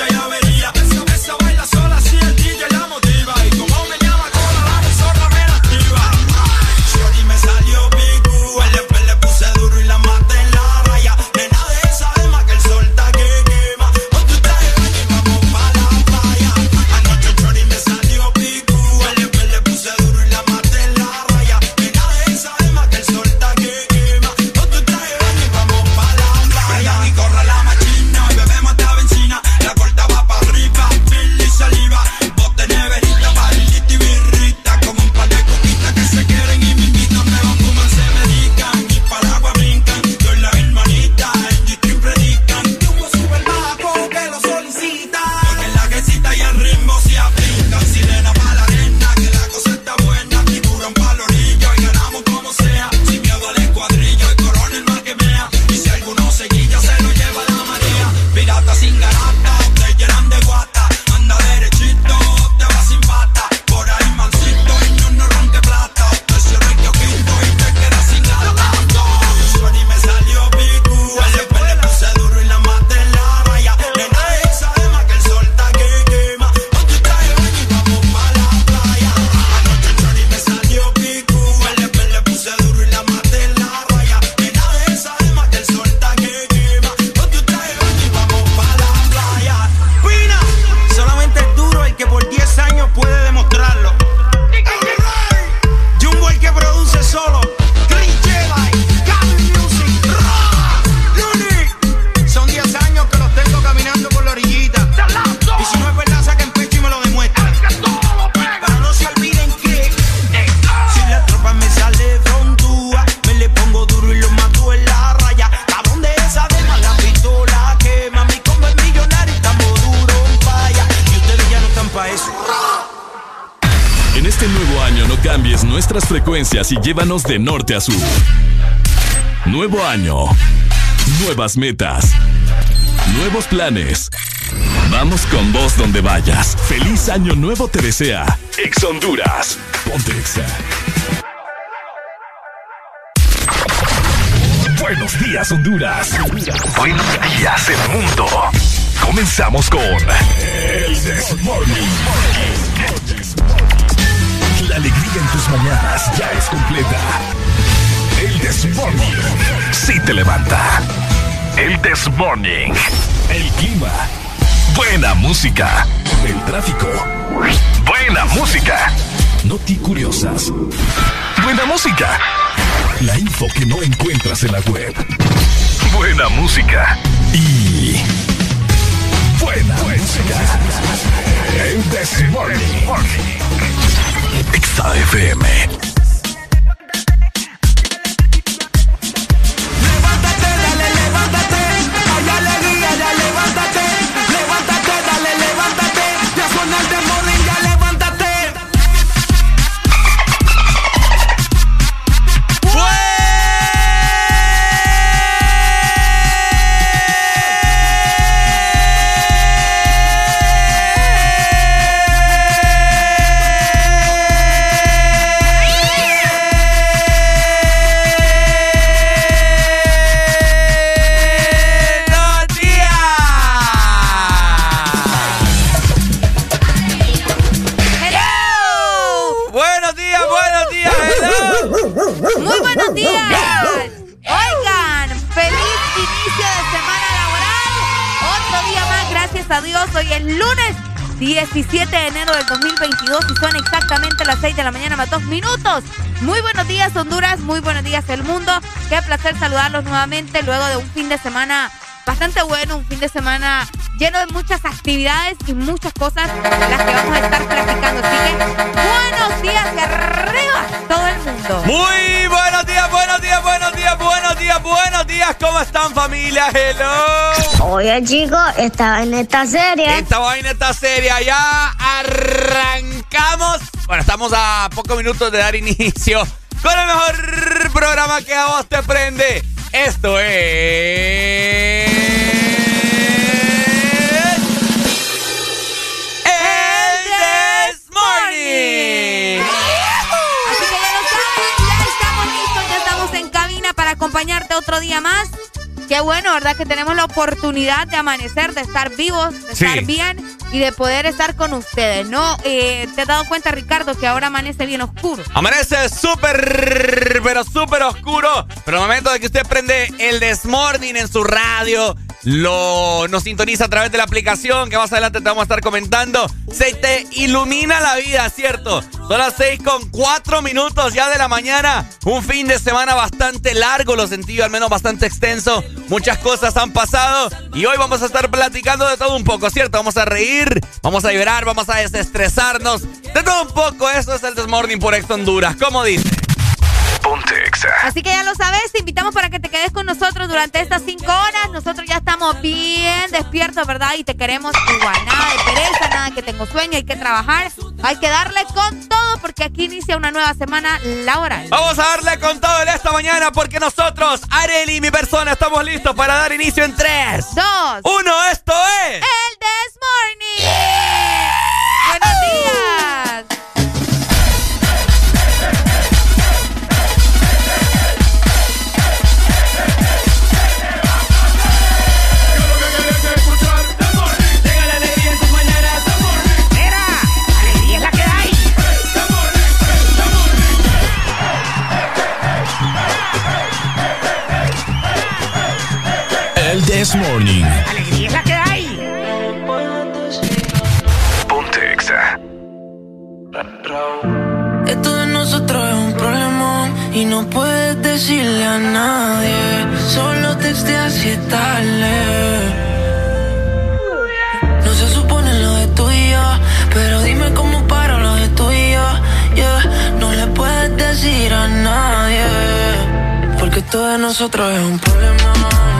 mucha llave. Y llévanos de norte a sur. Nuevo año. Nuevas metas. Nuevos planes. Vamos con vos donde vayas. Feliz año nuevo te desea. Ex Honduras. Ponte Exa. Buenos días, Honduras. Buenos días, el mundo. Comenzamos con El Desmorning. La alegría en tus mañanas ya es completa. El Desmorning sí te levanta. El Desmorning. El clima. Buena música. El tráfico. Buena música. Noti curiosas. Buena música. La info que no encuentras en la web. Buena música. Y. Buena, música. El Desmorning. XAFM a 6 de la mañana más dos minutos. Muy buenos días Honduras, muy buenos días el mundo. Qué placer saludarlos nuevamente luego de un fin de semana bastante bueno, un fin de semana lleno de muchas actividades y muchas cosas las que vamos a estar platicando. Así que buenos días y arriba todo el mundo. Muy buenos días, buenos días, buenos días, buenos días, buenos días. ¿Cómo están familia? Hello. Oye chicos, esta vaina está seria. Esta vaina está seria. Ya arrancamos. Bueno, estamos a pocos minutos de dar inicio con el mejor programa que a vos te prende. Esto es... Así que ya lo saben, ya estamos listos, ya estamos en cabina para acompañarte otro día más. qué bueno, ¿verdad? Que tenemos la oportunidad de amanecer, de estar vivos, de estar bien y de poder estar con ustedes, ¿no? Eh, ¿Te has dado cuenta, Ricardo, que ahora amanece bien oscuro? Amanece súper, pero súper oscuro. Pero el momento de que usted prende el Desmorning en su radio, lo nos sintoniza a través de la aplicación que más adelante te vamos a estar comentando. Se te ilumina la vida, ¿cierto? Son las 6 con 4 minutos ya de la mañana. Un fin de semana bastante largo, lo sentí al menos bastante extenso. Muchas cosas han pasado y hoy vamos a estar platicando de todo un poco, ¿cierto? Vamos a reír, vamos a llorar, vamos a desestresarnos. De todo un poco, eso es el Desmorning por Ex Honduras. ¿Cómo dice? Así que ya lo sabes, te invitamos para que te quedes con nosotros durante estas cinco horas. Nosotros ya estamos bien despiertos, ¿verdad? Y te queremos igual. Nada de pereza, nada que tengo sueño, hay que trabajar. Hay que darle con todo porque aquí inicia una nueva semana laboral. Vamos a darle con todo en esta mañana porque nosotros, Areli y mi persona, estamos listos para dar inicio en 3, 2, 1. Esto es... El This Morning. Buenos días. This Morning. Alegría es la que hay. Ponte Exa. Esto de nosotros es un problema y no puedes decirle a nadie. Solo texteas si es tarde. No se supone lo de tu y yo, pero dime cómo paro lo de tu y yo. Yeah. No le puedes decir a nadie, porque esto de nosotros es un problema.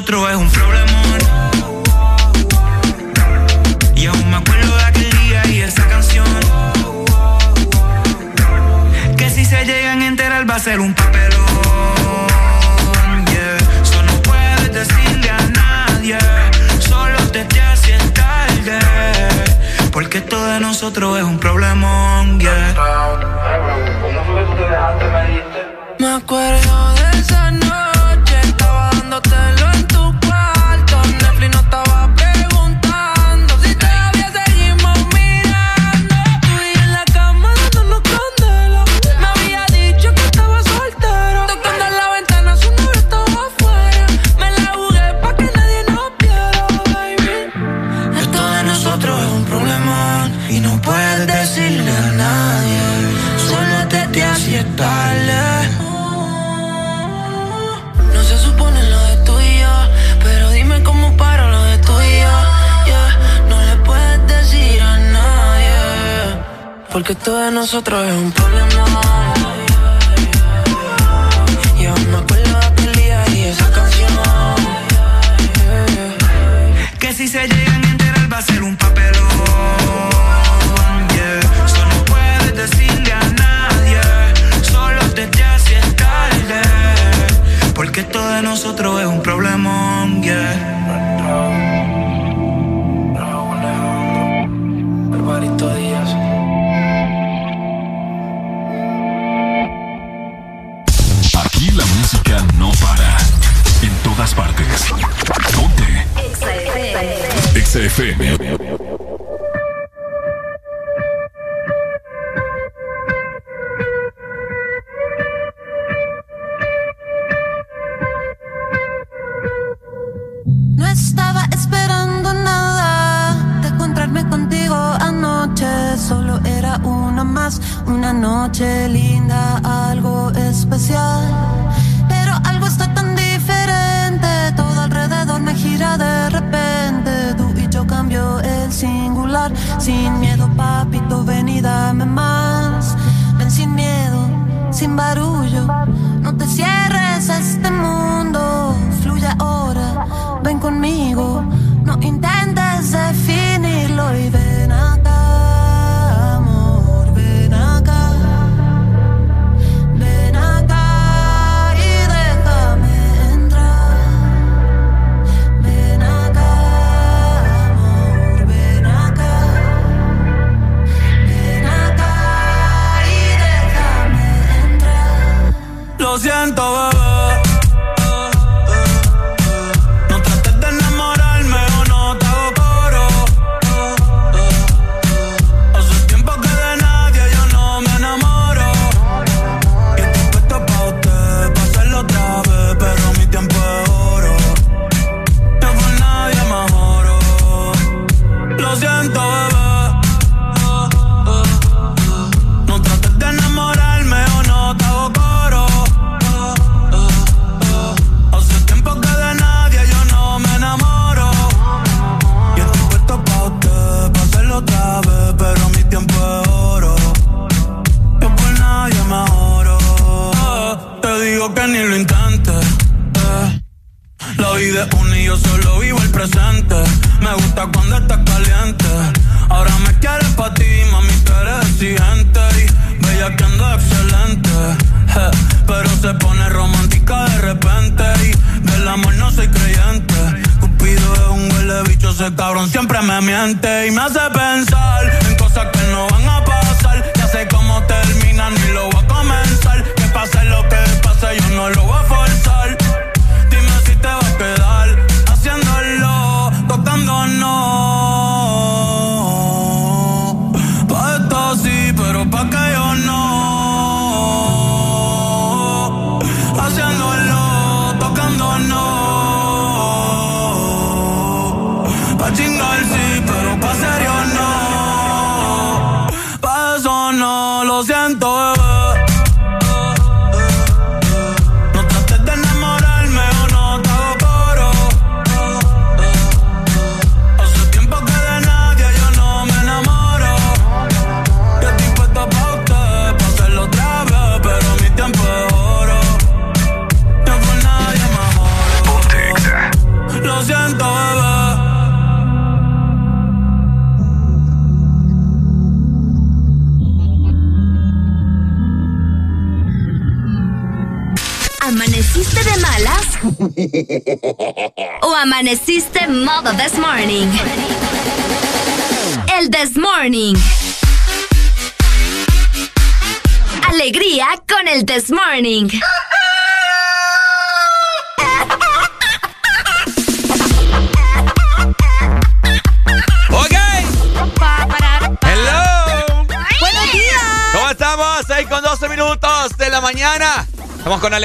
Nosotros es un problema. Y aún me acuerdo de aquel día y esa canción. Que si se llegan a enterar va a ser un papelón. Yeah. Eso no puedes decirle a nadie. Solo te te hace tarde. Porque todo de nosotros es un problemón. Yeah. Me acuerdo nosotros es un problema. Y aún me acuerdo de aquel día y esa canción. Que si se llegan a enterar va a ser un papelón. Yeah. Eso no puedes decirle a nadie. Solo te hace tarde. Porque todo de nosotros es FM.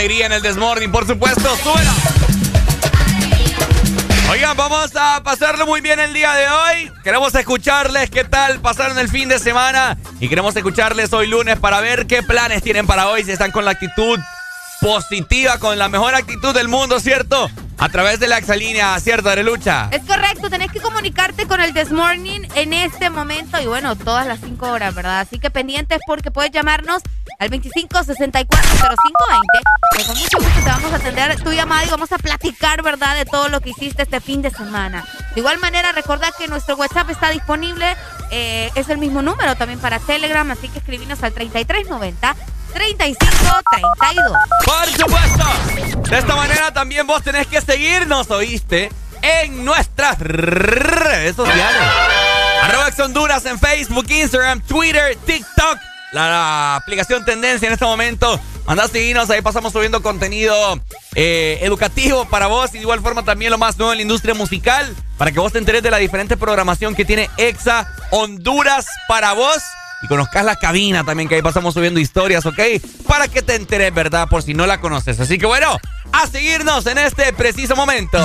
Alegría en el Desmorning, por supuesto. ¡Súbela! Oigan, vamos a pasarlo muy bien el día de hoy. Queremos escucharles qué tal pasaron el fin de semana. Y queremos escucharles hoy lunes para ver qué planes tienen para hoy. Si están con la actitud positiva, con la mejor actitud del mundo, ¿cierto? A través de la exalínea, ¿cierto, Arelucha? Es correcto, tenés que comunicarte con el This en este momento y bueno, todas las 5 horas, ¿verdad? Así que pendientes porque puedes llamarnos al 25 64 tu llamada y vamos a platicar, ¿verdad? De todo lo que hiciste este fin de semana. De igual manera, recordad que nuestro WhatsApp está disponible. eh, es el mismo número también para Telegram, así que escribinos al 3390 3532. Por supuesto. De esta manera también vos tenés que seguirnos, ¿oíste? En nuestras redes sociales. Arroba Honduras en Facebook, Instagram, Twitter, TikTok. La aplicación Tendencia en este momento. Anda a seguirnos, ahí pasamos subiendo contenido eh, educativo para vos y de igual forma también lo más nuevo en la industria musical para que vos te enteres de la diferente programación que tiene Exa Honduras para vos y conozcas la cabina también, que ahí pasamos subiendo historias, ¿ok? Para que te enteres, ¿verdad? Por si no la conoces. Así que bueno, a seguirnos en este preciso momento.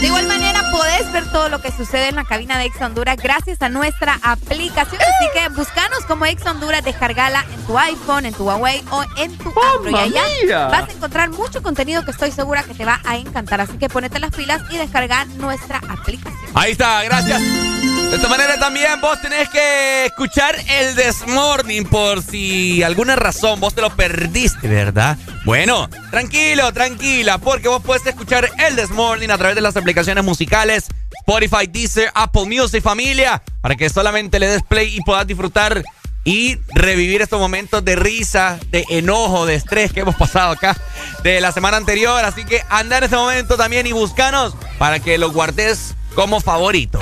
De igual manera, podés ver todo lo que sucede en la cabina de Ex Honduras gracias a nuestra aplicación. Así que búscanos como Ex Honduras, descargala en tu iPhone, en tu Huawei o en tu Android. Allá vas a encontrar mucho contenido que estoy segura que te va a encantar. Así que ponete las pilas y descarga nuestra aplicación. Ahí está, gracias. De esta manera también vos tenés que escuchar el Desmorning por si alguna razón vos te lo perdiste, ¿verdad? Bueno, tranquilo, tranquila, porque vos puedes escuchar el Desmorning a través de las aplicaciones musicales Spotify, Deezer, Apple Music, familia, para que solamente le des play y puedas disfrutar y revivir estos momentos de risa, de enojo, de estrés que hemos pasado acá de la semana anterior. Así que anda en este momento también y búscanos para que lo guardes como favorito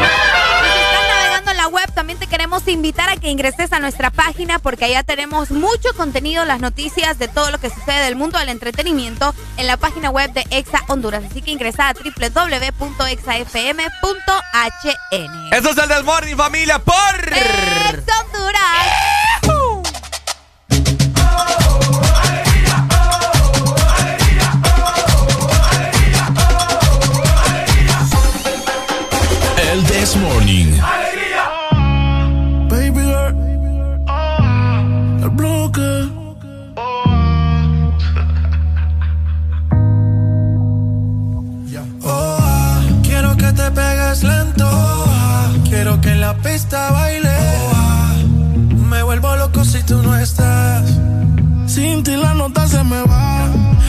la web, también te queremos invitar a que ingreses a nuestra página porque allá tenemos mucho contenido, las noticias de todo lo que sucede del mundo del entretenimiento en la página web de Exa Honduras. Así que ingresa a www.exafm.hn. Eso es el del Morning Familia por Exa Honduras. El This Morning. La pista baile. Me vuelvo loco si tú no estás. Sin ti la nota se me va.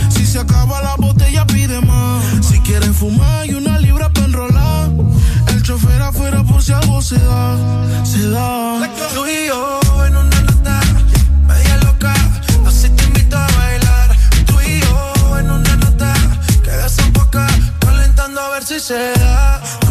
Si se acaba la botella, pide más. Si quieren fumar y una libra para enrolar. El chofer afuera por si algo se da. Se da. Tú y yo en una nota media loca. Así te invito a bailar. Tú y yo en una nota que desemboca. Calentando a ver si se da.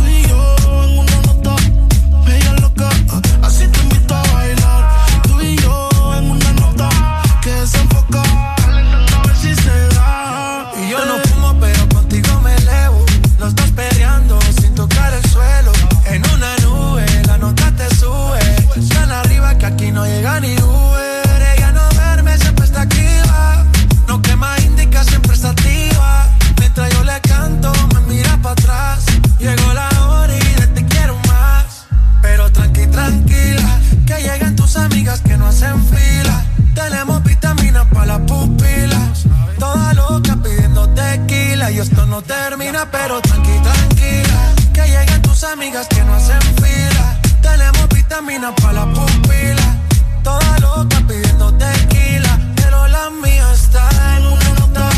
Y esto no termina, pero tranqui, tranquila. Que lleguen tus amigas que no hacen fila. Tenemos vitamina para la pupila. Toda loca pidiendo tequila, pero la mía está en una nota.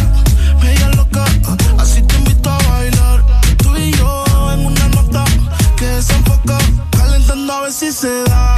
Bella loca, así te invito a bailar. Tú y yo en una nota que desenfoca, calentando a ver si se da.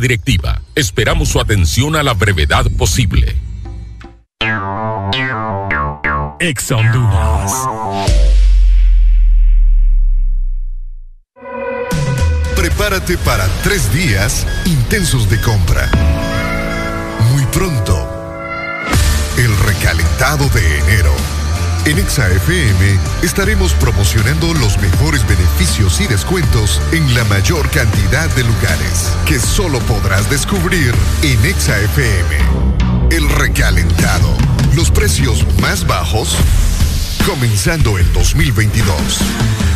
directiva. Esperamos su atención a la brevedad posible. Ex Honduras. Prepárate para tres días intensos de compra. Muy pronto, el recalentado de enero. En ExaFM estaremos promocionando los mejores beneficios y descuentos en la mayor cantidad de lugares que solo podrás descubrir en ExaFM. El recalentado. Los precios más bajos comenzando el 2022.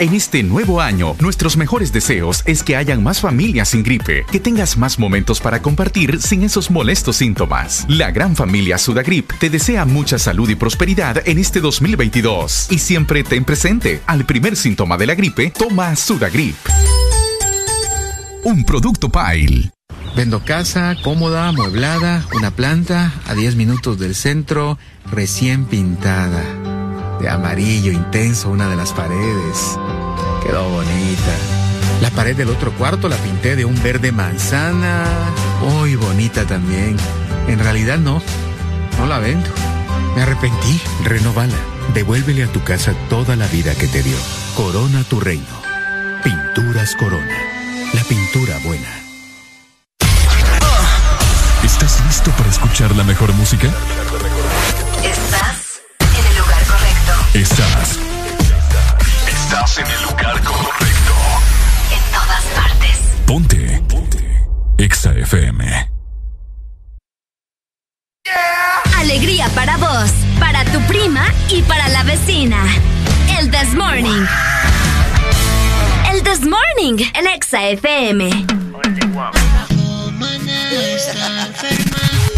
En este nuevo año, nuestros mejores deseos es que hayan más familias sin gripe, que tengas más momentos para compartir sin esos molestos síntomas. La gran familia Sudagrip te desea mucha salud y prosperidad en este 2022 y siempre ten presente, al primer síntoma de la gripe, toma Sudagrip. Un producto Pile. Vendo casa, cómoda, amueblada, una planta a 10 minutos del centro, recién pintada. De amarillo intenso una de las paredes. Quedó bonita. La pared del otro cuarto la pinté de un verde manzana. Muy bonita también. En realidad no. No la vendo. Me arrepentí. Renovala. Devuélvele a tu casa toda la vida que te dio. Corona tu reino. Pinturas Corona. La pintura buena. ¿Estás listo para escuchar la mejor música? Estás. Estás en el lugar correcto. En todas partes. Ponte. Ponte. Exa FM. Alegría para vos, para tu prima y para la vecina. El This Morning. El This Morning en Exa FM.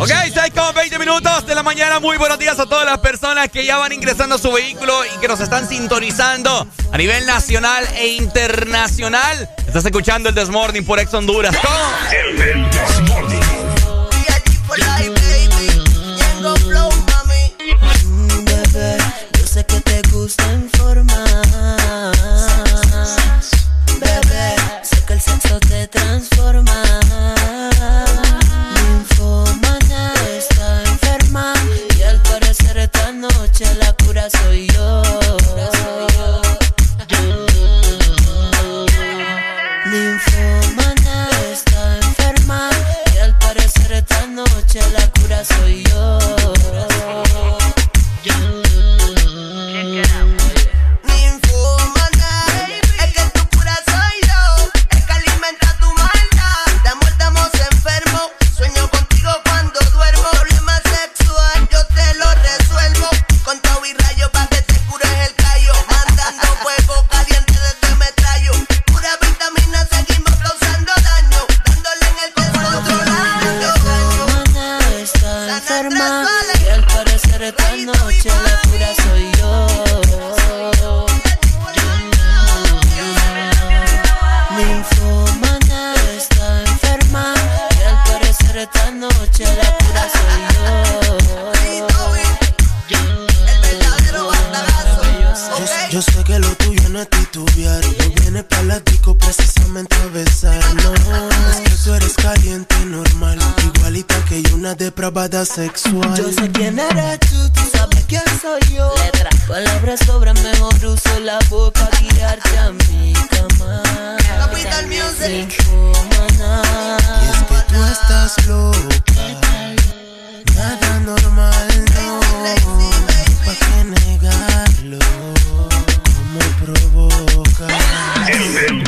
Ok, 6 con 20 minutos de la mañana. Muy buenos días a todas las personas que ya van ingresando a su vehículo y que nos están sintonizando a nivel nacional e internacional. Estás escuchando el Desmorning por Ex Honduras. El, el Desmorning. Yo sé que te gusta informar. Bebé, sé que el sexo te transforma. Noche la cura soy yo. Ninfomana está enferma y al parecer esta noche la cura soy yo. Depravada sexual. Yo sé quién eres tú, tú sabes quién soy yo. Letra. Palabras sobran, mejor uso la boca Guiarte a mi cama. Capital Music. Y es que tú estás loca. Nada normal, no. ¿Pa' qué negarlo? ¿Cómo provoca? El, el.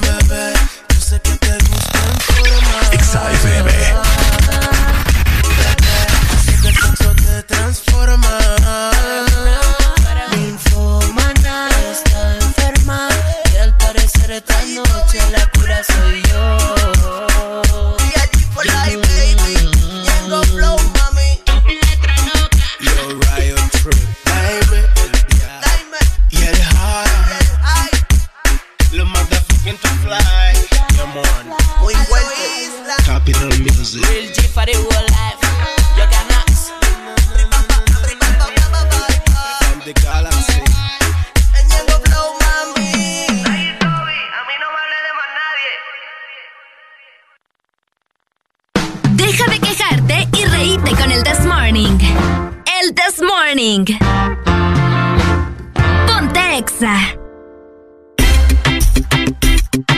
Bebé, yo sé que te gusta informar Exa Morning. Ponte Exa.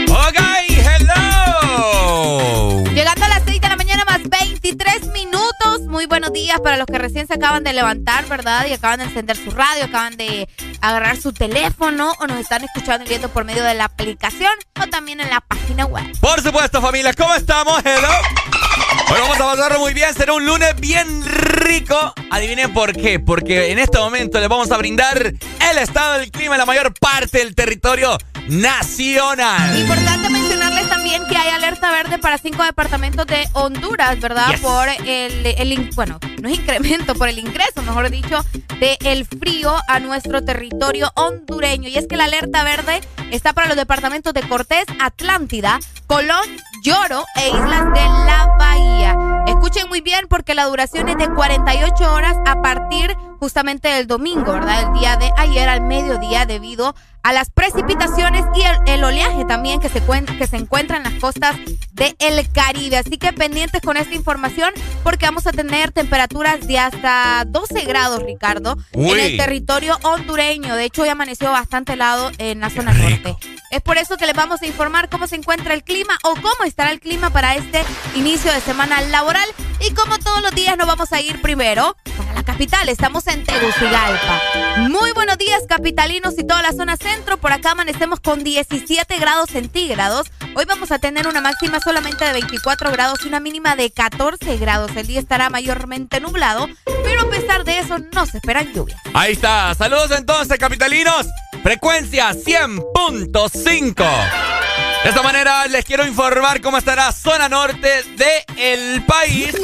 Ok, hello. Llegando a las 6 de la mañana más 23 minutos. Muy buenos días para los que recién se acaban de levantar, ¿verdad? Y acaban de encender su radio, acaban de agarrar su teléfono o nos están escuchando y viendo por medio de la aplicación o también en la página web. Por supuesto, familia, ¿cómo estamos? Hello. Hoy vamos a pasarlo muy bien, será un lunes bien rico. Adivinen por qué, porque en este momento les vamos a brindar el estado del clima en la mayor parte del territorio nacional. Importante mencionarles también que hay alerta verde para cinco departamentos de Honduras, ¿verdad? Yes. Por el, el bueno, no es incremento, por el ingreso, mejor dicho, del frío a nuestro territorio hondureño. Y es que la alerta verde está para los departamentos de Cortés, Atlántida, Colón, Lloro e Islas de la Bahía. Escuchen muy bien porque la duración es de 48 horas a partir justamente del domingo, ¿verdad? El día de ayer al mediodía debido a las precipitaciones y el, el oleaje también que se, que se encuentra en las costas del Caribe. Así que pendientes con esta información porque vamos a tener temperaturas de hasta 12 grados, Ricardo, en el territorio hondureño. De hecho, hoy amaneció bastante helado en la zona norte. Es por eso que les vamos a informar cómo se encuentra el clima o cómo estará el clima para este inicio de semana laboral. Y como todos los días nos vamos a ir primero para la capital. Estamos en Tegucigalpa. Muy buenos días, capitalinos y toda la zona centro. Por acá amanecemos con 17 grados centígrados. Hoy vamos a tener una máxima solamente de 24 grados y una mínima de 14 grados. El día estará mayormente nublado, pero a pesar de eso no se esperan lluvias. Ahí está. Saludos entonces, capitalinos. Frecuencia 100.5. De esta manera les quiero informar cómo estará zona norte del país.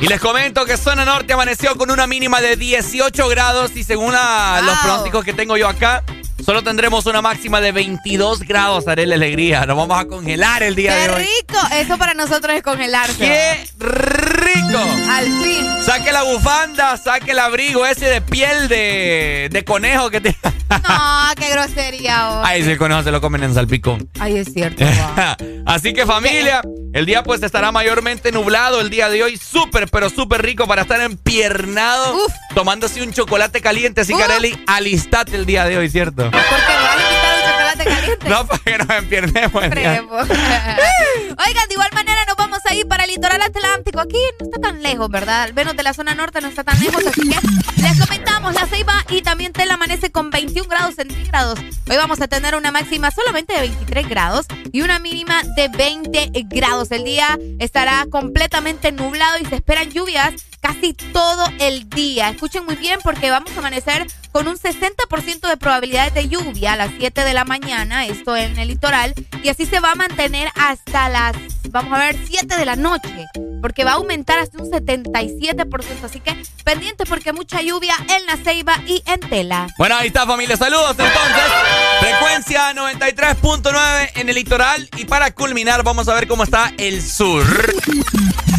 Y les comento que zona norte amaneció con una mínima de 18 grados y según la- los pronósticos que tengo yo acá, solo tendremos una máxima de 22 grados, haré la alegría. Nos vamos a congelar el día ¡Qué de hoy. rico! Eso para nosotros es congelarse. ¡Qué rico! Al fin. Saque la bufanda, saque el abrigo ese de piel de, de conejo que te... No, qué grosería. oh. Ay, si el conejo se lo comen en salpicón. Ay, es cierto. wow. Así que familia, el día pues estará mayormente nublado el día de hoy, súper pero súper rico para estar empiernado, Uf. tomándose un chocolate caliente, así Uf. Carelli, alistate el día de hoy, ¿cierto? Porque me vas a chocolate caliente. No, para que nos empiernemos. Oigan, de igual manera nos vamos a ir para el litoral atlántico. Aquí no está tan lejos, ¿verdad? Al menos de la zona norte no está tan lejos. Así que les comentamos, la Ceiba y también Tel amanece con 21 grados centígrados. Hoy vamos a tener una máxima solamente de 23 grados y una mínima de 20 grados. El día estará completamente nublado y se esperan lluvias casi todo el día. Escuchen muy bien porque vamos a amanecer con un 60% de probabilidades de lluvia a las 7 de la mañana, esto en el litoral, y así se va a mantener hasta las, vamos a ver, 7 de la noche, porque va a aumentar hasta un 77%, así que pendiente porque mucha lluvia en la Ceiba y en Tela. Bueno, ahí está familia, saludos entonces. Frecuencia 93.9 en el litoral y para culminar vamos a ver cómo está el sur.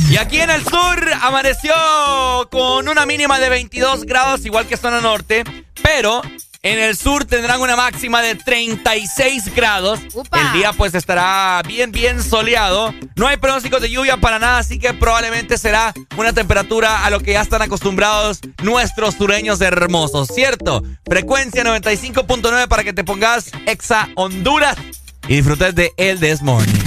Y aquí en el sur amaneció con una mínima de 22 grados, igual que zona norte, pero en el sur tendrán una máxima de 36 grados. Upa. El día pues estará bien, bien soleado. No hay pronósticos de lluvia para nada, así que probablemente será una temperatura a lo que ya están acostumbrados nuestros sureños hermosos, ¿cierto? Frecuencia 95.9 para que te pongas Exa Honduras y disfrutes de El This Morning.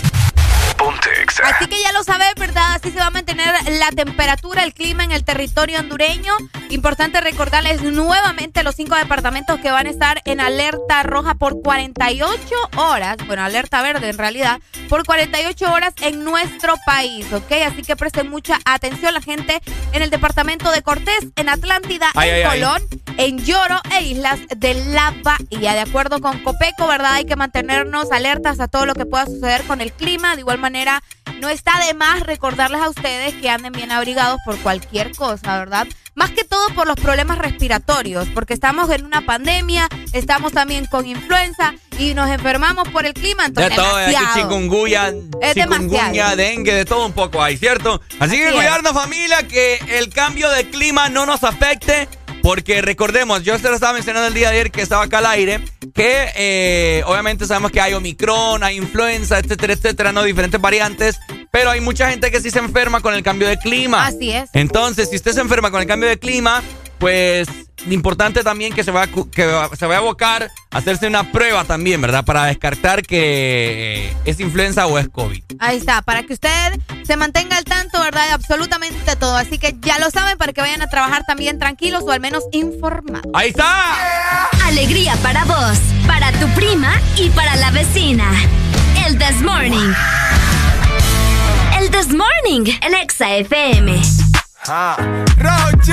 Exa. Así que ya lo sabes, ¿verdad? Así se va a mantener la temperatura, el clima en el territorio hondureño. Importante recordarles nuevamente los cinco departamentos que van a estar en alerta roja por 48 horas, bueno, alerta verde en realidad, por 48 horas en nuestro país, ¿ok? Así que presten mucha atención la gente en el departamento de Cortés, en Atlántida, Ay, en ay, ay. Colón, en Lloro e Islas de la Bahía. De acuerdo con Copeco, ¿verdad? Hay que mantenernos alertas a todo lo que pueda suceder con el clima. De igual manera, no está de más recordarles a ustedes que anden bien abrigados por cualquier cosa, ¿verdad? Más que todo por los problemas respiratorios, porque estamos en una pandemia, estamos también con influenza y nos enfermamos por el clima, De entonces todo, hay demasiado. chikungunya, Es chikungunya, dengue, de todo un poco hay, ¿cierto? Así que Así es. cuidarnos familia, que el cambio de clima no nos afecte, porque recordemos, yo se lo estaba mencionando el día de ayer que estaba acá al aire, que eh, obviamente sabemos que hay Omicron, hay influenza, etcétera, etcétera, no diferentes variantes, pero hay mucha gente que sí se enferma con el cambio de clima. Así es. Entonces, si usted se enferma con el cambio de clima, pues importante también que se va, que se va a abocar a hacerse una prueba también, ¿verdad? Para descartar que es influenza o es COVID. Ahí está, para que usted se mantenga al tanto, ¿verdad? De absolutamente todo. Así que ya lo saben para que vayan a trabajar también tranquilos o al menos informados. Ahí está. Alegría para vos, para tu prima y para la vecina. El This Morning. El This Morning, el Exa FM. Ah, Rochi,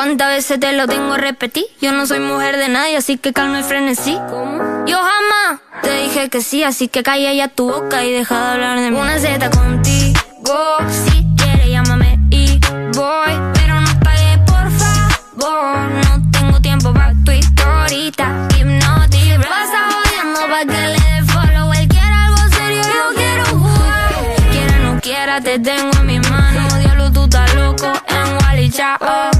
¿Cuántas veces te lo tengo a repetir? Yo no soy mujer de nadie, así que calma y frenesí. ¿Cómo? Yo jamás te dije que sí, así que calla ya tu boca y deja de hablar de mí. Una Z contigo, si quieres llámame y voy. Pero no pagues, por favor. No tengo tiempo para tu historita. Hipnotic, pasa jodiendo pa' que le dé follow. Él quiere algo serio, yo quiero jugar. Quiera o no quiera, te tengo en mis manos en Wally Chao.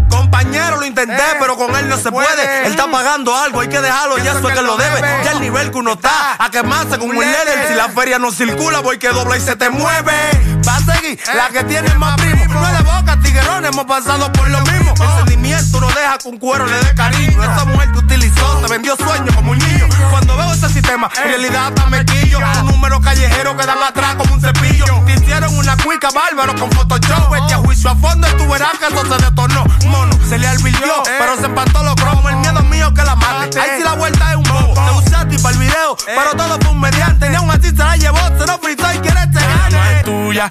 Compañero, lo intenté, eh, pero con él no se puede. Él está pagando algo, hay que dejarlo, ya eso es que lo debe. Ya el nivel que uno está, a quemarse con un líder. Si la feria no circula, voy que dobla y se te mueve. Va a seguir eh, la que tiene más primo. No es de boca, tiguerón, hemos pasado por lo mismo. El sentimiento no deja con cuero le dé cariño. Esa mujer te utilizó, te vendió sueños como un niño. Cuando veo ese sistema, en realidad hasta me quillo. Un número callejero que dan atrás como un cepillo. Te hicieron una cuica bárbaro con Photoshop. Este juicio a fondo y tú verás que eso se detornó. Mono, se le advirtió, pero se empató los cromos. El miedo mío que la mate. Ahí sí la vuelta es un bobo. Te usé a ti para el video, pero todo fue un mediante. Ni aún así se la llevó, se lo fritó y quiere te gane. No es tuya,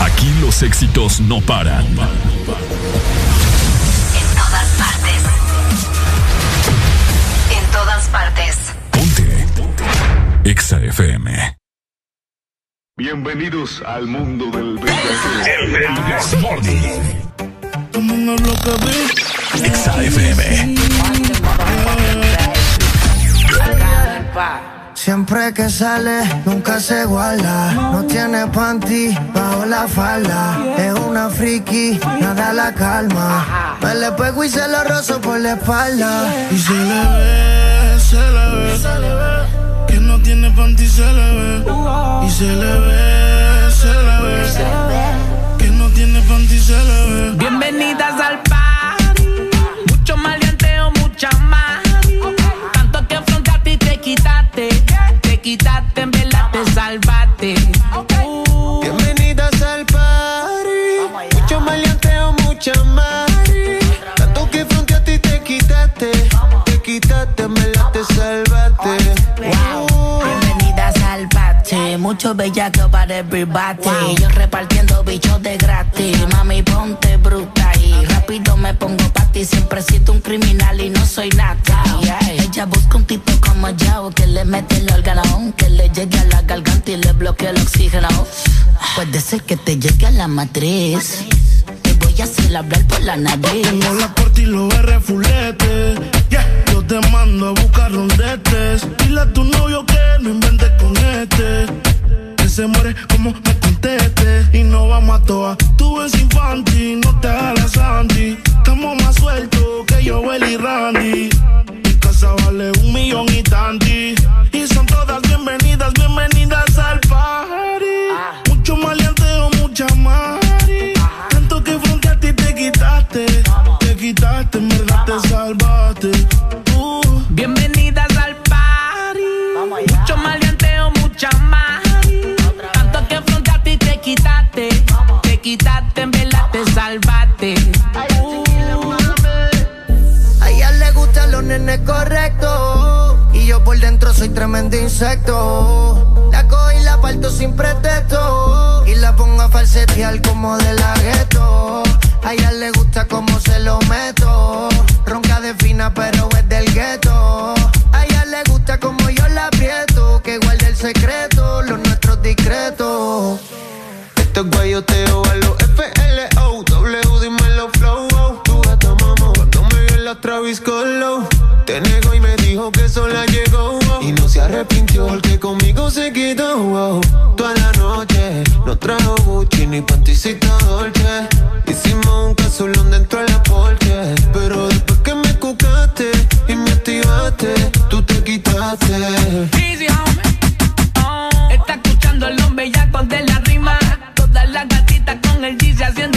Aquí los éxitos no paran. En todas partes. En todas partes. Ponte. Exa FM. Bienvenidos al mundo del El Exa FM. Siempre que sale, nunca se iguala. No tiene panty bajo la falda. Es una friki, nada la calma. Me le pego y se lo rozo por la espalda. Y se le ve, se le ve, Que no tiene panty, se le ve. Y se le ve, se le ve. Que no tiene panty, se le ve. Bienvenidas al quitaste, en verdad te salvaste. Bienvenidas al party. Mucho maleanteo, mucha más. Tanto que fronteaste y te quitaste. Te quitaste, me la te salvaste. Bienvenidas al bate, mucho bellaco para everybody. Yo repartiendo bichos de gratis. Mami, ponte bruta y rápido me pongo pa' ti. Siempre siento un criminal y no soy nada. Ella busca un tipo como yo que le mete el órgano, que le llegue a la garganta y le bloquee el oxígeno. Puede ser que te llegue a la matriz. Te voy a hacer hablar por la nariz. Tengo la corte y los R fulete. Yeah. Yo te mando a buscar rondetes. Dile a tu novio que no inventes con este. Que se muere como me Y no vamos a toa. Tú eres infantil, no te hagas Sandy. Estamos más sueltos que yo, y Randy. Mi casa vale un millón y tanti. Y son todas bienvenidas, bienvenidas al party. Mucho maleanteo, mucha mari. Tanto que fronteaste y te quitaste. Te quitaste, quitaste, en verdad te salvaste. A ella le gustan los nenes correctos. Y yo por dentro soy tremendo insecto. La cojo y la parto sin pretexto. Y la pongo a falsetear como de la gueto. A ella le gusta como se lo meto. Ronca de fina, pero es del gueto. A ella le gusta como yo la aprieto. Que guarde el secreto, los nuestros discretos. Es guayoteo a los FLO. W, dímelo flow. oh. Tu gata mamá cuando me vio en la Travis Colo. Te negó y me dijo que sola llegó. oh. Y no se arrepintió porque conmigo se quedó. oh. Toda la noche no trajo Gucci ni panticita Dolce. Hicimos un casulón dentro de la porche. Pero después que me cucaste y me activaste, tú te quitaste. Gatitas con el Yeezy haciendo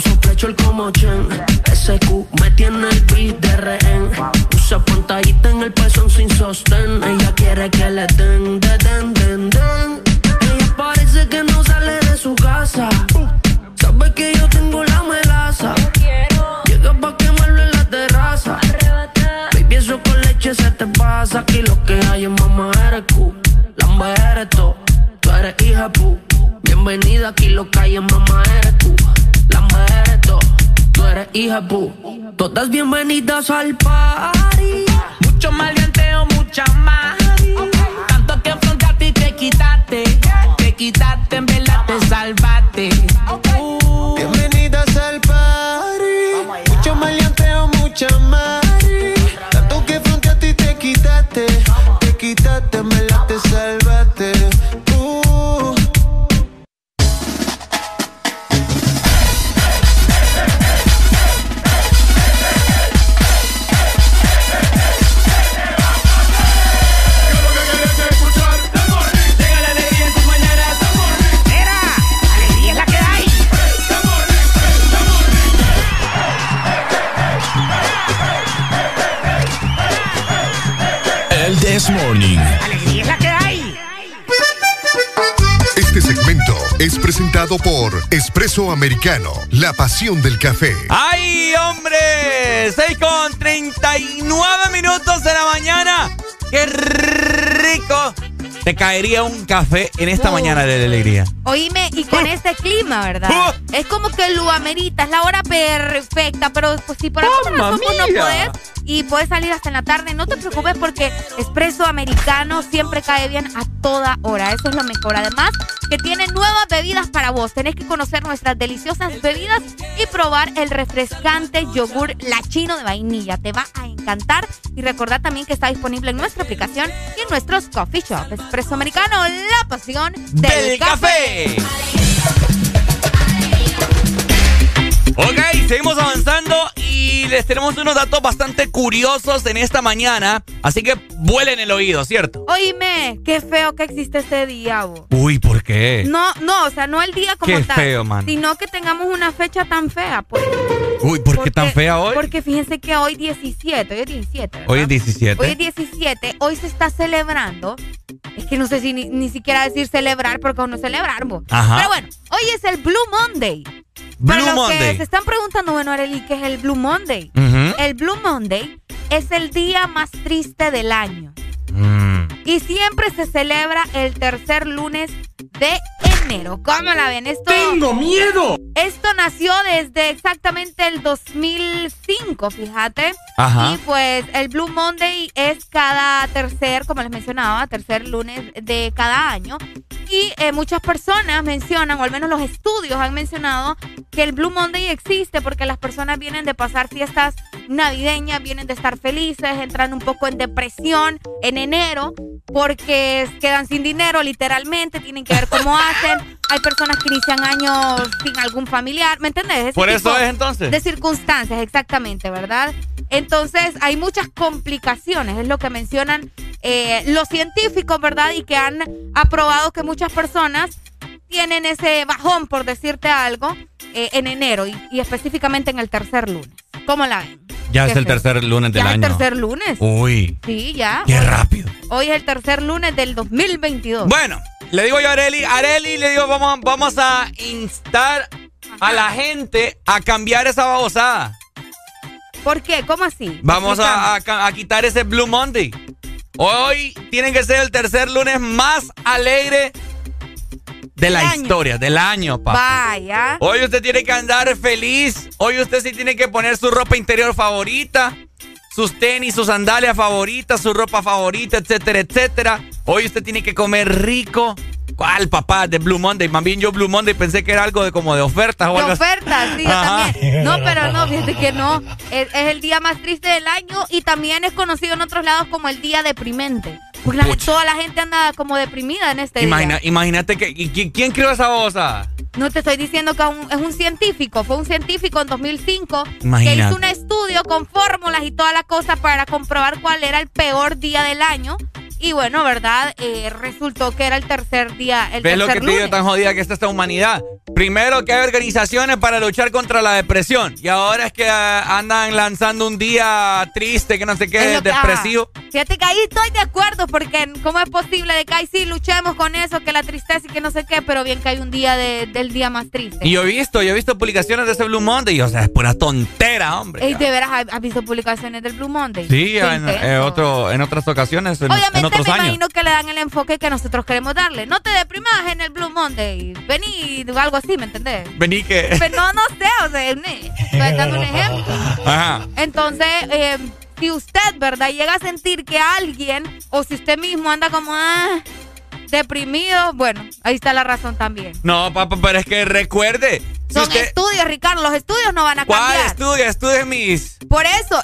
Causa el como Chen. SQ me tiene el beat de rehén. Usa pantallita en el pezón sin sostén. Ella quiere que le den, de den, den, den. Ella parece que no sale de su casa. Sabe que yo tengo la melaza. Llega pa' quemarlo en la terraza. Baby, eso con leche se te pasa. Aquí lo que hay es mamá eres Q. Lamba eres tú. Tú eres hija pu. Bienvenida aquí lo que hay es mamá eres tú eres hija pu. Todas bienvenidas al party. Mucho maleanteo, mucha más. Tanto que enfrentaste y te quitaste. Te quitaste, en es presentado por Espresso Americano, la pasión del café. ¡Ay, hombre! 6 con 39 minutos de la mañana. ¡Qué rico! Te caería un café en esta Uh. mañana de alegría. Oíme, y con este clima, ¿verdad? Uh. Es como que lo amerita, es la hora perfecta, pero pues si por alguna ¡Mamma razón no podés y puedes salir hasta en la tarde, no te preocupes porque Espresso Americano siempre cae bien a toda hora, eso es lo mejor. Además, que tiene nuevas bebidas para vos, tenés que conocer nuestras deliciosas bebidas y probar el refrescante yogur lachino de vainilla, te va a encantar y recordad también que está disponible en nuestra aplicación y en nuestros coffee shop. Espresso Americano, la pasión del, del café. Ok, seguimos avanzando y les tenemos unos datos bastante curiosos en esta mañana, así que vuelen el oído, ¿cierto? Oíme, qué feo que existe este día, vos. Uy, ¿por qué? No, no, o sea, no el día como Qué tal. feo, man. Sino que tengamos una fecha tan fea, pues. Uy, ¿por qué tan fea hoy? Porque fíjense que hoy 17, hoy es 17. ¿verdad? Hoy es 17. Hoy es 17, hoy se está celebrando. Es que no sé si ni, ni siquiera decir celebrar porque no. Ajá. Pero bueno, hoy es el Blue Monday. Blue Para los Monday. que se están preguntando, bueno, Arely, ¿qué es el Blue Monday? El Blue Monday es el día más triste del año. Mm. Y siempre se celebra el tercer lunes de enero. ¿Cómo la ven? Esto, ¡Tengo miedo! Esto nació desde exactamente el 2005, fíjate. Ajá. Y pues el Blue Monday es cada tercer, como les mencionaba, tercer lunes de cada año. Y eh, muchas personas mencionan, o al menos los estudios han mencionado, que el Blue Monday existe porque las personas vienen de pasar fiestas navideñas, vienen de estar felices, entran un poco en depresión en enero porque quedan sin dinero literalmente, tienen que ver cómo hacen. Hay personas que inician años sin algún familiar, ¿me entendés? Ese Por eso es, entonces. De circunstancias, exactamente, ¿verdad? Entonces hay muchas complicaciones, es lo que mencionan eh, los científicos, ¿verdad? Y que han aprobado que muchas personas tienen ese bajón, por decirte algo, eh, en enero y, y específicamente en el tercer lunes. ¿Cómo la ven? Ya es el tercer lunes del ya año. es el tercer lunes. Uy. Sí, ya. Qué Hoy- rápido. Hoy es el tercer lunes del 2022. Bueno, le digo yo a Areli, Areli, le digo, vamos, vamos a instar a la gente a cambiar esa babosada. ¿Por qué? ¿Cómo así? Vamos a, a a quitar ese Blue Monday. Hoy tiene que ser el tercer lunes más alegre de la año. historia, del año, papá. Vaya. Hoy usted tiene que andar feliz. Hoy usted sí tiene que poner su ropa interior favorita, sus tenis, sus sandalias favoritas, su ropa favorita, etcétera, etcétera. Hoy usted tiene que comer rico. ¿Cuál, papá? De Blue Monday. Más bien yo Blue Monday pensé que era algo de como de ofertas o De algo así. ofertas, sí, yo Ajá. también. No, pero no, fíjate que no. Es, es el día más triste del año y también es conocido en otros lados como el día deprimente. Porque la- Pucha. toda la gente anda como deprimida en este Imagina- día. imagínate que. ¿y quién, creó esa babosada? No te estoy diciendo que un- es un científico, fue un científico en 2005 que Imagínate. hizo un estudio con fórmulas y toda la cosa para comprobar cuál era el peor día del año. Y bueno, ¿verdad? Eh, resultó que era el tercer día, el ¿Ves lo que tercer te digo lunes. tan jodida que está esta humanidad? Primero que hay organizaciones para luchar contra la depresión. Y ahora es que ah, andan lanzando un día triste, que no sé qué, Es que- depresivo. ah, Fíjate que ahí estoy de acuerdo, porque ¿cómo es posible de que ahí sí luchemos con eso, que la tristeza y que no sé qué, pero bien que hay un día del día más triste? Y yo he visto, yo he visto publicaciones de ese Blue Monday y, o sea, es pura tontera, hombre. ¿Y de veras has visto publicaciones del Blue Monday? Sí, en, otro, en otras ocasiones, en, Obviamente, otros me imagino que le dan el enfoque que nosotros queremos darle. No te deprimas en el Blue Monday, vení o algo así, ¿me entendés? Vení que... Pero no, no sé, o sea, estoy dando un ejemplo. Ajá. Entonces, eh si usted, ¿verdad? Llega a sentir que alguien, o si usted mismo anda como, ah, deprimido, bueno, ahí está la razón también. No, papá, pero es que recuerde. Son estudios, Ricardo, los estudios no van a cambiar. ¿Cuál estudio? Estudios mis. Por eso.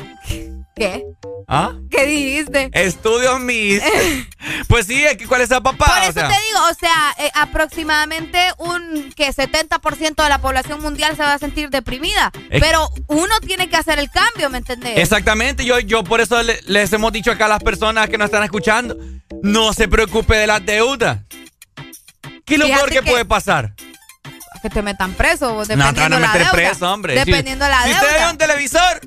¿Qué? ¿Ah? ¿Qué dijiste? Estudios mis. pues sí, ¿cuál es el papá? Por eso te digo, o sea, eh, aproximadamente un que 70% de la población mundial se va a sentir deprimida. pero uno tiene que hacer el cambio, ¿me entendés? Exactamente, yo, yo por eso les hemos dicho acá a las personas que nos están escuchando, no se preocupe de las deudas. ¿Qué es lo peor que, puede pasar? Que te metan preso, dependiendo no, te van a meter preso, hombre. Dependiendo de la deuda. Si usted ve un televisor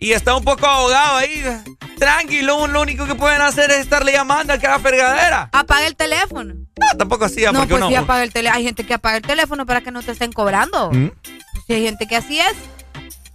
y está un poco ahogado ahí. Tranquilo, lo único que pueden hacer es estarle llamando al que haga fregadera. Apaga el teléfono. No, tampoco así. No, pues sí apaga el teléfono. Hay gente que apaga el teléfono para que no te estén cobrando. ¿Mm? Si hay gente que así es.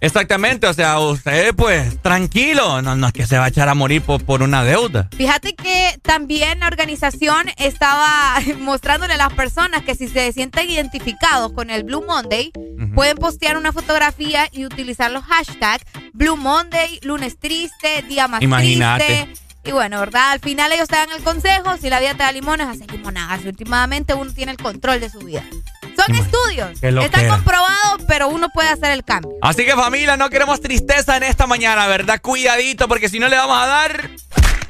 Exactamente, o sea, usted pues tranquilo, no, no es que se va a echar a morir por, por una deuda. Fíjate que también la organización estaba mostrándole a las personas que si se sienten identificados con el Blue Monday, pueden postear una fotografía y utilizar los hashtags Blue Monday, lunes triste, día más triste. Y bueno, ¿verdad? Al final ellos te dan el consejo, si la vida te da limones, hace limonadas. Y últimamente uno tiene el control de su vida. Son estudios. Están comprobados, pero uno puede hacer el cambio. Así que familia, no queremos tristeza en esta mañana, ¿verdad? Cuidadito, porque si no le vamos a dar...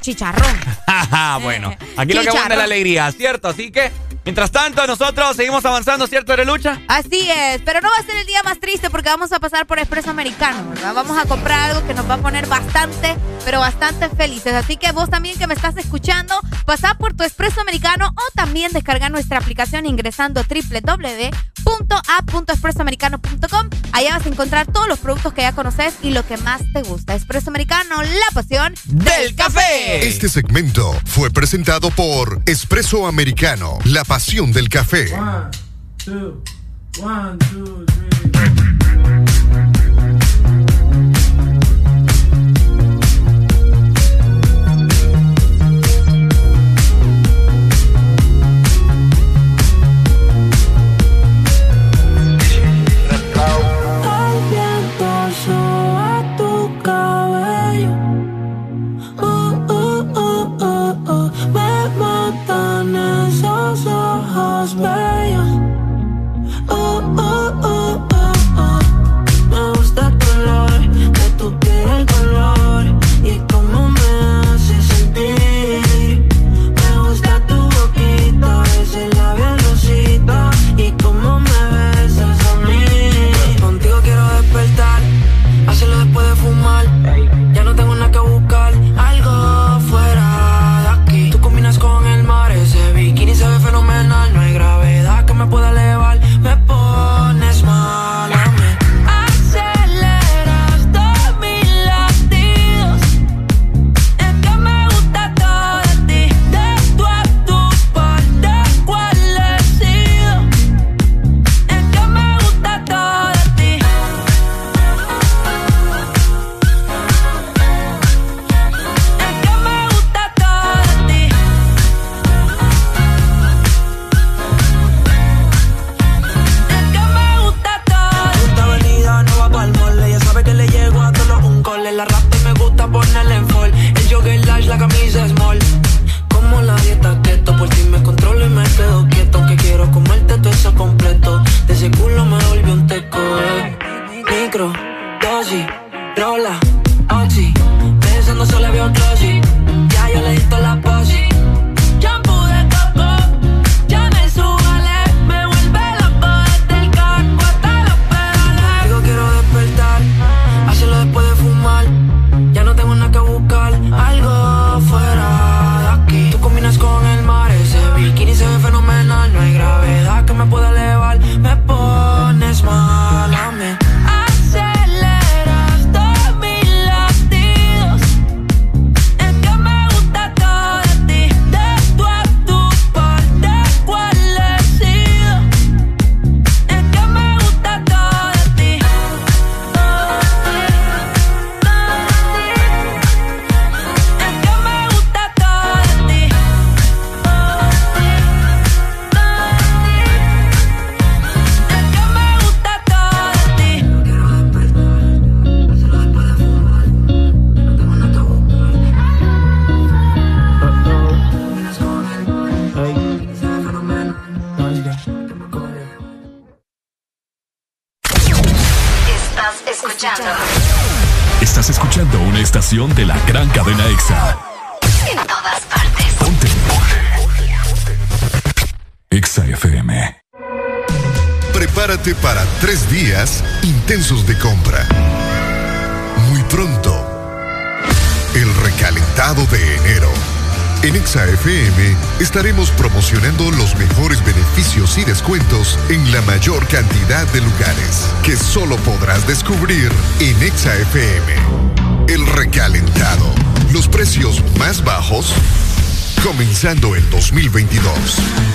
Chicharrón. bueno, aquí lo que manda la alegría, ¿cierto? Así que Mientras tanto, nosotros seguimos avanzando, ¿cierto, lucha? Así es, pero no va a ser el día más triste porque vamos a pasar por Expreso Americano, ¿verdad? Vamos a comprar algo que nos va a poner bastante, pero bastante felices. Así que vos también que me estás escuchando, pasá por tu Expreso Americano o también descarga nuestra aplicación ingresando www.app.expresoamericano.com. Allá vas a encontrar todos los productos que ya conoces y lo que más te gusta. Expreso Americano, la pasión del café. Este segmento fue presentado por Expreso Americano, la pasión del café. Comenzando el 2022.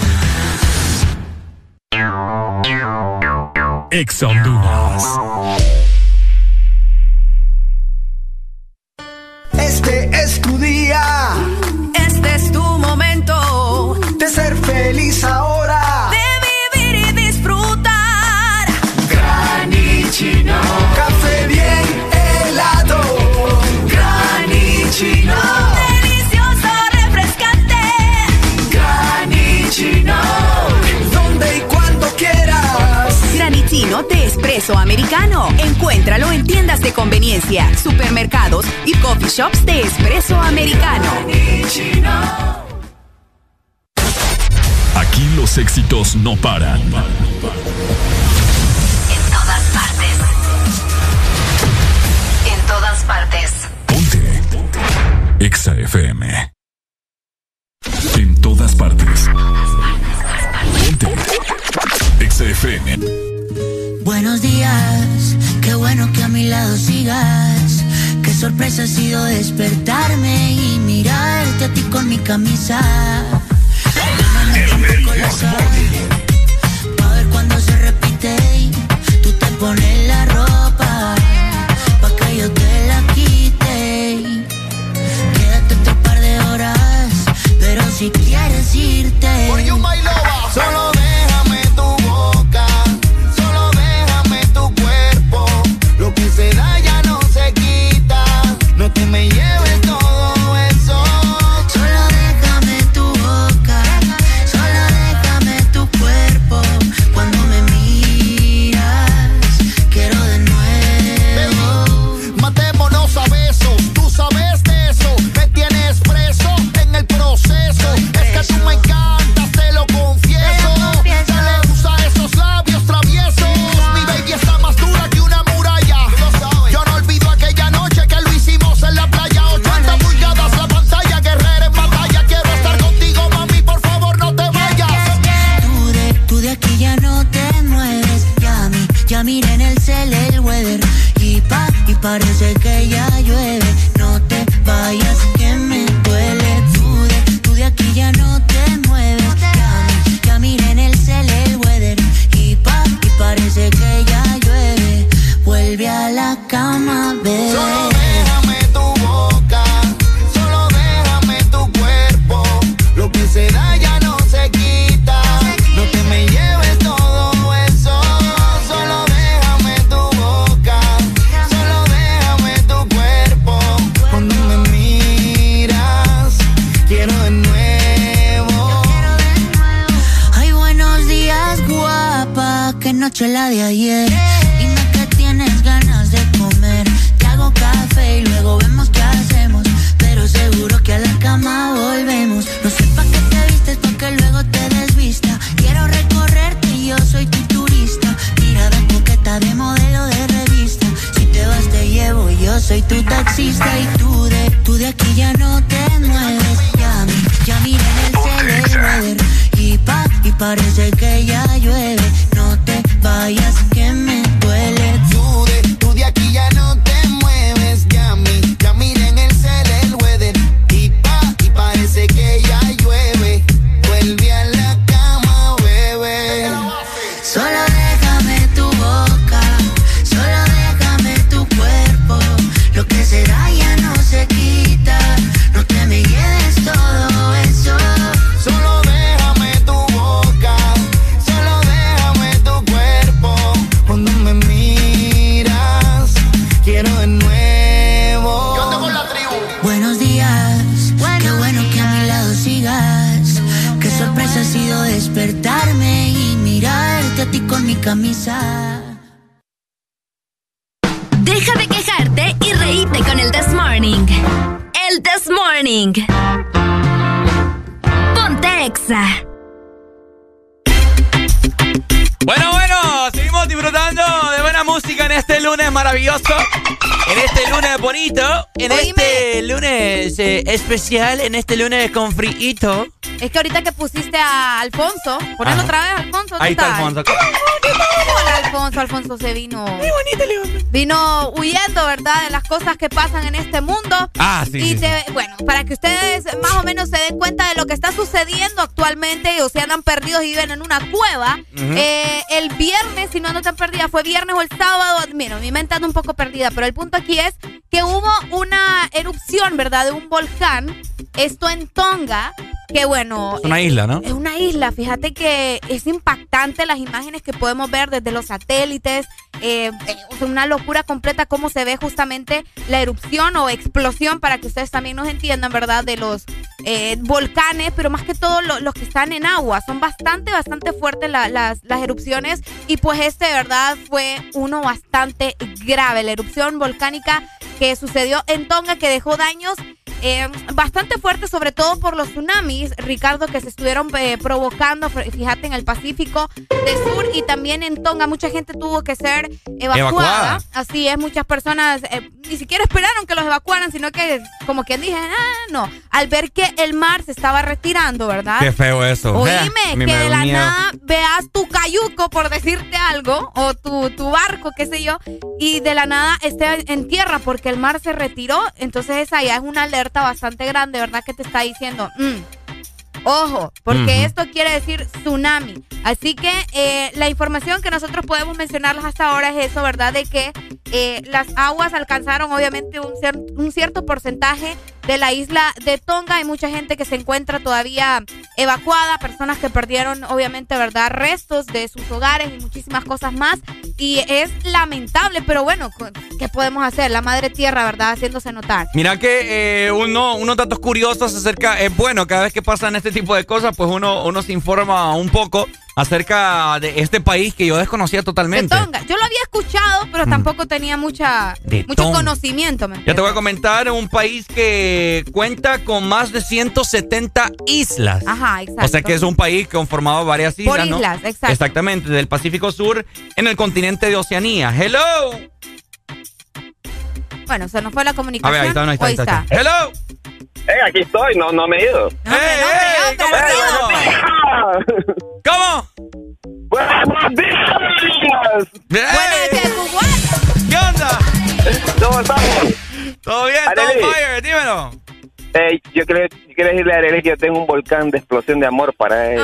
Especial. En este lunes con friito. Es que ahorita que pusiste a Alfonso, ponelo otra vez, Alfonso. ¿dónde Ahí está Alfonso. Hola, Alfonso. Alfonso se vino. Vino huyendo, ¿verdad? De las cosas que pasan en este mundo. Ah, sí, Y sí, te- bueno, para que ustedes más o menos se den cuenta de lo que está sucediendo actualmente, o sea, andan perdidos y viven en una cueva. Eh, el viernes, si no no tan perdida, fue viernes o el sábado. Mira, mi mente anda un poco perdida, pero el punto aquí es erupción, ¿verdad? De un volcán. Esto en Tonga, que bueno. Es una isla, ¿no? Es una isla, fíjate que es impactante las imágenes que podemos ver desde los satélites, eh, eh, una locura completa cómo se ve justamente la erupción o explosión, para que ustedes también nos entiendan, ¿verdad? De los eh, volcanes, pero más que todo lo- los que están en agua, son bastante, bastante fuertes la- las, las erupciones y pues este, de verdad, fue uno bastante grave, la erupción volcánica que sucedió en Tonga, que dejó daños eh, bastante fuerte, sobre todo por los tsunamis, Ricardo, que se estuvieron eh, provocando, fíjate, en el Pacífico de Sur y también en Tonga. Mucha gente tuvo que ser evacuada. Evacuada. Así es, muchas personas eh, ni siquiera esperaron que los evacuaran, sino que, como quien dije, ah, no, al ver que el mar se estaba retirando, ¿verdad? Qué feo eso. Oíme, Eh, que de la miedo. nada veas tu cayuco, por decirte algo, o tu, tu barco, qué sé yo, y de la nada esté en tierra porque el mar se retiró. Entonces esa ya es una alerta bastante grande, ¿verdad? Que te está diciendo, mm, ojo, porque esto quiere decir tsunami. Así que eh, la información que nosotros podemos mencionarles hasta ahora es eso, ¿verdad? De que eh, las aguas alcanzaron obviamente un, cier- un cierto porcentaje de la isla de Tonga. Hay mucha gente que se encuentra todavía evacuada, personas que perdieron obviamente, ¿verdad? Restos de sus hogares y muchísimas cosas más. Y es lamentable, pero bueno, ¿qué podemos hacer? La madre tierra, ¿verdad? Haciéndose notar. Mira que eh, uno, unos datos curiosos acerca, es bueno, cada vez que pasan este tipo de cosas, pues uno, uno se informa un poco acerca de este país que yo desconocía totalmente. Tonga. Yo lo había escuchado, pero tampoco tenía mucha, Mm. De mucho Tonga. conocimiento. ¿me Ya te voy a comentar, un país que cuenta con más de 170 islas. Ajá, exacto. O sea que es un país conformado de varias islas, Por ¿no? islas, exacto. Exactamente, del Pacífico Sur en el continente de Oceanía. Hello. Bueno, se nos fue la A comunicación. ver, ahí está, ahí está, O ahí está. Hello. Eh, aquí estoy, no, no me he ido. ¿Cómo? ¡Buenos días! ¿Qué onda? ¿Cómo estamos? ¿Todo bien? Arely. ¿Todo fire? Dímelo. Ey, yo quiero, decirle a Arely que yo tengo un volcán de explosión de amor para él.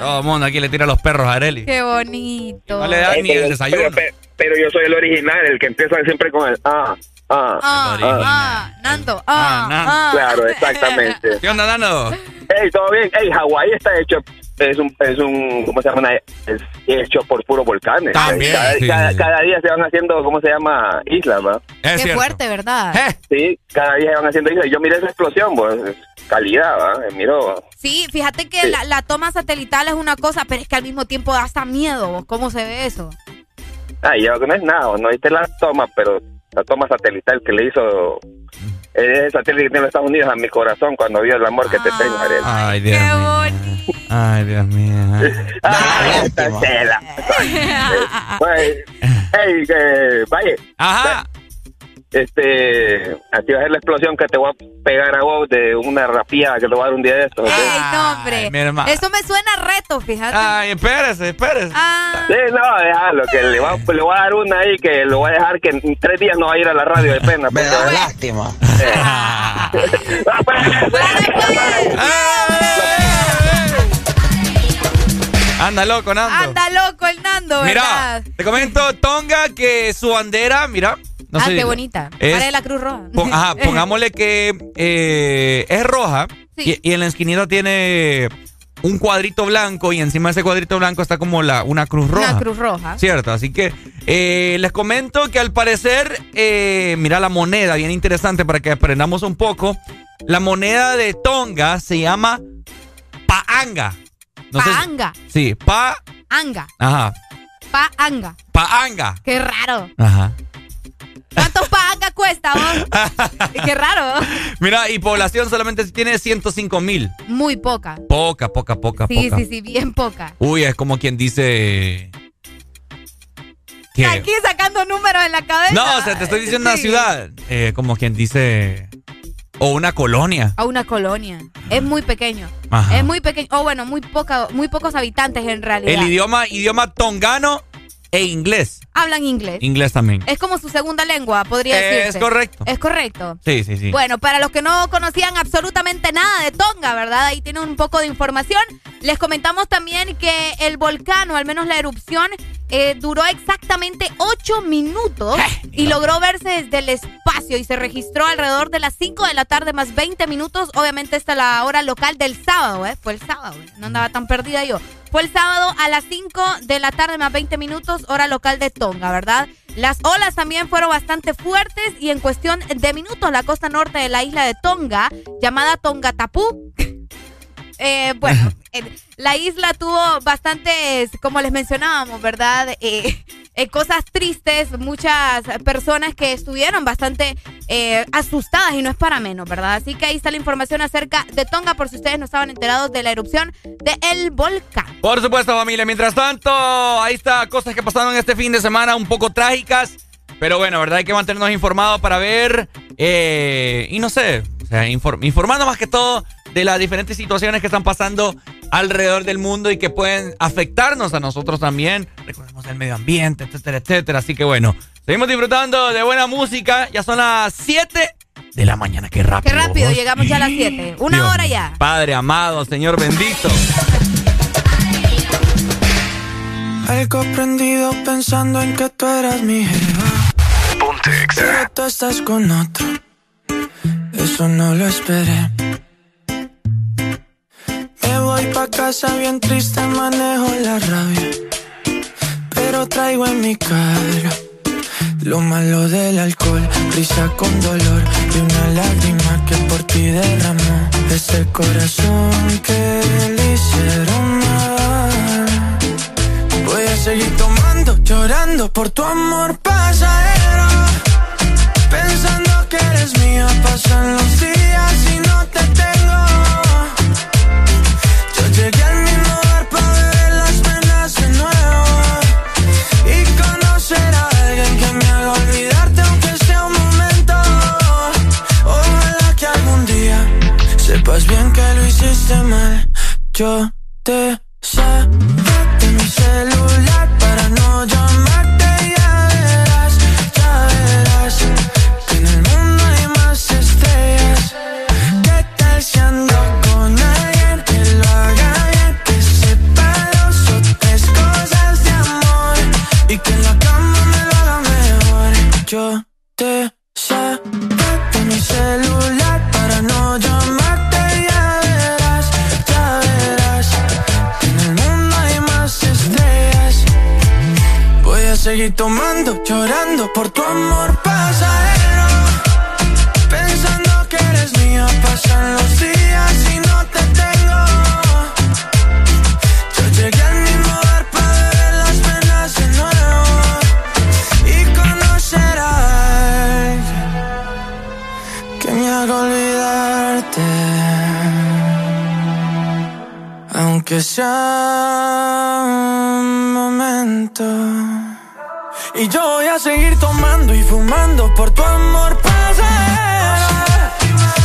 Todo el mundo aquí le tira los perros a Areli. Qué bonito. No le da Ey, ni el desayuno. Pero, pero- pero yo soy el original, el que empieza siempre con el ah, ah, Ah, ah. ah, Nando. Ah, Nando. ah. Claro, exactamente. ¿Qué onda, Nando? Ey, todo bien. Ey, Hawái está hecho, es un, es un, ¿cómo se llama? Una- Es hecho por puros volcanes. También, cada, sí, cada- sí. cada día se van haciendo, ¿cómo se llama? Islas, ¿va? Qué fuerte, ¿verdad? Sí, cada día se van haciendo islas. Yo miré esa explosión, pues, calidad, ¿va? Eh, Miro. Sí, fíjate que la, la toma satelital es una cosa, pero es que al mismo tiempo da hasta miedo. ¿vos ¿Cómo se ve eso? Ah, ya no es nada, no viste la toma, pero la toma satelital que le hizo el satélite que tiene Estados Unidos a mi corazón cuando vio el amor que te tengo, Ariel. Ay, Dios mío. Ay, Dios mío. Ah, esta chela. Pues, hey, que, vaya. Ajá. Este, así va a ser la explosión que te voy a pegar a vos de una rapía que te voy a dar un día de estos. Ay, no, hombre. mi hermano. Eso me suena a reto, fíjate. Ay, espérese, espérese. Ah, Sí, no, déjalo, que le, va, le voy a dar una ahí que lo voy a dejar que en tres días no va a ir a la radio de pena. Me da lástima. Anda loco, Nando. anda loco el Nando, Mira, ¿verdad? te comento, Tonga, que su bandera, mira. No ah, sé, qué bonita. es- Para de la Cruz Roja. ajá, pongámosle que eh, es roja y, y en la esquinita tiene un cuadrito blanco y encima de ese cuadrito blanco está como la, una cruz roja. Una Cruz Roja. Cierto, así que eh, les comento que al parecer, eh, mira la moneda, bien interesante para que aprendamos un poco. La moneda de Tonga se llama Paanga. No sé Paanga. sí, Pa, Anga. ajá, Paanga. Paanga. Qué raro. Ajá. Cuesta, vos. Qué raro. Mira, y población solamente tiene 105 mil. Muy poca. Poca, poca, poca, Sí, poca. sí, sí, bien poca. Uy, es como quien dice. Aquí sacando números en la cabeza. No, o sea, te estoy diciendo una Sí. ciudad. eh, como quien dice. O una colonia. A una colonia. Es muy pequeño. Ajá. Es muy pequeño. O bueno, muy poca, muy pocos habitantes en realidad. El idioma, idioma tongano e inglés. Hablan inglés. Inglés también. Es como su segunda lengua, podría Es decirse. correcto. Es correcto. Sí, sí, sí. Bueno, para los que no conocían absolutamente nada de Tonga, ¿verdad? Ahí tienen un poco de información. Les comentamos también que el volcán, o al menos la erupción, eh, duró exactamente 8 minutos y logró verse desde el espacio y se registró alrededor de las 5 de la tarde más 20 minutos. Obviamente es la hora local del sábado, ¿eh? Fue el sábado, no andaba tan perdida yo. Fue el sábado a las 5 de la tarde más 20 minutos, hora local de Tonga, ¿verdad? Las olas también fueron bastante fuertes y en cuestión de minutos la costa norte de la isla de Tonga, llamada Tongatapú, eh, bueno, eh, la isla tuvo bastantes, como les mencionábamos, ¿verdad? Eh, eh, cosas tristes, muchas personas que estuvieron bastante eh, asustadas y no es para menos, ¿verdad? Así que ahí está la información acerca de Tonga por si ustedes no estaban enterados de la erupción del volcán. Por supuesto, familia. Mientras tanto, ahí está cosas que pasaron este fin de semana un poco trágicas. Pero bueno, ¿verdad? Hay que mantenernos informados para ver. eh, y no sé, o sea, infor- informando más que todo de las diferentes situaciones que están pasando alrededor del mundo y que pueden afectarnos a nosotros también. Recordemos el medio ambiente, etcétera, etcétera. Así que bueno, seguimos disfrutando de buena música. Ya son las 7 de la mañana. Qué rápido. Qué rápido, vos. llegamos ya a las 7. Una Dios hora ya. Padre amado, Señor bendito. Algo prendido pensando en que tú eras mi jeva. Ponte Pero tú estás con otro. Eso no lo esperé. Me voy pa' casa bien triste, manejo la rabia. Pero traigo en mi cara lo malo del alcohol, risa con dolor y una lágrima que por ti derramó. Ese corazón que le hicieron mal. Voy a seguir tomando, llorando por tu amor pasajero. Pensando que eres mía, pasan los días y no te tengo. Bien que lo hiciste mal. Yo te saqué mi celular para no llamarte. Ya verás, ya verás que en el mundo hay más estrellas. ¿Qué tal si con alguien que lo haga bien? Que sepa dos o tres cosas de amor y que en la cama me lo haga mejor. Yo te Seguir tomando, llorando por tu amor pasajero. Pensando que eres mía, pasan los días y no te tengo. Yo llegué al mismo bar para beber las penas de nuevo y conocer a alguien que me haga olvidarte. Aunque sea un momento. Y yo voy a seguir tomando y fumando por tu amor pasajero.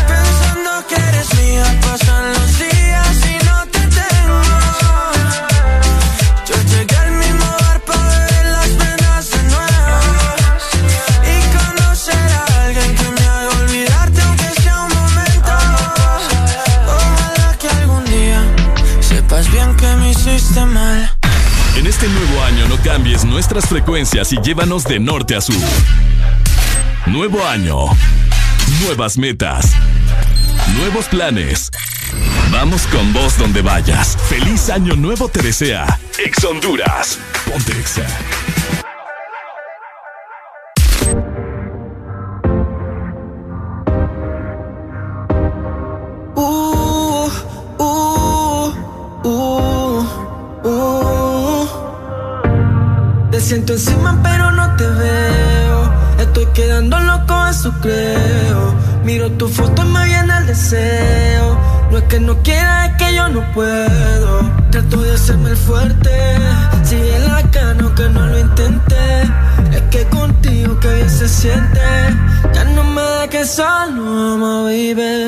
Pensando que eres mía, pasan los días En este nuevo año no cambies nuestras frecuencias y llévanos de norte a sur. Nuevo año. Nuevas metas. Nuevos planes. Vamos con vos donde vayas. Feliz año nuevo te desea. Ex Honduras. Ponte Exa. Siento encima pero no te veo. Estoy quedando loco eso creo. Miro tu foto y me viene el deseo. No es que no quiera, es que yo no puedo. Trato de hacerme el fuerte. Sigue la cano que no lo intenté. Es que contigo que bien se siente. Ya no me da que solo amo, baby.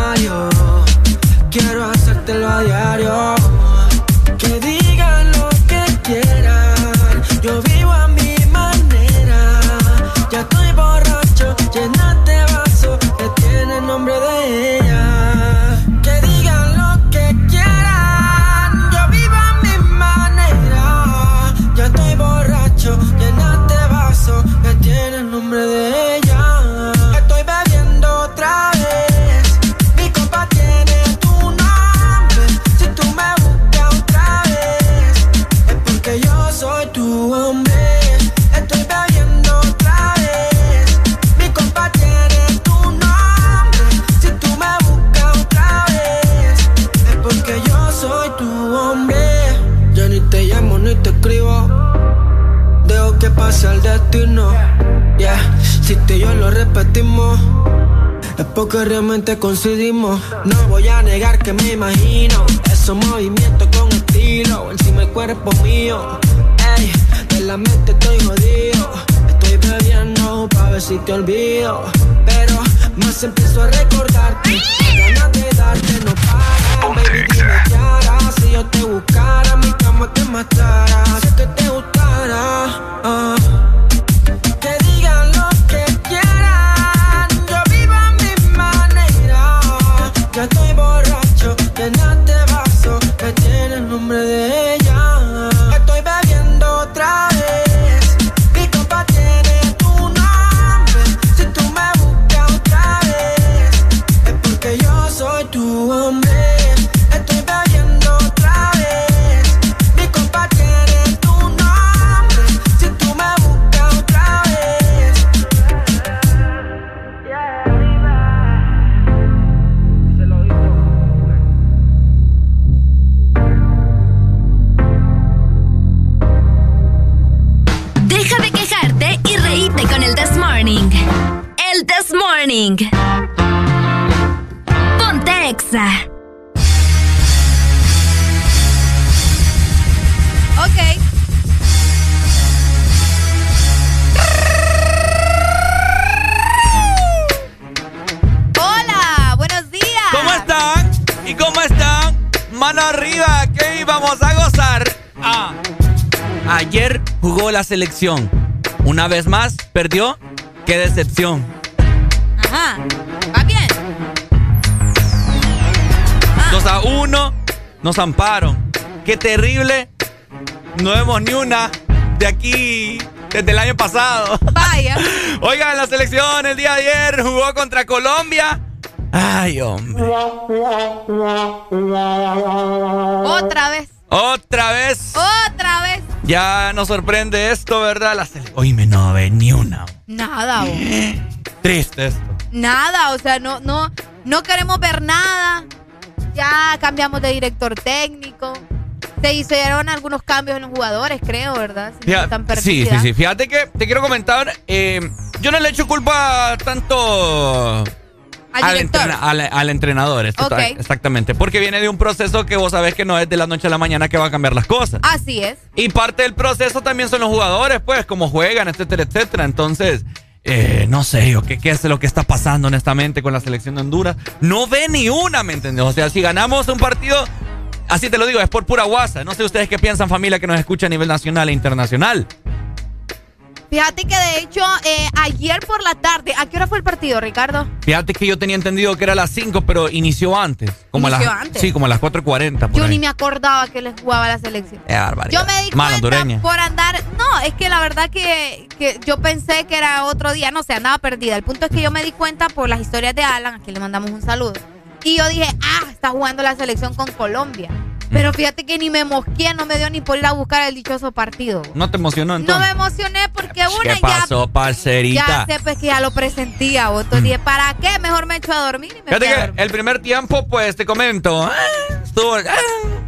Porque realmente coincidimos. No voy a negar que me imagino esos movimientos con estilo encima el cuerpo mío. Ey, de la mente estoy jodido. Estoy bebiendo pa' ver si te olvido. Pero más empiezo a recordarte. Ganas de darte no paran. Baby, dime qué si yo te buscara. Mi cama te matara. Selección. Una vez más, perdió. Qué decepción. Ajá. ¿Va bien? 2 a 1. Nos amparon. Qué terrible. No vemos ni una de aquí desde el año pasado. Vaya. Oigan, la selección el día de ayer jugó contra Colombia. Ay, hombre. Otra vez. Otra vez. Ya nos sorprende esto, ¿verdad? La Oíme, no ve ni una. Nada. Triste esto. Nada, o sea, no, no, no queremos ver nada. Ya cambiamos de director técnico. Se hicieron algunos cambios en los jugadores, creo, ¿verdad? Si no Fíjate- sí, sí, sí. Fíjate que te quiero comentar. eh, yo no le echo culpa tanto Al director. entrena- al- al entrenador. esto está- Exactamente. Porque viene de un proceso que vos sabés que no es de la noche a la mañana que va a cambiar las cosas. Así es. Y parte del proceso también son los jugadores, pues, cómo juegan, etcétera, etcétera. Entonces, eh, no sé yo qué, qué es lo que está pasando honestamente con la selección de Honduras. No ve ni una, ¿me entiendes? O sea, si ganamos un partido, así te lo digo, es por pura guasa. No sé ustedes qué piensan, familia, que nos escucha a nivel nacional e internacional. Fíjate que de hecho, eh, ayer por la tarde, ¿a qué hora fue el partido, Ricardo? Fíjate que yo tenía entendido que era a las 5, pero inició antes. Como a Inició las, antes. Sí, como a las 4.40. por Yo ahí. ni me acordaba que les jugaba la selección. Qué barbaridad. Yo me di cuenta hondureña. por andar. No, es que la verdad que, que yo pensé que era otro día. No sé, andaba perdida. El punto es que yo me di cuenta por las historias de Alan, a quien le mandamos un saludo. Y yo dije, ah, está jugando la selección con Colombia. Pero fíjate que ni me mosqué, no me dio ni por ir a buscar el dichoso partido. ¿No te emocionó No entonces? me emocioné porque una ¿Qué pasó, ya. parcerita? Ya sé, pues que ya lo presentía. vos. Entonces dije, ¿para qué? Mejor me echo a dormir y me Fíjate que dormir. el primer tiempo, pues te comento, ah, estuvo ah,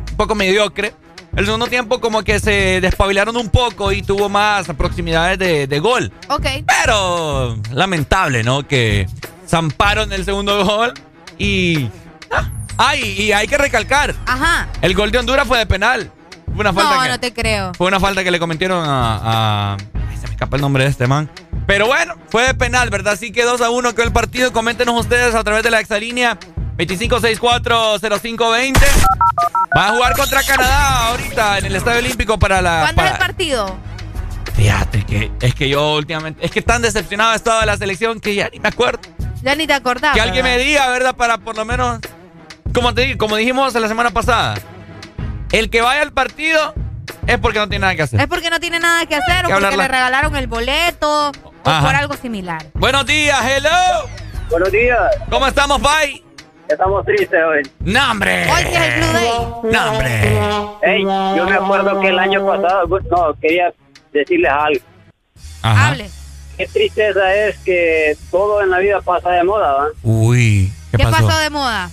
un poco mediocre. El segundo tiempo como que se despabilaron un poco y tuvo más proximidades de, de gol. Ok. Pero lamentable, ¿no? Que zamparon el segundo gol y... ah, ah, y, hay que recalcar, Ajá. el gol de Honduras fue de penal. Fue una falta No, que... no te creo. Fue una falta que le cometieron a, a- Ay, se me escapa el nombre de este man. Pero bueno, fue de penal, ¿verdad? Así que 2 a 1 quedó el partido. Coméntenos ustedes a través de la exalínea 25640520. Va a jugar contra Canadá ahorita en el Estadio Olímpico para la... ¿Cuándo es el partido? Fíjate que es que yo últimamente... Es que tan decepcionado he estado de la selección que ya ni me acuerdo. Ya ni te acordás. que alguien me diga, ¿verdad? Para por lo menos... Como, te, di- como dijimos la semana pasada. El que vaya al partido es porque no tiene nada que hacer. Es porque no tiene nada que hacer o Que porque hablarla. le regalaron el boleto o Ajá. por algo similar. Buenos días, hello. Buenos días. ¿Cómo estamos, Pai? Estamos tristes hoy. ¡No, hombre! Hoy sí es el Blue Day. ¡No, hombre! Ey, yo me acuerdo que el año pasado, pues, no, quería decirles algo. Ajá. Hable. Qué tristeza es que todo en la vida pasa de moda, ¿va? Uy, ¿qué, ¿Qué pasó de moda?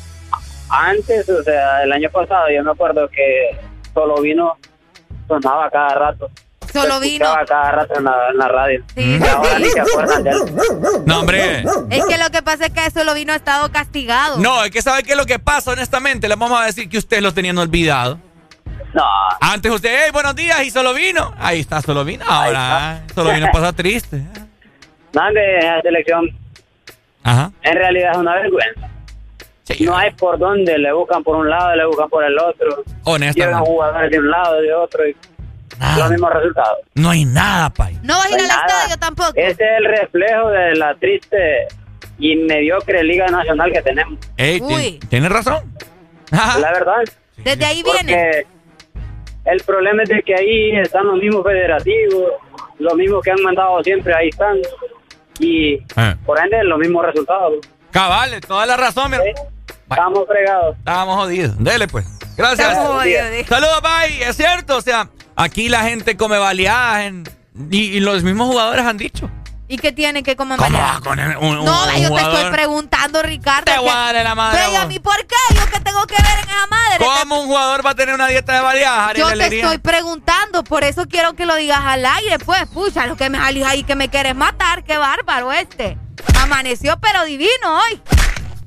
Antes, o sea, el año pasado, yo me acuerdo que solo vino, sonaba cada rato. Solo vino. cada rato en la, en la radio. Sí. Y ahora ni se acuerdan de él. No, hombre. Es que lo que pasa es que eso lo vino estado castigado. No, es que ¿sabe qué es lo que pasa, honestamente? Le vamos a decir que ustedes lo tenían olvidado. No. Antes usted, hey, buenos días, y solo vino. Ahí está, solo vino. Ahora, solo vino pasa triste. Nada de esa selección, Ajá. en realidad es una vergüenza. No hay por dónde, le buscan por un lado, le buscan por el otro. Honestamente. jugadores de un lado, de otro, y los mismos resultados. No hay nada, Pai. No vas a ir No al nada. estadio tampoco. Ese es el reflejo de la triste y mediocre Liga Nacional que tenemos. Ey, Uy. ti- tienes razón. La verdad. Desde ahí viene. Porque el problema es de que ahí están los mismos federativos, los mismos que han mandado siempre, ahí están. Y Eh. por ende, los mismos resultados. Cabal, toda la razón, mi hermano. Estamos fregados. Estábamos jodidos. Dele, pues. Gracias. Estamos jodidos, dijo. Saludos, Pai. Es cierto, o sea, aquí la gente come baleadas en- y, y los mismos jugadores han dicho. ¿Y qué tiene que comer ¿Cómo mañana? va con el- un, un- No, un yo te estoy preguntando, Ricardo. Te que- voy a darle la madre, Pero, ¿y a mí por qué? ¿Yo qué tengo que ver en esa madre? ¿Cómo un jugador va a tener una dieta de baleadas, Yo te Alegría? estoy preguntando, por eso quiero que lo digas al aire, pues, pucha, lo que me salís ahí que me quieres matar, qué bárbaro este. Amaneció pero divino hoy.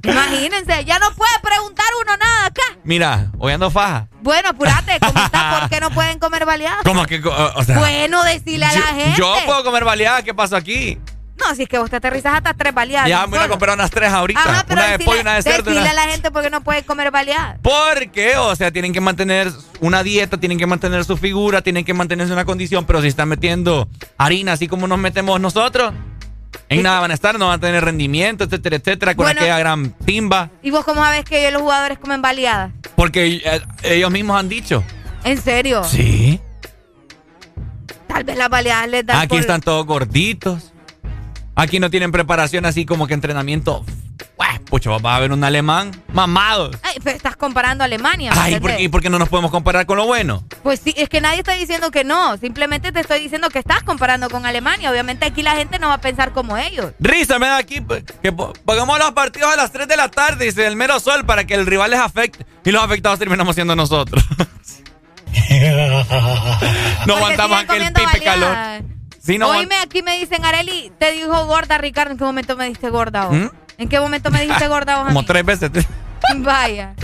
Imagínense, ya no puede preguntar uno nada acá. Mira, hoy ando faja. Bueno, apurate, ¿cómo está? ¿Por qué no pueden comer baleadas? ¿Cómo que? O sea, Bueno, decirle a la yo, gente. yo puedo comer baleadas, ¿qué pasó aquí? No, si es que vos te aterrizas hasta tres baleadas. ya me voy a comprar unas tres ahorita. Ajá, pero una de pollo y una de cerdo. Decirle una- a la gente porque no puede comer baleadas. Porque, o sea, tienen que mantener una dieta, tienen que mantener su figura, tienen que mantenerse en una condición, pero si están metiendo harina así como nos metemos nosotros, en nada van a estar, no van a tener rendimiento, etcétera, etcétera, con Bueno. aquella gran timba. ¿Y vos cómo sabes que los jugadores comen baleadas? Porque eh, ellos mismos han dicho. ¿En serio? Sí. Tal vez las baleadas les dan Aquí por- están todos gorditos. Aquí no tienen preparación así como que entrenamiento. Pues, pucha, va a haber un alemán mamado. Ay, pero estás comparando a Alemania. ¿me Ay, ¿por qué, por qué no nos podemos comparar con lo bueno? Pues sí, es que nadie está diciendo que no. Simplemente te estoy diciendo que estás comparando con Alemania. Obviamente aquí la gente no va a pensar como ellos. Risa me da aquí que pongamos los partidos a las 3 de la tarde, dice el mero sol, para que el rival les afecte. Y los afectados terminamos siendo nosotros. no aguantamos aquel pipe calor. Sí, no Oíme, aquí me dicen, Areli, te dijo gorda, Ricardo. ¿En qué momento me diste gorda? ¿Mm? ¿En qué momento me dijiste gorda vos a Como mí? tres veces. Vaya.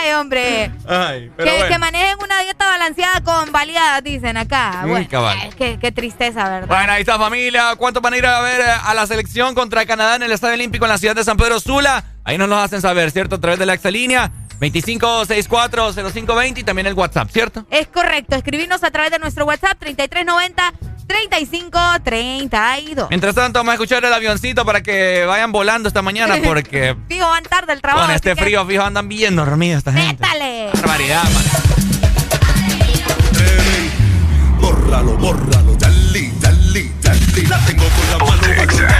Ay, hombre. Ay, pero que, bueno. que manejen una dieta balanceada con baleadas, dicen acá. Mm, Bueno, cabal. ay, qué, qué tristeza, ¿verdad? Bueno, ahí está familia. ¿Cuántos van a ir a ver eh, a la selección contra Canadá en el Estadio Olímpico en la ciudad de San Pedro Sula? Ahí nos lo hacen saber, ¿cierto? A través de la exalínea 25640520 y también el WhatsApp, ¿cierto? Es correcto. Escribirnos a través de nuestro WhatsApp 3390 3532. Mientras tanto, vamos a escuchar el avioncito para que vayan volando esta mañana porque. fijo, van tarde el trabajo. Con este frío, fijo, andan bien dormidos esta gente. ¡Métale! Barbaridad, man. Bórralo, bórralo, dale, dale, dale. La tengo con la mano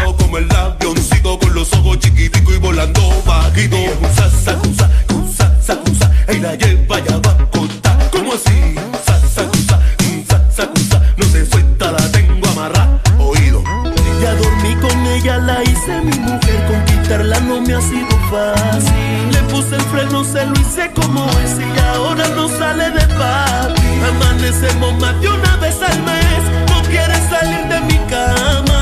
al como el avioncito con los ojos chiquiticos y volando bajito. Usa, sacusa, usa, sacusa, y la lleva allá abajo. ¿Cómo así? Ella, la hice mi mujer, conquistarla no me ha sido fácil. Le puse el freno, se lo hice como es y ahora no sale de papi. Amanecemos más de una vez al mes, no quiere salir de mi cama,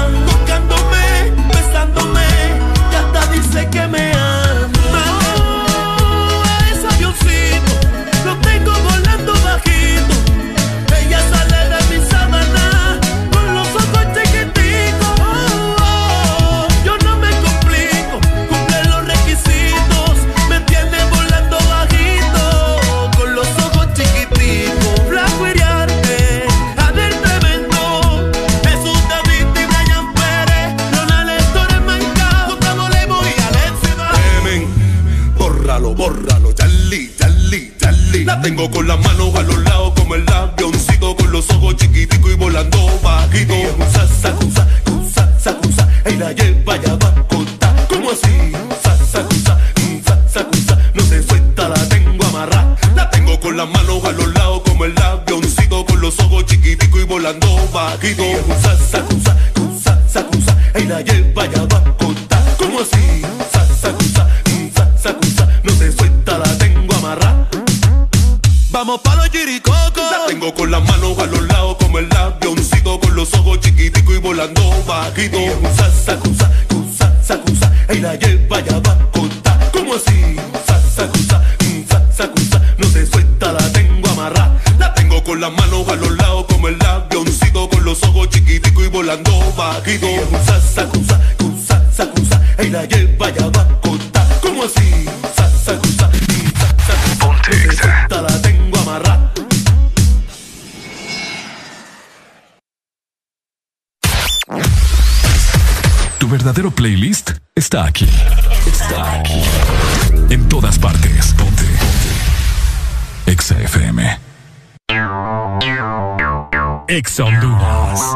Exa Honduras.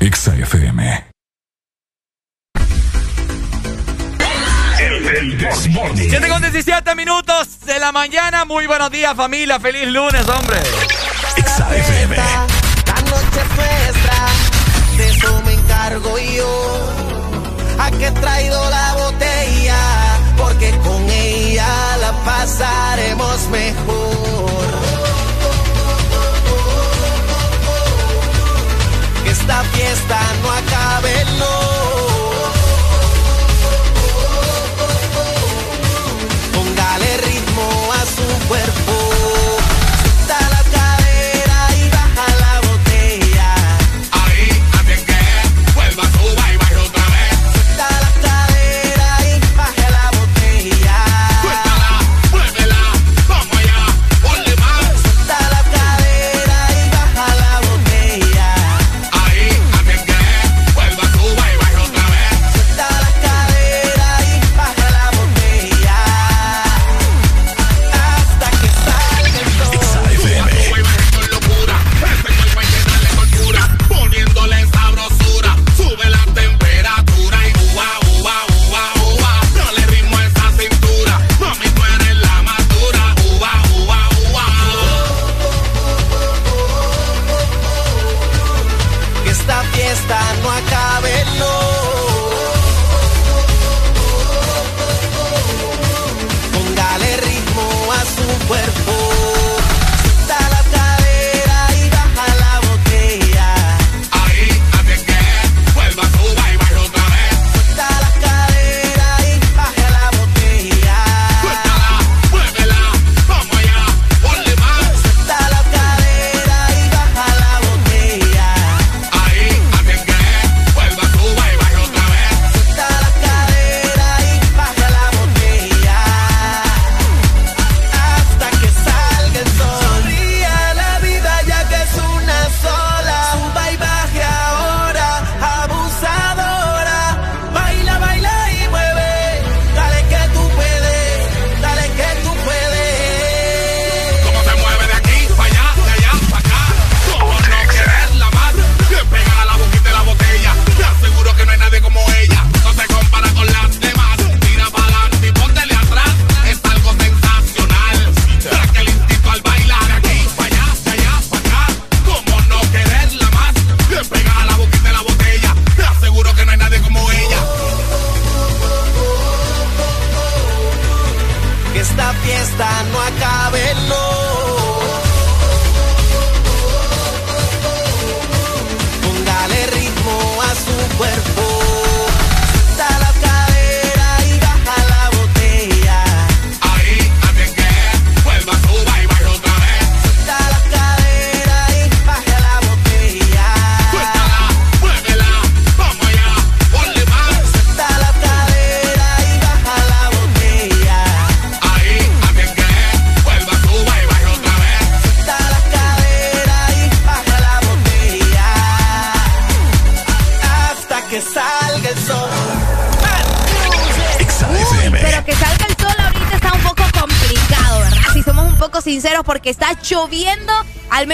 Exa FM. El Desmorning. 7 con 17 minutos de la mañana. Muy buenos días, familia. Feliz lunes, hombre. FM. La noche es nuestra, de eso me encargo yo. ¿A qué he traído la botella? Porque con ella la pasaremos mejor. Esta fiesta no acabe, no. Póngale ritmo a su cuerpo.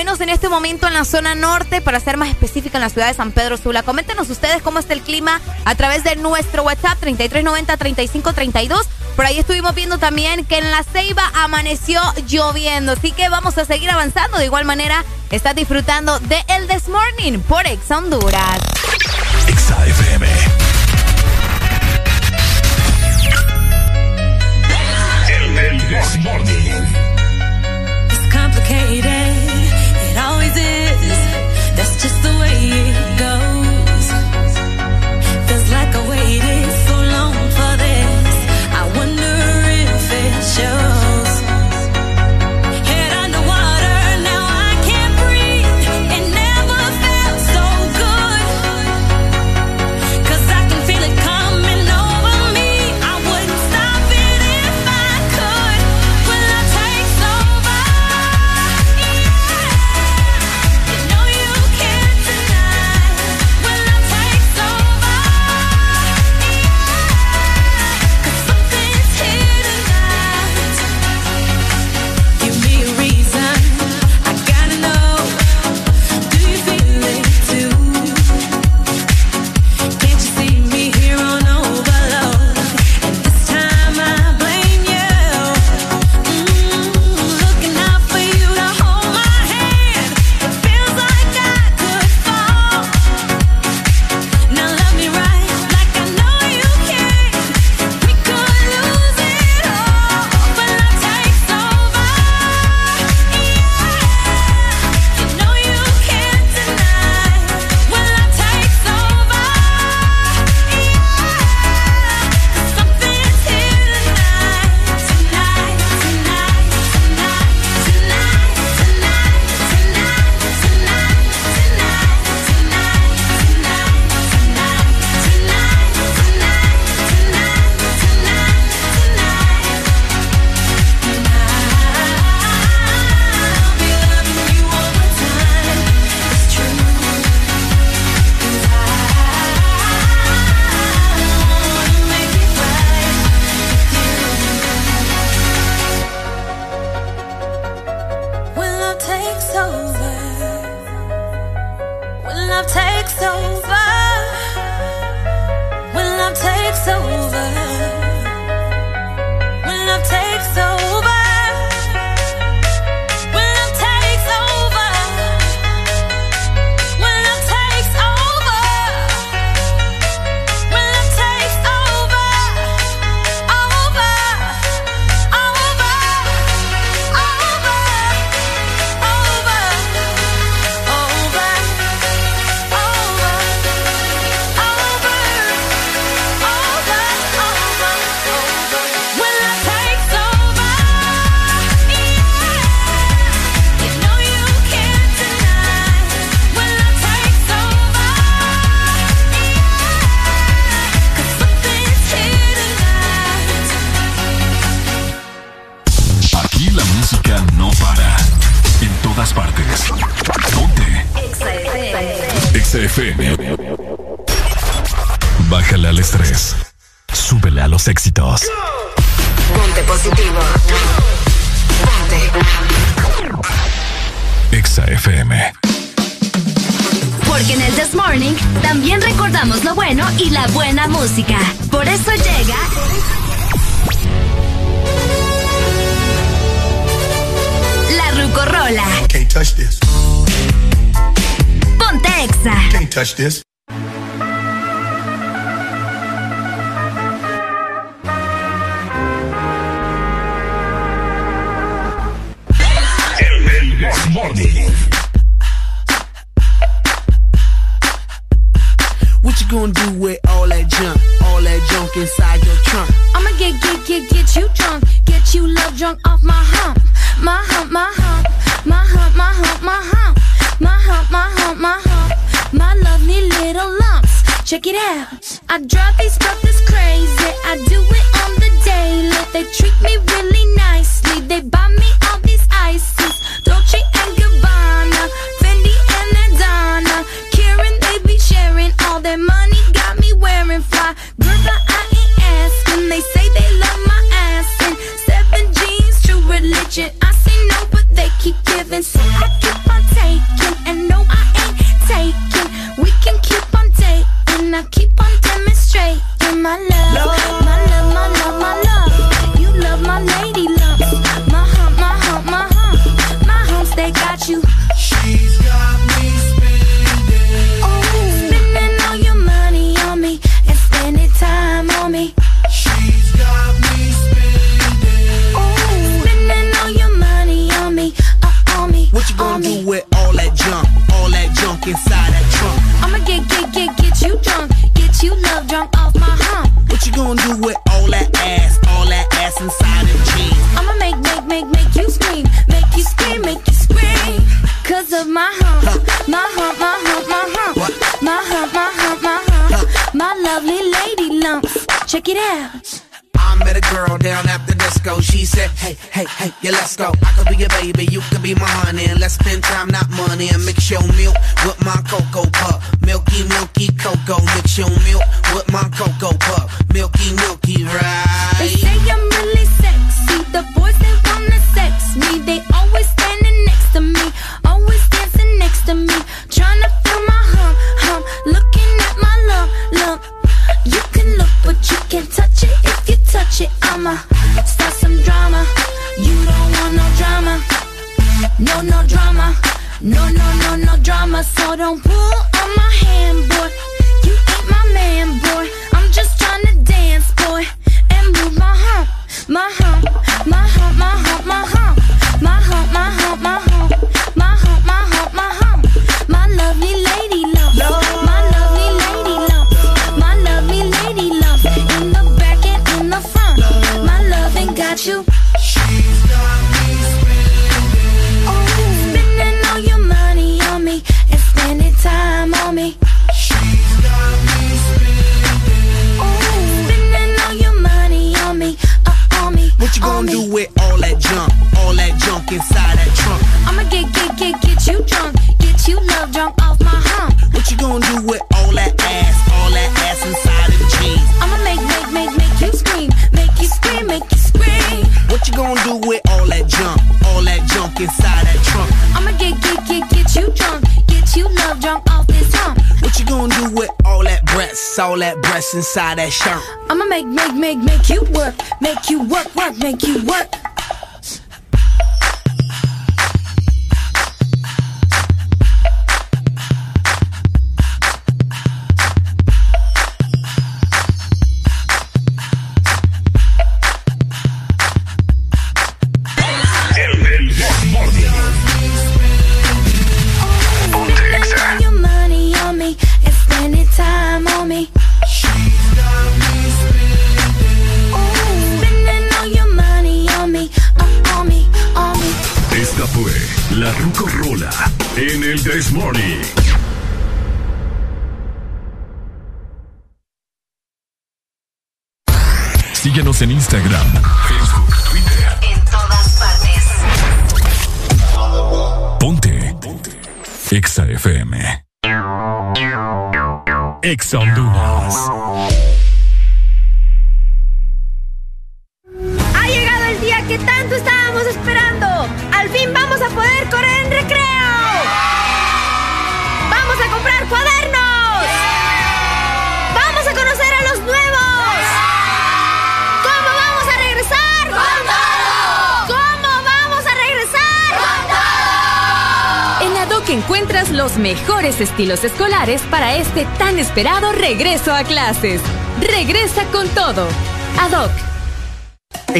En este momento en la zona norte, para ser más específica en la ciudad de San Pedro Sula. Coméntenos ustedes cómo está el clima a través de nuestro WhatsApp 3390-3532. Por ahí estuvimos viendo también que en la Ceiba amaneció lloviendo, así que vamos a seguir avanzando. De igual manera, está disfrutando de El This Morning por Ex Honduras. Just the way it goes. over.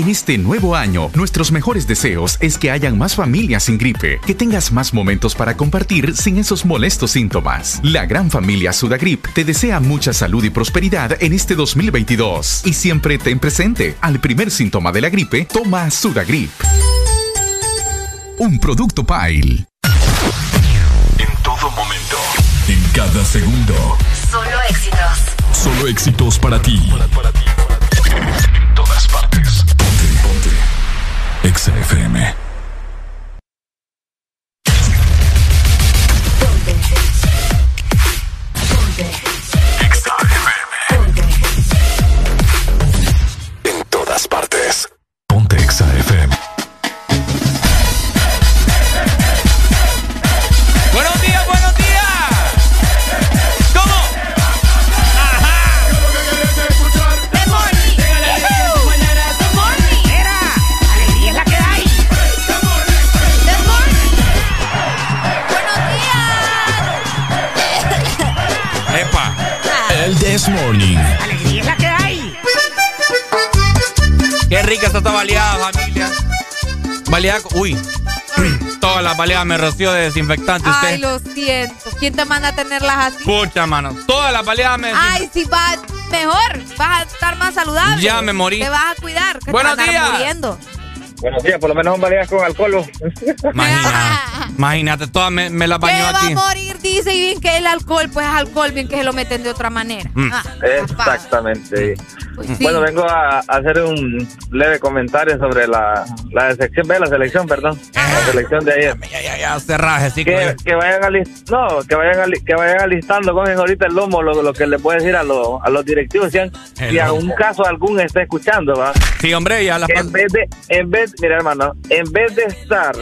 En este nuevo año, nuestros mejores deseos es que hayan más familias sin gripe, que tengas más momentos para compartir sin esos molestos síntomas. La gran familia Sudagrip te desea mucha salud y prosperidad en este 2022 y siempre ten presente, al primer síntoma de la gripe, toma Sudagrip. Un producto Pile. En todo momento. En cada segundo. Solo éxitos. Solo éxitos para ti. En Me roció de desinfectante usted. Ay, lo siento. ¿Quién te manda a tenerlas así? Pucha, mano. Todas las baleadas me Ay, si vas mejor, vas a estar más saludable. Ya me morí. Te vas a cuidar. Que Buenos te vas a días. muriendo. Buenos días, por lo menos son baleadas con alcohol. Imagínate, imagínate, todas me, me las ¿Qué bañó va a morir? Dice y bien que el alcohol, pues es alcohol, bien que se lo meten de otra manera. Mm. Ah, Exactamente. pues sí. Bueno, vengo a, a hacer un leve comentario sobre la, la sección B, la selección, perdón. La selección de ayer. Ya, cerraje, sí. Que, que vayan no, que vayan que vayan alistando, cogen ahorita el lomo, lo, lo que le puedo decir a, los a los directivos, si, han- si a lomo. un caso algún está escuchando, va. Sí, hombre, ya las en vez de, en vez, mira hermano, en vez de estar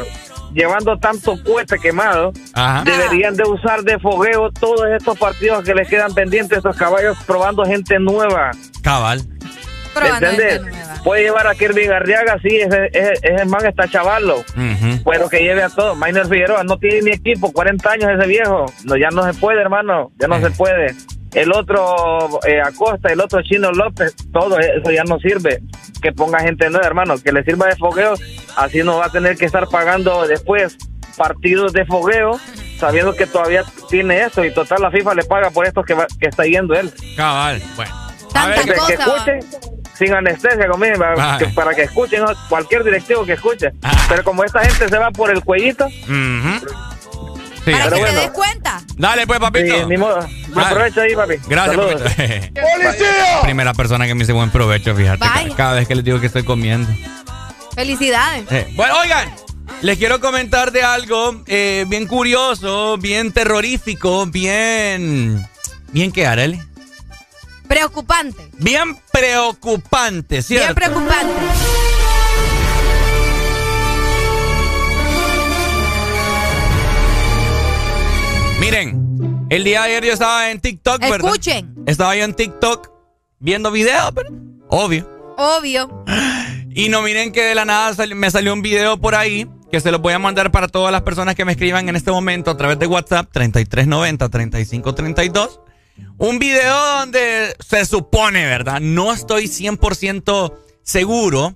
llevando tanto cohete quemado, Ajá. deberían de usar de fogueo todos estos partidos que les quedan pendientes, estos caballos probando gente nueva. Cabal. Probando ¿Entendés? Puede llevar a Kirby Garriaga, sí, ese, ese, ese man está chavalo. Ujú. Pero que lleve a todos. Minor Figueroa no tiene ni equipo, 40 años ese viejo. No, ya no se puede, hermano. Ya no se puede. El otro eh, Acosta, el otro Chino López, todo eso ya no sirve. Que ponga gente nueva, hermano. Que le sirva de fogueo. Así no va a tener que estar pagando después partidos de fogueo, sabiendo que todavía tiene esto. Y total, la FIFA le paga por esto que, va- que está yendo él. Cabal. Bueno. A ver, que, que escuchen sin anestesia conmigo, para que, para que escuchen ¿no? cualquier directivo que escuche. Pero como esta gente se va por el cuellito, Ujú. Sí. Para Pero que bueno. te des cuenta. Dale, pues, papito. Sí, ni modo. Buen Dale. provecho ahí, papi. Gracias, Saludos. papito. Primera persona que me dice buen provecho, fíjate. Cada vez que les digo que estoy comiendo. Felicidades. Eh, bueno, oigan, les quiero comentar de algo eh, bien curioso, bien terrorífico, bien. ¿Bien qué, Arely? Preocupante. Bien preocupante, ¿cierto? Bien preocupante. Miren, el día de ayer yo estaba en TikTok, ¿verdad? Escuchen. Estaba yo en TikTok viendo videos, pero obvio. Obvio. Y no miren que de la nada sal- me salió un video por ahí que se los voy a mandar para todas las personas que me escriban en este momento a través de WhatsApp 3390-3532. Un video donde se supone, ¿verdad? No estoy 100% seguro,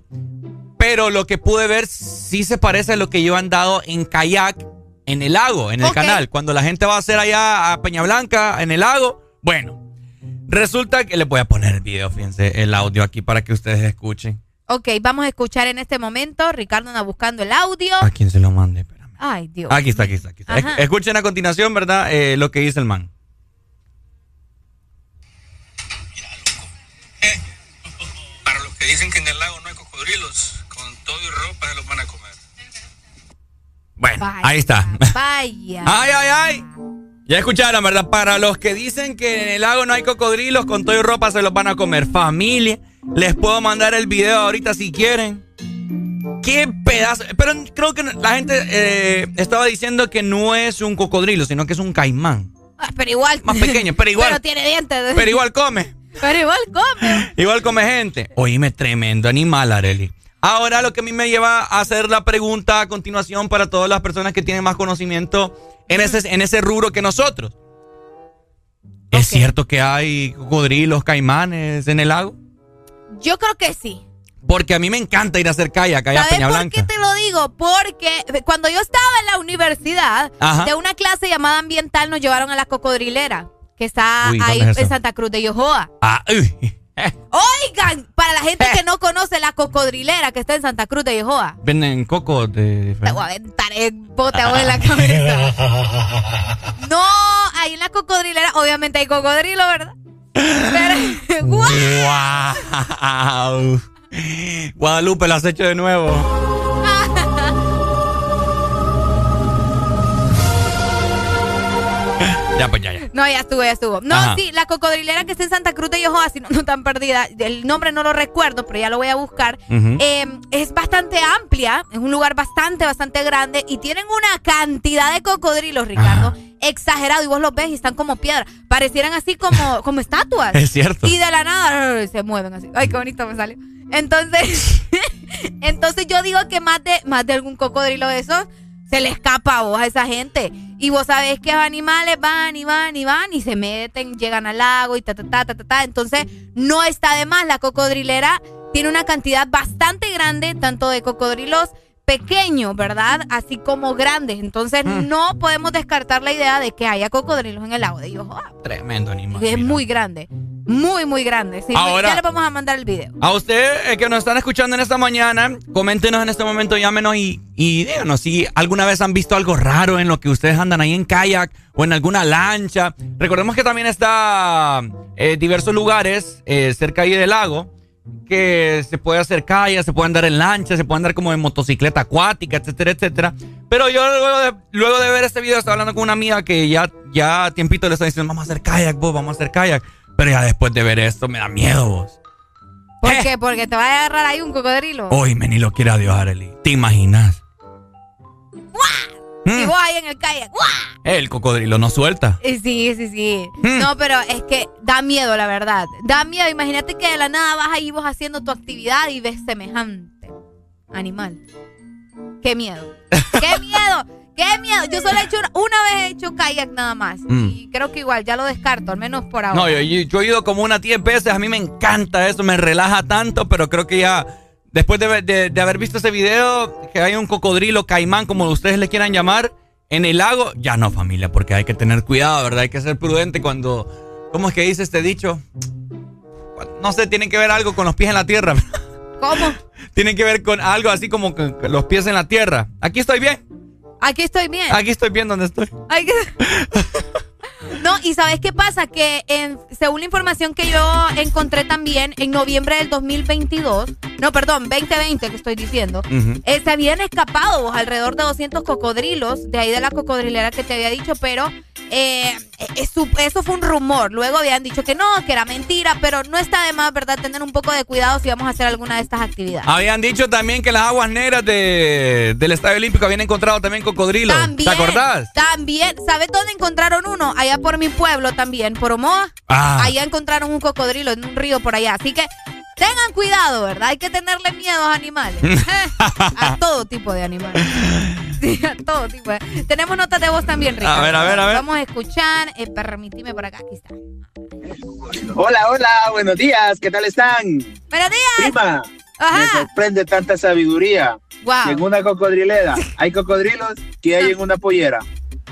pero lo que pude ver sí se parece a lo que yo he andado en kayak en el lago, en el canal. Cuando la gente va a hacer allá a Peña Blanca, en el lago, bueno, resulta que les voy a poner el video, fíjense, el audio aquí para que ustedes escuchen. Ok, vamos a escuchar en este momento. Ricardo anda buscando el audio. ¿A quién se lo mande? Ay, Dios. Aquí está, aquí está, aquí está. Ajá. Es- Escuchen a continuación, ¿verdad? Eh, lo que dice el man. Para los que dicen que en el lago no hay cocodrilos, con todo y ropa se los van a comer. Bueno, ahí está. Vaya. ¡Ay, ay, ay! Ya escucharon, ¿verdad? Para los que dicen que en el lago no hay cocodrilos, con todo y ropa se los van a comer. Familia, les puedo mandar el video ahorita si quieren. Qué pedazo. Pero creo que la gente eh, estaba diciendo que no es un cocodrilo, sino que es un caimán. Ah, Pero igual. Más pequeño, pero igual. Pero tiene dientes. Pero igual come. Pero igual come. Igual come gente. Oíme, tremendo animal, Areli. Ahora lo que a mí me lleva a hacer la pregunta a continuación para todas las personas que tienen más conocimiento en ese, en ese rubro que nosotros. ¿Es cierto que hay cocodrilos, caimanes en el lago? Yo creo que sí. Porque a mí me encanta ir a hacer kayak allá a ¿Sabes Peña por Blanca. qué te lo digo? Porque cuando yo estaba en la universidad, Ajá. de una clase llamada ambiental nos llevaron a la cocodrilera, que está Uy, ¿dónde ahí es en Santa Cruz de Yojoa. Ah, uy. Oigan, para la gente que no conoce la cocodrilera que está en Santa Cruz de Yojoa, Venden coco de te voy a aventar el bote en la cabeza. No, ahí en la cocodrilera, obviamente hay cocodrilo, ¿verdad? Pero, ¡guau! ¡Wow! Guadalupe, lo has hecho de nuevo. Ya, pues ya, ya. No, ya estuvo, ya estuvo. No, Ajá. sí, la cocodrilera que está en Santa Cruz de Yojoa, si no, no tan perdida, el nombre no lo recuerdo, pero ya lo voy a buscar. Eh, es bastante amplia, es un lugar bastante, bastante grande y tienen una cantidad de cocodrilos, Ricardo, exagerado. Y vos los ves y están como piedra. Parecieran así como, como estatuas. Es cierto. Y de la nada se mueven así. Ay, qué bonito me salió. Entonces, entonces yo digo que más de, más de algún cocodrilo de esos se le escapa a vos a esa gente. Y vos sabés que los animales van y van y van y se meten, llegan al lago y ta, ta, ta, ta, ta, ta. Entonces, no está de más. La cocodrilera tiene una cantidad bastante grande, tanto de cocodrilos pequeños, ¿verdad? Así como grandes. Entonces, no podemos descartar la idea de que haya cocodrilos en el lago de Yohoa. Tremendo animal. Es muy grande. Muy, muy grande. Sí, Ahora- ya le vamos a mandar el video. A usted eh, que nos están escuchando en esta mañana, coméntenos en este momento, llámenos y, y díganos si alguna vez han visto algo raro en lo que ustedes andan ahí en kayak o en alguna lancha. Recordemos que también está eh, diversos lugares eh, cerca ahí del lago que se puede hacer kayak, se puede andar en lancha, se puede andar como en motocicleta acuática, etcétera, etcétera. Pero yo luego de, luego de ver este video estaba hablando con una amiga que ya, ya a tiempito le está diciendo, vamos a hacer kayak, vos, vamos a hacer kayak. Pero ya después de ver esto me da miedo, vos. ¿Por qué? Porque te va a agarrar ahí un cocodrilo. Hoy me ni lo quiera Dios, Arely. ¿Te imaginas? Y vos ahí en el kayak. ¡guau! El cocodrilo no suelta. Eh, Sí, sí, sí. Hmm. No, pero es que da miedo, la verdad. Da miedo. Imagínate que de la nada vas ahí vos haciendo tu actividad y ves semejante animal. Qué miedo. Qué miedo. Qué miedo. Yo solo he hecho una, una vez he hecho kayak nada más. Mm. Y creo que igual ya lo descarto, al menos por ahora. No, yo, yo- yo he ido como unas 10 veces. A mí me encanta eso, me relaja tanto, pero creo que ya, después de, de- de haber visto ese video, que hay un cocodrilo caimán, como ustedes le quieran llamar, en el lago, ya no, familia, porque hay que tener cuidado, ¿verdad? Hay que ser prudente cuando. ¿Cómo es que dice este dicho? No sé, tiene que ver algo con los pies en la tierra. ¿Cómo? Tienen que ver con algo así como con los pies en la tierra. Aquí estoy bien. Aquí estoy bien. Aquí estoy bien donde estoy. Ay, que- No, y ¿sabes qué pasa? Que en- según la información que yo encontré también, en noviembre del 2022, no, perdón, 2020 que estoy diciendo, eh, se habían escapado alrededor de 200 cocodrilos de ahí de la cocodrilera que te había dicho, pero eh, eso, eso fue un rumor. Luego habían dicho que no, que era mentira, pero no está de más, ¿verdad? Tener un poco de cuidado si vamos a hacer alguna de estas actividades. Habían dicho también que las aguas negras de, del Estadio Olímpico habían encontrado también cocodrilos. También, ¿Te acordás? También, ¿sabes dónde encontraron uno? Allá por mi pueblo también, por Omoa. Ah. Allá encontraron un cocodrilo en un río por allá. Así que tengan cuidado, ¿verdad? Hay que tenerle miedo a los animales. a todo tipo de animales. Sí, a todo tipo. de- Tenemos notas de voz también, Ricardo. ver, a ver, a ver. Vamos a escuchar. Eh, permitime por acá. Aquí está. Hola, hola, buenos días, ¿qué tal están? Buenos días. Prima, me sorprende tanta sabiduría. Wow. Que en una cocodrilera hay cocodrilos que hay en una pollera.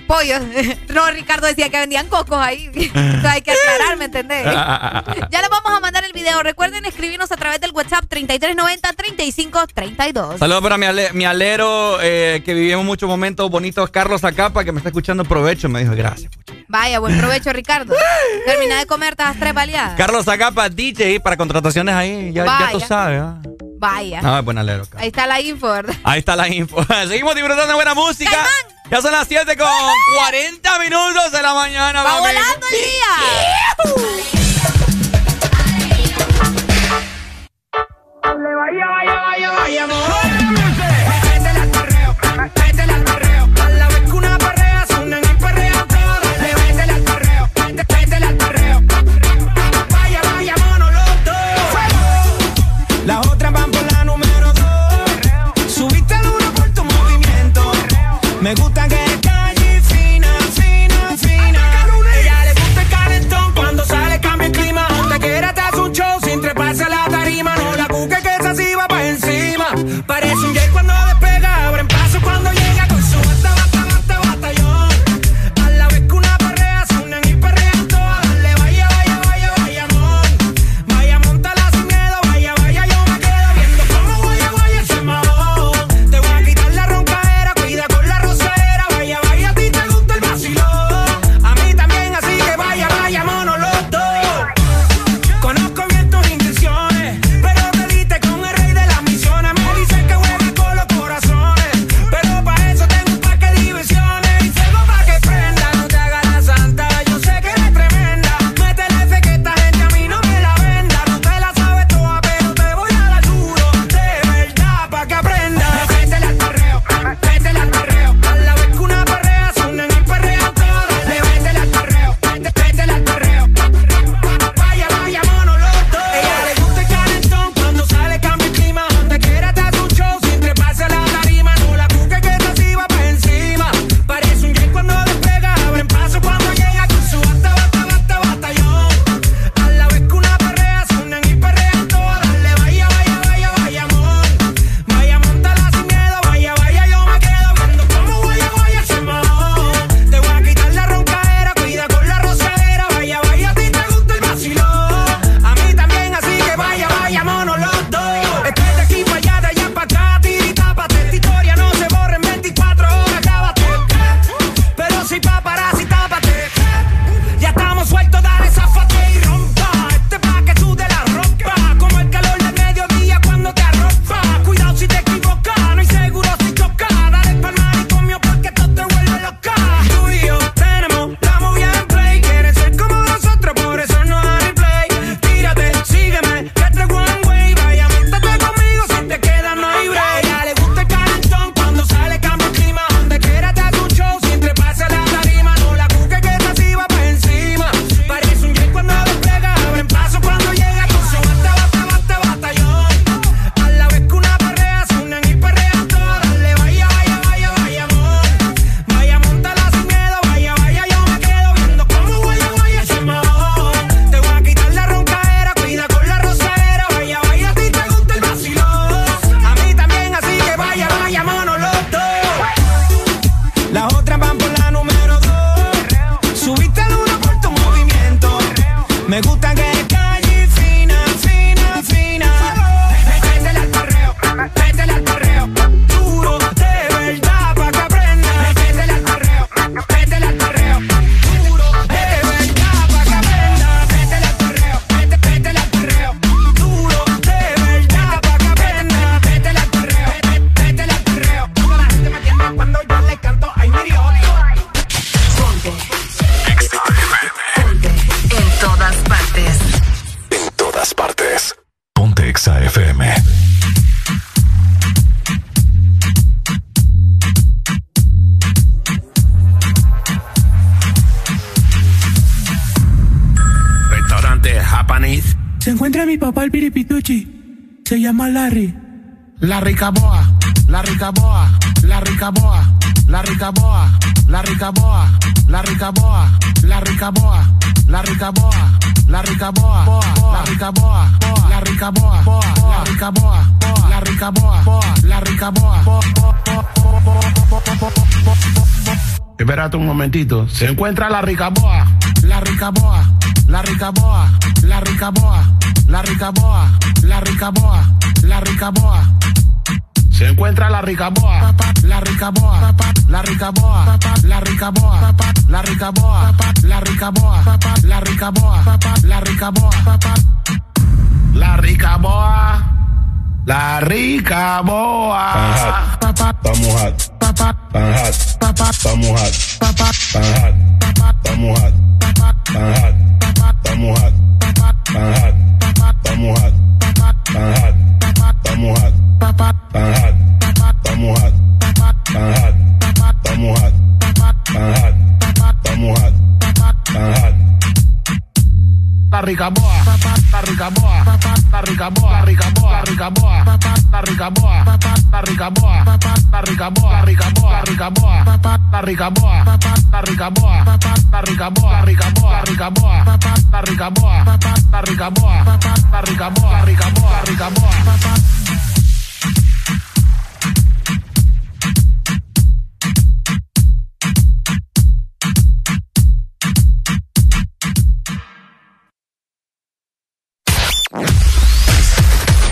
Pollos. No, Ricardo decía que vendían cocos ahí. Entonces hay que aclarar, ¿me entendés? Ya les vamos a mandar el video. Recuerden escribirnos a través del WhatsApp 3390-3532. Saludos para mi, ale- mi alero eh, que vivimos muchos momentos bonitos, Carlos Acapa, que me está escuchando. Provecho, me dijo gracias. Vaya, buen provecho, Ricardo. Termina de comer, das tres baleadas. Carlos Acapa, DJ, para contrataciones ahí, ya, ya tú sabes. ah. Vaya. No, es buen alero. Carlos. Ahí está la info, ¿verdad? Ahí está la info. Seguimos disfrutando de buena música. Tan ya son las 7 con 40 minutos de la mañana, ¡Va mami. volando el día! Yeah. rica boa, la ricaboa, la ricaboa, la ricaboa, la ricaboa, la ricaboa, la ricaboa, la ricaboa, la ricaboa, la ricaboa, la ricaboa, la ricaboa, la ricaboa, la rica boa. Un momentito, se encuentra la rica boa, la ricaboa, la ricaboa, la ricaboa, la ricaboa, la ricaboa, la ricaboa. Se encuentra la ricaboa, la ricaboa, la ricaboa, la ricaboa, la ricaboa, la ricaboa, la ricaboa, la ricaboa, la ricaboa, la ricaboa. La rica boa, la rica boa, la rica boa, la rica boa, la rica boa, la rica boa, la rica boa, la rica boa, rica boa, rica boa.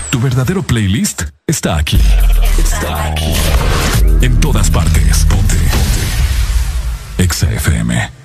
Tu verdadero playlist está aquí. Está aquí. En todas partes. Ponte. Exa FM.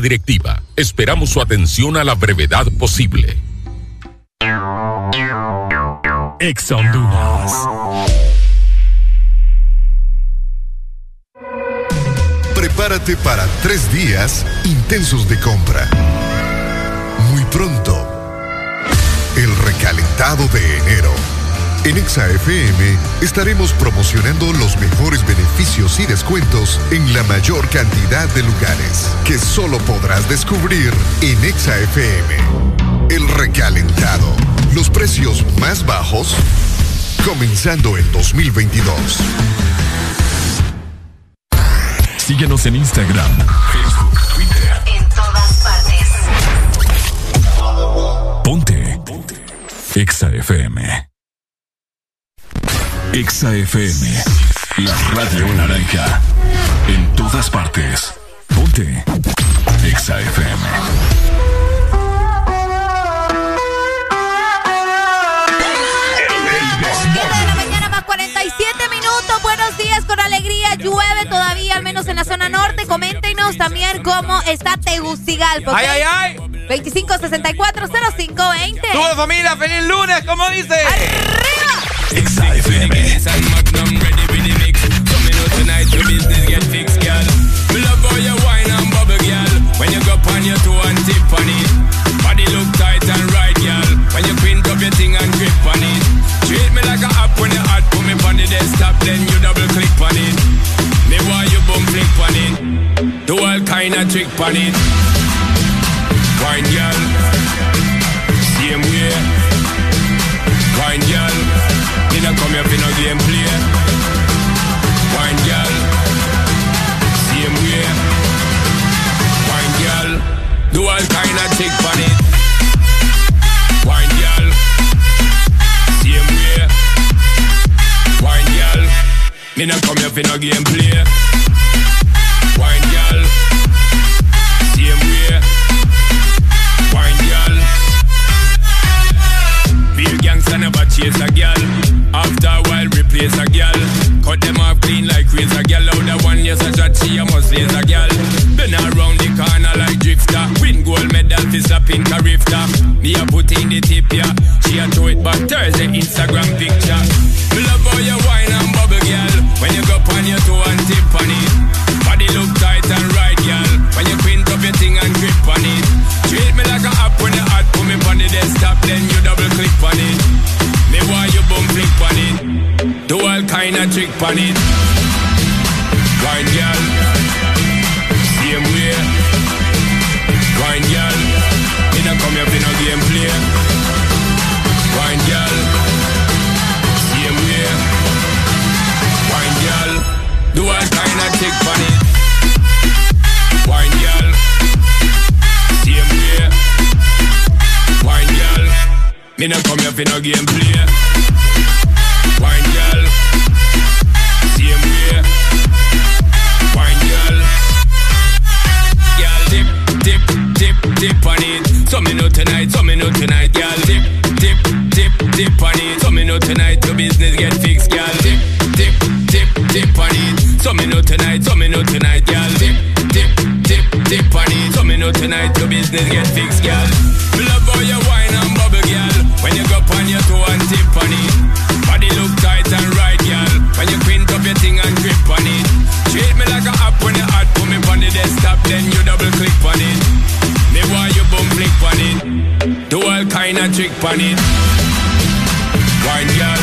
Directiva, esperamos su atención a la brevedad posible. Ex Honduras. Prepárate para tres días intensos de compra. Muy pronto, el recalentado de enero. En ExaFM estaremos promocionando los mejores beneficios y descuentos en la mayor cantidad de lugares que solo podrás descubrir en ExaFM. El recalentado. Los precios más bajos comenzando en 2022. Síguenos en Instagram, Facebook, Twitter. En todas partes. Ponte. Ponte. Exa FM. Exa FM. La radio naranja. En todas partes. Ponte. Exa FM. de la mañana más 47 minutos. Buenos días, con alegría. Llueve todavía, al menos en la zona norte. Coméntenos también cómo está Tegucigalpa. ¿ok? ¡Ay, ay, ay! 2564-0520. ¡Tu familia! ¡Feliz lunes! ¿Cómo dice? Exa FM. Tonight your business get fixed, girl. Me love how you wine and bubble, girl. When you and look tight and right. When you your thing and grip. Treat me like a when you hot. Me on the desktop, then you double click on it. Me want you. Do all kind of trick on it. Wine, girl. Me not come here for no game play. Wine girl, same way. Wine girl. Real gangster never chase a girl. After a while, replace a girl. Cut them off clean like razor girl. Out the one yes a shot, she a must laser girl. Been around the corner like drifter. Win gold medal for a rifter. Me a put in the tip yeah. She a throw it back Thursday Instagram picture. When you go on your toe and tip on it. Body look tight and right. When you up your thing and grip on it. Treat me like a app when you. Put me on the desktop then you double click on it. Me you flick on it. Do all kind of trick on it. Wine girl, Me no come here for no game play. Wine girl, same way. Wine girl, girl dip, dip, dip, dip on it. So me know tonight, so me know tonight, girl dip, dip, dip, dip on it. So me know tonight, your business get fixed, girl dip, dip, dip, dip on it. So me know tonight, so me know tonight, girl dip, dip, dip, dip on it. So me know tonight, your business get fixed, girl. When you go on your toe and tip on it. Body look tight and right, girl. When you print up your thing and grip on it. Treat me like a app when you hot, put me on the desktop, then you double click on it. Me want you boom flick on it. Do all kind of trick on it. Wine girl,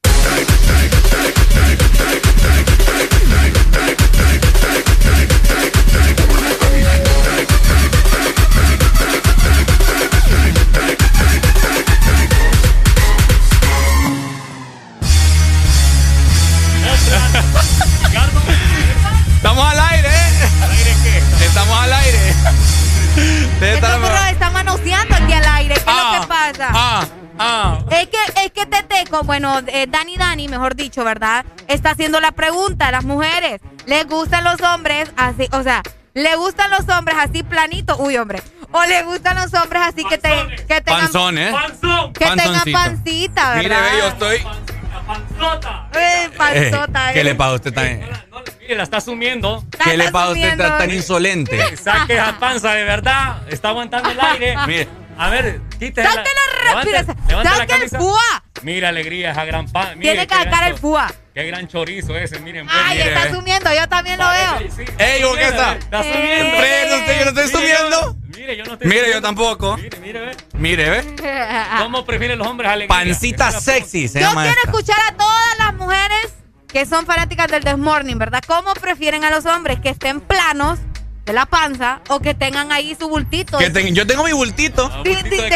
Es que, es que Teteco, bueno, eh, Dani Dani, mejor dicho, ¿verdad? Está haciendo la pregunta a las mujeres. ¿Les gustan los hombres así? O sea, ¿le gustan los hombres así planitos? Uy, hombre. ¿O le gustan los hombres así que, te, que tengan... Panzón, ¿eh? Que tengan pancita, Mire, ¿verdad? ve, yo estoy. Eh, panzota, Eh, ¿Qué eh. le pasa a usted tan, Mire, la está asumiendo. ¿Qué le pasa a usted tan, tan insolente? Saque esa panza de verdad. Está aguantando el aire. Mire. A ver, quítese ¡Saque el fúa! Mira, alegría, esa gran pan. Tiene que sacar el fúa. Qué gran chorizo ese, miren. pues, Ay, mire, está ve. asumiendo, yo también lo veo. ¡Ey, ¿cómo que está? Está. Fred, ¿usted yo no estoy subiendo? Mire, yo no estoy Mire, yo tampoco. Mire, mire, ve. Mire, ve. ¿Cómo prefieren los hombres alegría? Pancita sexy se Yo llama quiero esta. escuchar a todas las mujeres que son fanáticas del Desmorning, ¿verdad? ¿Cómo prefieren a los hombres que estén planos de la panza o que tengan ahí su bultito? Que ten- yo tengo mi bultito. De-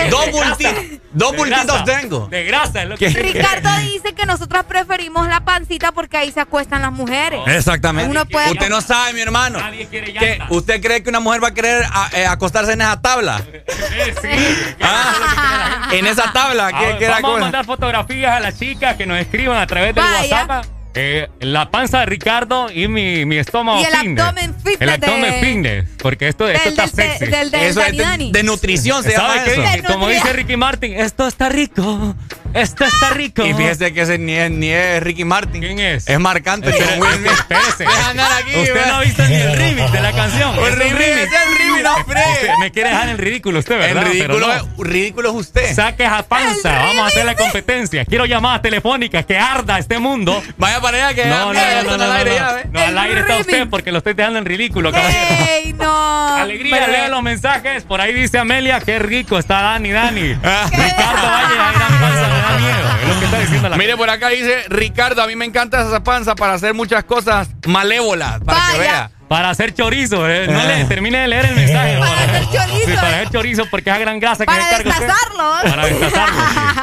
Dos de grasa. bultitos. Dos De bultitos grasa. tengo. De grasa es lo que. Ricardo dice que nosotros preferimos la pancita porque ahí se acuestan las mujeres. Exactamente. Uno puede- Usted no sabe, mi hermano. Nadie quiere que. ¿Usted cree que una mujer va a querer a- eh, acostarse en esa tabla? Ah, en esa tabla. ¿Qué, Ahora, qué era vamos a mandar fotografías a las chicas que nos escriban a través del Vaya. WhatsApp. Eh, la panza de Ricardo y mi, mi estómago Y el fitness. abdomen fitness El abdomen de- fitness. Porque esto, esto Del- está del- sexy. del- del Eso es de, Dani. de nutrición, se llama ¿Sabe qué? eso. Como dice Ricky Martin, esto está rico. Esto está rico. Y fíjese que ese ni es, ni es Ricky Martin. ¿Quién es? Es marcante. Espérese, John Will Smith. espérese. Deja andar aquí, Usted ¿verdad? no ha visto ni el remix de la canción. Un remix, es el remix, no, me quiere dejar en ridículo usted, El ¿verdad? ridículo, Pero no. es- ridículo es usted. Saque esa panza. Vamos a hacer la competencia. Quiero llamadas telefónicas que arda este mundo. Vaya para allá que No, no, ya no, no, al aire no. ya, ¿ve? No, al El aire está usted porque lo estoy dejando en ridículo, caballero. ¡Ey, no! Alegría, lea los mensajes. Por ahí dice Amelia, qué rico está Dani, Dani. Ricardo Valle, la gran panza, me da miedo. Es lo que está diciendo la Mire, por acá dice Ricardo, a mí me encanta esa panza para hacer muchas cosas malévolas, para que vea. Para hacer chorizo, eh. No le termine de leer el mensaje. Para hacer chorizo. Sí, para hacer chorizo, porque es gran grasa que Para se. Para destazarlo. sí.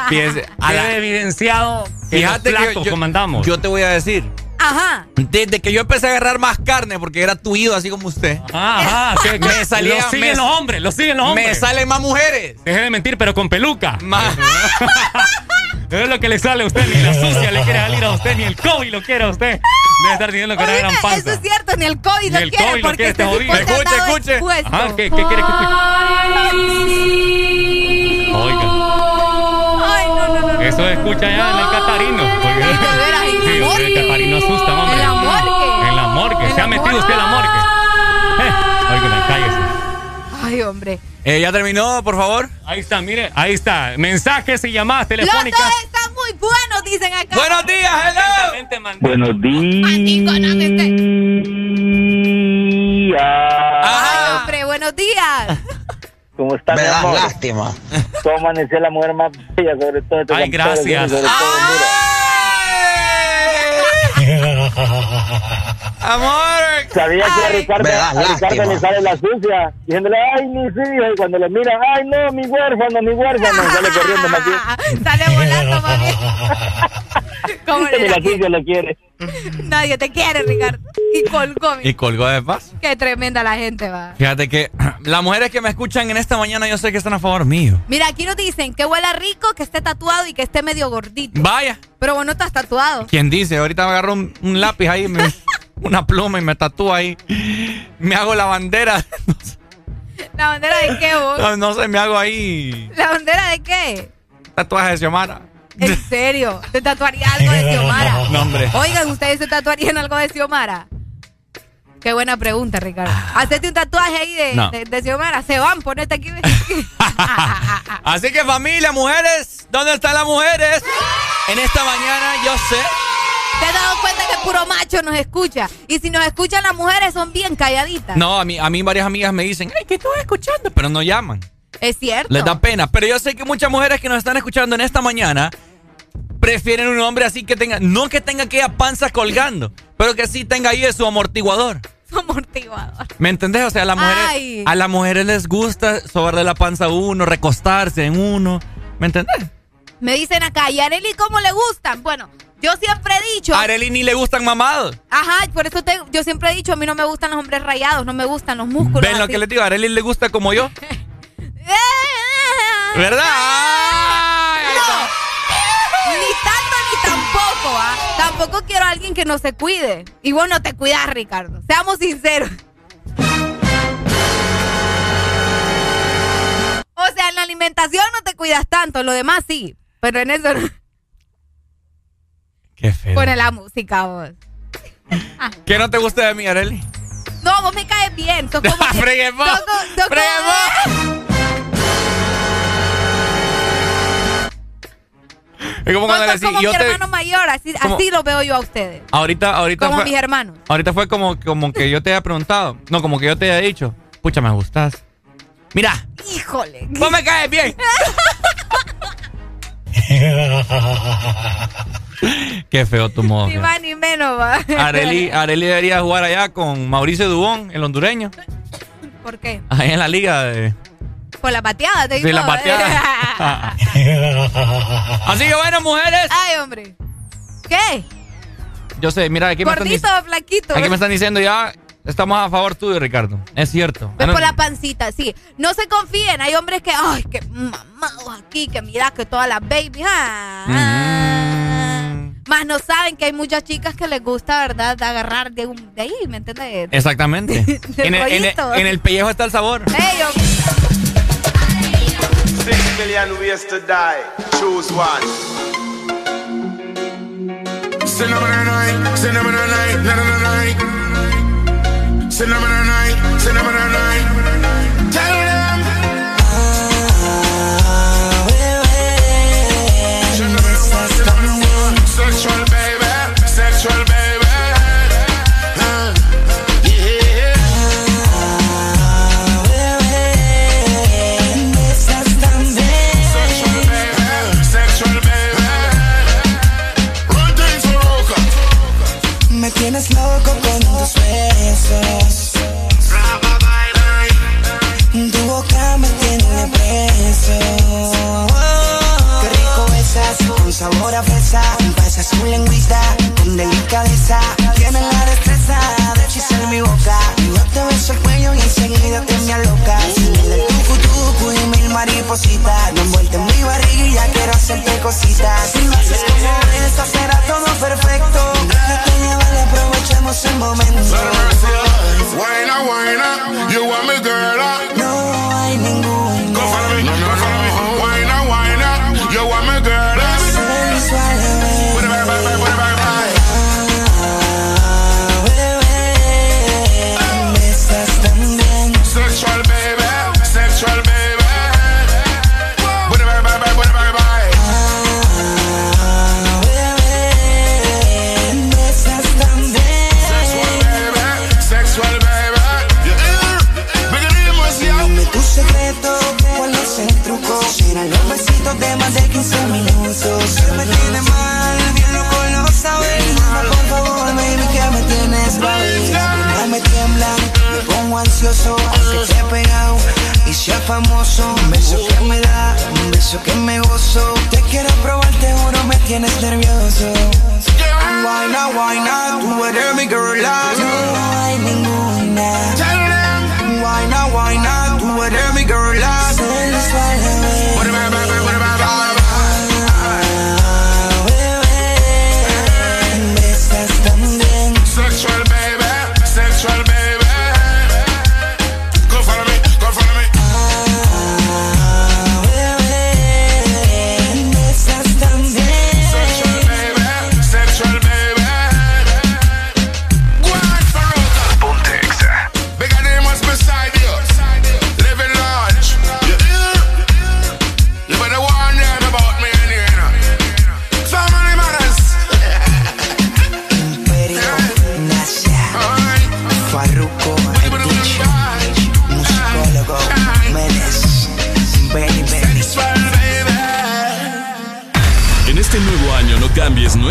Fíjese, a la- evidenciado que fíjate los que yo, comandamos. yo te voy a decir, Ajá. desde que yo empecé a agarrar más carne, porque era tuido así como usted, Ajá, que, que Me salía- lo siguen me- los hombres, lo siguen los hombres. me salen más mujeres. Deje de mentir, pero con peluca. Más. Es lo que le sale a usted, ni la sucia le quiere salir a usted, ni el COVID lo quiere a usted. Debe estar diciendo que Oíme, gran eso panza. es cierto, ni el COVID Ni lo el quiere COVID lo porque quiere este Escuche, escuche. expuesto. Ajá, ¿qué, qué quiere que escuche? Oiga, Ay, no, no, no. eso escucha ya en el Catarino. Porque, Sí, morgue. el Catarino asusta, hombre. En la morgue. En la morgue. En ¿Se ha metido usted en la morgue? Eh, oiga, cállese. Ay, hombre. Eh, ¿Ya terminó, por favor? Ahí está, mire, ahí está. Mensajes y llamadas Los telefónicas. dos están muy buenos, dicen acá. Buenos días, hello. Buenos días. Ay, buenos días. ¿Cómo está, Me mi amor? lástima. ¿Cómo amaneció la mujer más bella, sobre todo este Ay, gracias. sobre todo? Amor. Sabía que a Ricardo, a Ricardo le sale la sucia, diciéndole, ay, mis hijos, y cuando lo miran, ay, no, mi huérfano, mi huérfano, sale corriendo más bien. Sale volando, mami. ¿Cómo le la sucia lo quiere. Nadie te quiere, Ricardo. Y colgó. mi- Y colgó de paz. Qué tremenda la gente, va. Fíjate que las mujeres que me escuchan en esta mañana yo sé que están a favor mío. Mira, aquí nos dicen que huela rico, que esté tatuado y que esté medio gordito. Vaya. Pero vos no estás tatuado. ¿Quién dice? Ahorita me agarro un, un lápiz ahí, me- una pluma y me tatúo ahí. Me hago la bandera. ¿La bandera de qué, vos? No, no sé, me hago ahí ¿La bandera de qué? tatuaje de Xiomara. ¿En serio? ¿Te tatuaría algo de Xiomara? No, hombre. Oigan, ¿ustedes se tatuarían algo de Xiomara? Qué buena pregunta, Ricardo. Hacete un tatuaje ahí de, No. de, de Xiomara. Se van, ponete aquí. Así que familia, mujeres, ¿dónde están las mujeres? En esta mañana yo sé. ¿Te has dado cuenta que puro macho nos escucha? Y si nos escuchan las mujeres son bien calladitas. No, a mí, a mí varias amigas me dicen, ay, que estoy escuchando, pero no llaman. Es cierto. Les da pena. Pero yo sé que muchas mujeres que nos están escuchando en esta mañana prefieren un hombre así que tenga, no que tenga aquella panza colgando, pero que sí tenga ahí su amortiguador. Su amortiguador. ¿Me entendés? O sea, a las mujeres, a las mujeres les gusta sobarle la panza a uno, recostarse en uno. ¿Me entendés? Me dicen acá, ¿y a Areli cómo le gustan? Bueno, yo siempre he dicho. A Arely ni le gustan mamados. Ajá, por eso te- yo siempre he dicho, a mí no me gustan los hombres rayados, no me gustan los músculos. ¿Ven lo así. que les digo? A Arely le gusta como yo. ¿Verdad? Ni tanto ni tampoco, ¿ah? Tampoco quiero a alguien que no se cuide. Y vos no te cuidas, Ricardo. Seamos sinceros. O sea, en la alimentación no te cuidas tanto, lo demás sí. Pero en eso no. Qué feo. Pone la música vos. ¿Qué no te gusta de mí, Arely? No, vos me caes bien. Sos como. que- Fregue vos, sos co- sos como- Es como vos cuando le sos decís, como yo mi te... hermano mayor, así, como- así lo veo yo a ustedes. Ahorita, ahorita Como fue... mis hermanos. Ahorita fue como, como que yo te haya preguntado. No, como que yo te haya dicho. Pucha, me gustas. Mira, Híjole. vos me caes bien. Qué feo tu modo. Ni más ni menos, va. Areli, Areli debería jugar allá con Mauricio Dubón, el hondureño. ¿Por qué? Ahí en la liga de, Por la pateada, te digo. de la pateada. Así que bueno, mujeres. Ay, hombre. ¿Qué? Yo sé, mira, aquí me, están, Gordito dic- o flaquito. aquí me están diciendo ya, estamos a favor tuyo, Ricardo. Es cierto. No- por la pancita, sí. No se confíen. Hay hombres que, ay, que mamados aquí, que mira que todas las babies. ah, ah. Más no saben que hay muchas chicas que les gusta, ¿verdad? De agarrar de, un, de ahí, ¿me entiendes? Exactamente. En, el, en, el, rollito. en el pellejo está el sabor. Ey, hombre. Six million ways to die. Choose one. Cinnamon night, cinnamon night, na na na night. Cinnamon night, cinnamon night. Tell Tienes loco con tus besos. Tu boca me tiene preso. Qué rico besas, con sabor a fresa. Pasas tu lengüita con delicadeza. Tienes la destreza de hechizar mi boca. Yo te beso el cuello y enseguida te me aloca. Sin el tucu y mil maripositas. Me envuelto en mi barriga, quiero hacerte cositas. Si lo haces como esta, será todo perfecto. Déjate llevar y aprovechemos el momento. Wine up, wine up, you want me girl up. No hay ningún pongo ansioso, que te he pegado y sea famoso. Un beso que me da, un beso que me gozo. Te quiero probar, te juro, me tienes nervioso. Why not, why not, tú eres mi girl, no hay ninguna. Why not, why not, tú eres mi girl,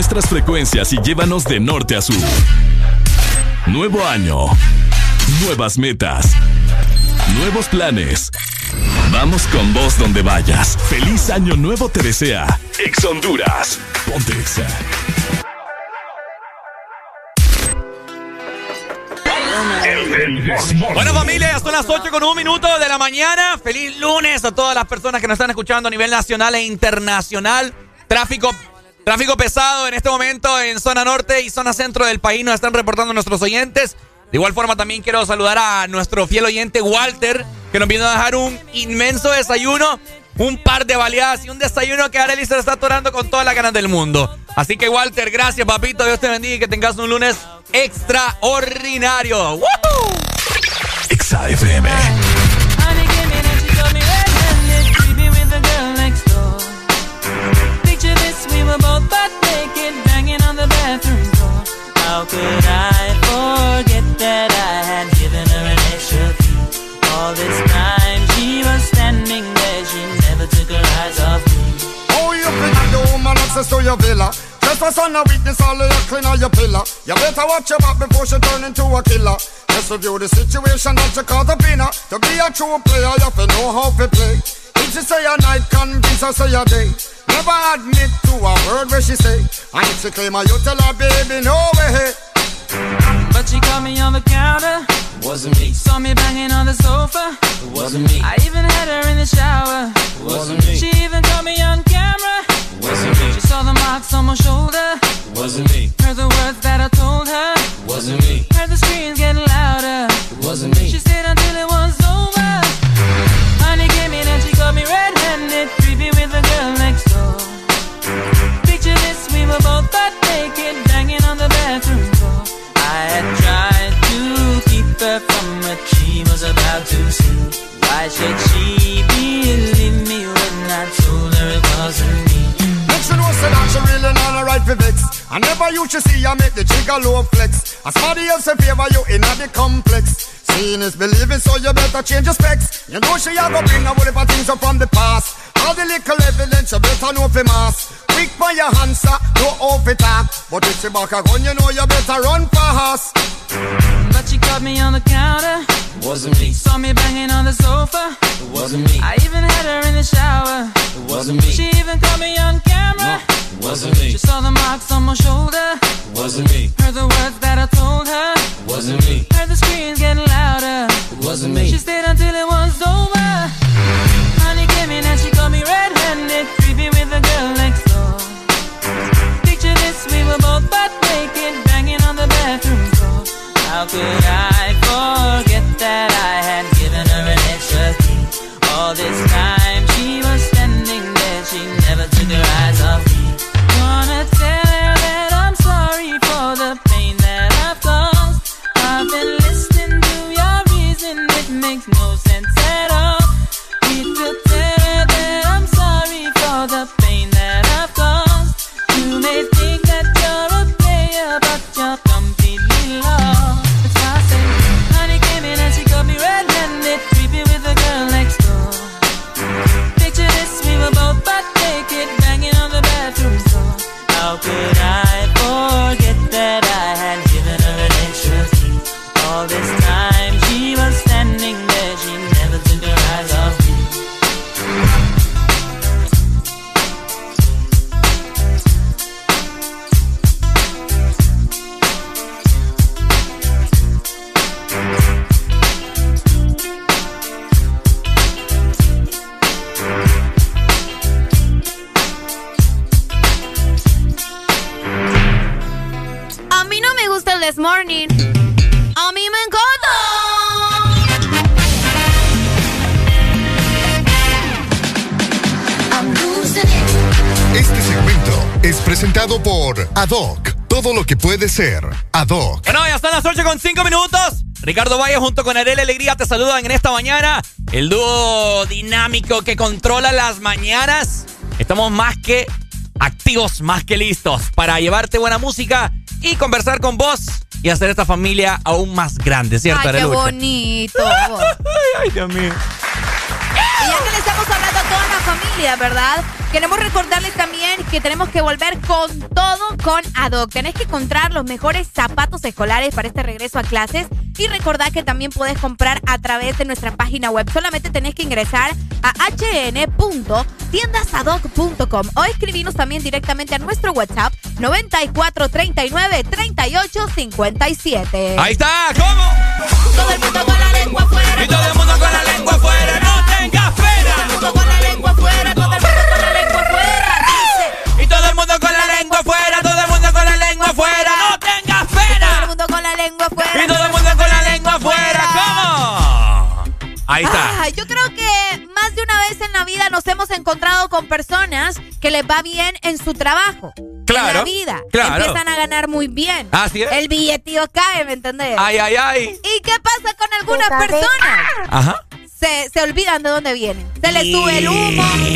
nuestras frecuencias y llévanos de norte a sur. Nuevo año. Nuevas metas. Nuevos planes. Vamos con vos donde vayas. Feliz año nuevo te desea. Ex Honduras. Ponte Exa. Bueno familia, son las 8 con un minuto de la mañana. Feliz lunes a todas las personas que nos están escuchando a nivel nacional e internacional. Tráfico Tráfico pesado en este momento en zona norte y zona centro del país nos están reportando nuestros oyentes. De igual forma también quiero saludar a nuestro fiel oyente Walter, que nos vino a dejar un inmenso desayuno, un par de baleadas y un desayuno que Arely se está atorando con todas las ganas del mundo. Así que Walter, gracias papito, Dios te bendiga y que tengas un lunes extraordinario. ¡Woohoo! How could I forget that I had given her an extra key? All this time she was standing there, she never took her eyes off me. Oh, you think the woman access to your villa? For son of weakness, all of your clean on your pillar. You better watch your back before she turn into a killer. Just review the situation that you call the winner. To be a true player, you have to know how to play. If she say a night, convince her say a day. Never admit to a word where she say. And if she claim her, you tell her, baby, no way. But she caught me on the counter. Wasn't me. Saw me banging on the sofa. Wasn't me. I even had her in the shower. Wasn't me. She even caught me on camera. Wasn't me. She saw the marks on my shoulder. Wasn't me. Heard the words that I told her. Wasn't me. Heard the screams getting louder. Wasn't me. She stayed until it was over. Her from what she was about to see. Why should she believe me when I told her it wasn't me? Make she know say that she really not a right for vex. I never used to see her make the jigger low flex. As somebody else in favor you in the complex. Seeing is believing, so you better change your specs. You know she a go bring a whole things up from the past. All the little evidence you better know for mass. Quick for your answer, no off it talk. But if she back a gun, you know you better run fast. But she caught me on the counter. Wasn't me. Saw me banging on the sofa. Wasn't me. I even had her in the shower. Wasn't me. She even caught me on camera. Wasn't me. She saw the marks on my shoulder. Wasn't me. Heard the words that I told her. Wasn't me. Heard the screams getting louder. Wasn't me. She stayed until it was over. Honey came in and she got me red-handed, I This Morning. A mí me encanta. Este segmento es presentado por Adoc. Todo lo que puede ser Adoc. Bueno, ya están las 8 con 5 minutos. Ricardo Valle junto con Arela Alegría te saludan en esta mañana. El dúo dinámico que controla las mañanas. Estamos más que activos, más que listos para llevarte buena música y conversar con vos y hacer esta familia aún más grande, ¿cierto, Ay, qué bonito. Ay, Dios mío. Y ya que le estamos hablando a toda la familia, ¿verdad? Queremos recordarles también que tenemos que volver con todo con Adoc. Tenés que encontrar los mejores zapatos escolares para este regreso a clases y recordar que también puedes comprar a través de nuestra página web. Solamente tenés que ingresar a hn.tiendasadoc.com o escribirnos también directamente a nuestro WhatsApp 9439 3857. Ahí está, ¿cómo? Todo el mundo con la lengua afuera. Y todo el mundo con la lengua afuera, no Ahí está. Ah, yo creo que más de una vez en la vida nos hemos encontrado con personas que les va bien en su trabajo. Claro, En la vida. claro. Empiezan a ganar muy bien. Así es. El billetío cae, ¿me entendés? Ay, ay, ay. ¿Y qué pasa con algunas personas? Ajá. Se, se olvidan de dónde vienen. Se les sube el humo. Se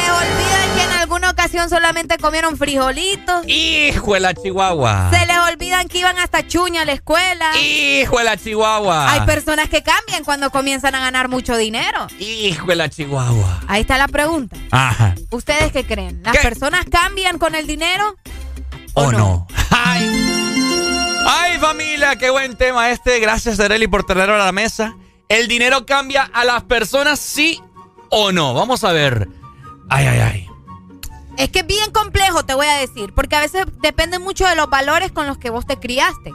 les olvida que en alguna ocasión solamente comieron frijolitos. Hijo de la chihuahua. Se les olvidan que iban hasta chuña a la escuela. Hijo de la chihuahua. Hay personas que cambian cuando comienzan a ganar mucho dinero. Hijo de la chihuahua. Ahí está la pregunta. Ajá. ¿Ustedes qué creen? ¿Las ¿Qué? personas cambian con el dinero? ¿O no? Ay. Ay, familia, qué buen tema este. Gracias, Areli, por traerlo a la mesa. ¿El dinero cambia a las personas, sí o no? Vamos a ver. Ay, ay, ay. Es que es bien complejo, te voy a decir, porque a veces depende mucho de los valores con los que vos te criaste.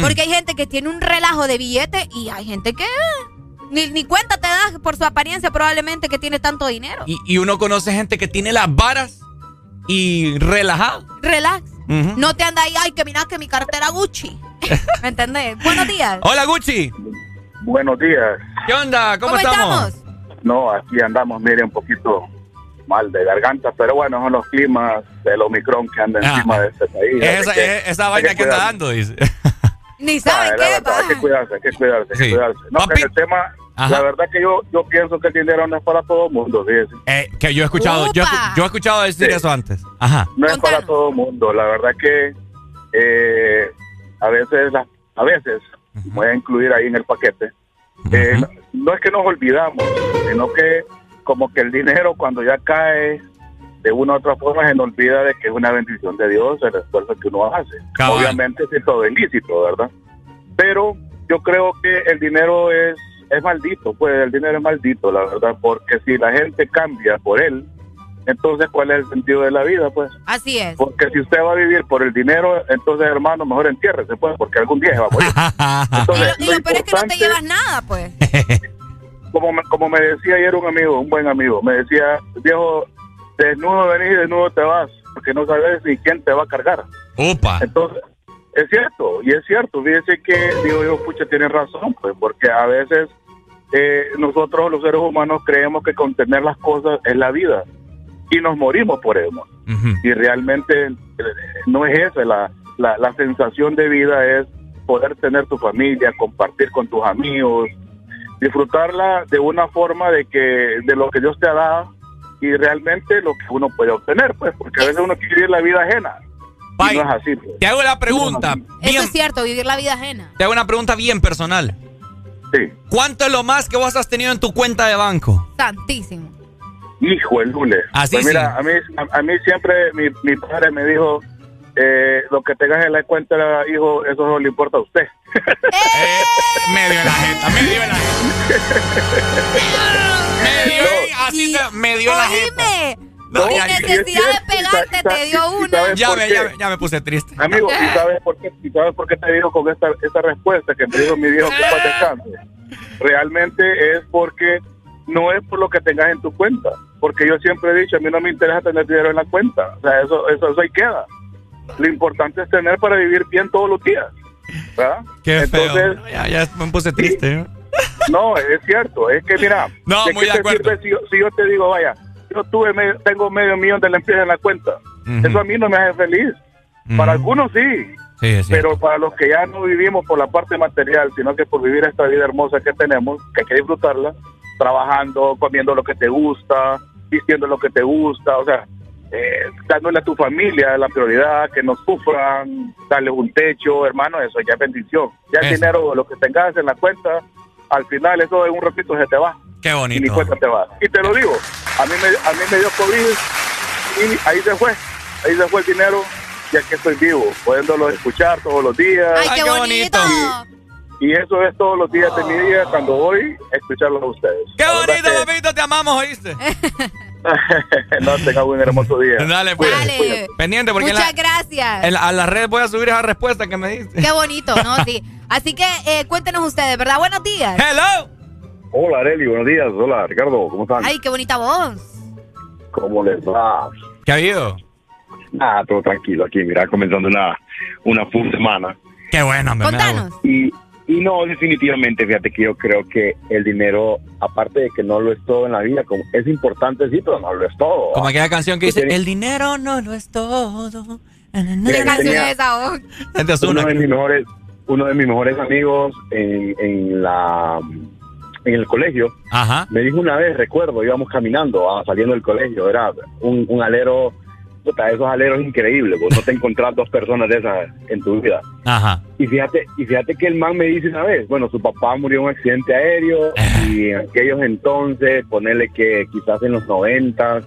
Porque hay gente que tiene un relajo de billete y hay gente que eh, ni, ni cuenta te das por su apariencia probablemente que tiene tanto dinero. Y, y uno conoce gente que tiene las varas y relajado. Relax. No te anda ahí, ay, que mira que mi cartera Gucci. ¿Me entendés? Buenos días. Hola, Gucci. Buenos días. ¿Qué onda? ¿Cómo, ¿Cómo estamos? estamos? No, aquí andamos, mire, un poquito mal de garganta, pero bueno, son los climas del Omicron que anda Ah. encima de este país. Esa, así que es- esa vaina que que anda dando, dice. Ni Ah, saben la qué verdad, hay que va. cuidarse, hay que cuidarse, hay que Sí. cuidarse. No, Papi. que en el tema, Ajá. la verdad que yo, yo pienso que el dinero no es para todo el mundo, fíjese. Eh, que yo he escuchado, yo, yo he escuchado decir Sí. eso antes. Ajá. No es para todo el mundo, la verdad que eh, a veces, la- a veces, voy a incluir ahí en el paquete, eh, no, es que nos olvidamos, sino que como que el dinero cuando ya cae de una u otra forma se nos olvida de que es una bendición de Dios el esfuerzo que uno hace. Cabal. Obviamente si todo es ilícito, ¿verdad? Pero yo creo que el dinero es, es maldito, pues el dinero es maldito, la verdad, porque si la gente cambia por él, entonces ¿cuál es el sentido de la vida? Pues Así es. porque si usted va a vivir por el dinero, entonces hermano, mejor entiérrese, pues, porque algún día se va a morir. Y Entonces, lo, y lo peor es que no te importante- llevas nada, pues. como me, como me decía ayer un amigo, un buen amigo, me decía, viejo, desnudo venís y desnudo te vas, porque no sabes ni quién te va a cargar. Upa. Entonces, es cierto, y es cierto, fíjese que, digo yo, pucha, tiene razón, pues, porque a veces eh, nosotros los seres humanos creemos que con tener las cosas es la vida, y nos morimos por eso. Y realmente eh, no es esa, la, la, la sensación de vida es poder tener tu familia, compartir con tus amigos, disfrutarla de una forma de que de lo que Dios te ha dado y realmente lo que uno puede obtener, pues, porque a veces uno quiere vivir la vida ajena. No así. pues. Te hago la pregunta. Eso Bien, es cierto, vivir la vida ajena. te hago una pregunta bien personal. Sí. ¿Cuánto es lo más que vos has tenido en tu cuenta de banco? Santísimo. Hijo el lule. Así Pues mira, sí. a mí, a, a mí siempre mi, mi padre me dijo, eh, lo que tengas en la cuenta, hijo, eso no le importa a usted. Medio de la jeta, medio de la Medio, así se, medio la jeta. No, Sin necesidad de pegarte te dio una. Ya me, ya, me- ya me puse triste. Amigo, ¿y sabes por qué, y sabes por qué te digo con esta, esta respuesta que me dijo mi viejo que descanse? Realmente es porque no es por lo que tengas en tu cuenta. Porque yo siempre he dicho, a mí no me interesa tener dinero en la cuenta. O sea, eso, eso, eso ahí queda. Lo importante es tener para vivir bien todos los días. ¿verdad? Qué feo. Entonces, Ya, ya me puse triste. ¿eh? no, es cierto. Es que, mira, No, ¿de muy qué de te acuerdo. sirve si yo, si yo te digo, vaya, yo tuve medio- tengo medio millón de lempiras en la cuenta? Eso a mí no me hace feliz. Para algunos sí, pero para los que ya no vivimos por la parte material, sino que por vivir esta vida hermosa que tenemos, que hay que disfrutarla, trabajando, comiendo lo que te gusta, vistiendo lo que te gusta, o sea, eh, dándole a tu familia la prioridad, que no sufran, darles un techo, hermano, eso ya es bendición. Ya el Eso. dinero, lo que tengas en la cuenta, al final eso en un ratito se te va Qué y ni bonito. cuenta te va. Y te lo digo, a mí me, a mí me dio COVID y ahí se fue, ahí se fue el dinero y aquí estoy vivo, pudiéndolo escuchar todos los días. Ay, qué bonito. Y eso es todos los días de mi día cuando voy a escucharlos a ustedes. Qué La bonito, que- papito, te amamos, ¿oíste? no, tenga un hermoso día. Dale, pues. Dale. Pendiente, porque en la- Muchas gracias. en la- a la red voy a subir esa respuesta que me diste. Qué bonito, ¿no? Sí. Así que eh, cuéntenos ustedes, ¿verdad? Buenos días. ¡Hello! Hola, Areli, buenos días. Hola, Ricardo, ¿cómo están? Ay, qué bonita voz. ¿Cómo les va? ¿Qué ha habido? Ah, todo tranquilo aquí, mira, comenzando una, una full semana. Qué bueno, me, Contanos. Y, y no, definitivamente, fíjate que yo creo que el dinero, aparte de que no lo es todo en la vida, como es importante, sí, pero no lo es todo. Como aquella canción que dice, el dinero no lo es todo. ¿Qué Mira, canción es esa voz? Gente es uno de mis mejores uno de mis mejores amigos en, en la en el colegio Ajá. me dijo una vez recuerdo íbamos caminando ah, saliendo del colegio era un, un alero puta, esos aleros increíbles vos no te encontrás dos personas de esas en tu vida Ajá. y fíjate y fíjate que el man me dice una vez bueno su papá murió en un accidente aéreo y en aquellos entonces ponerle que quizás en los noventas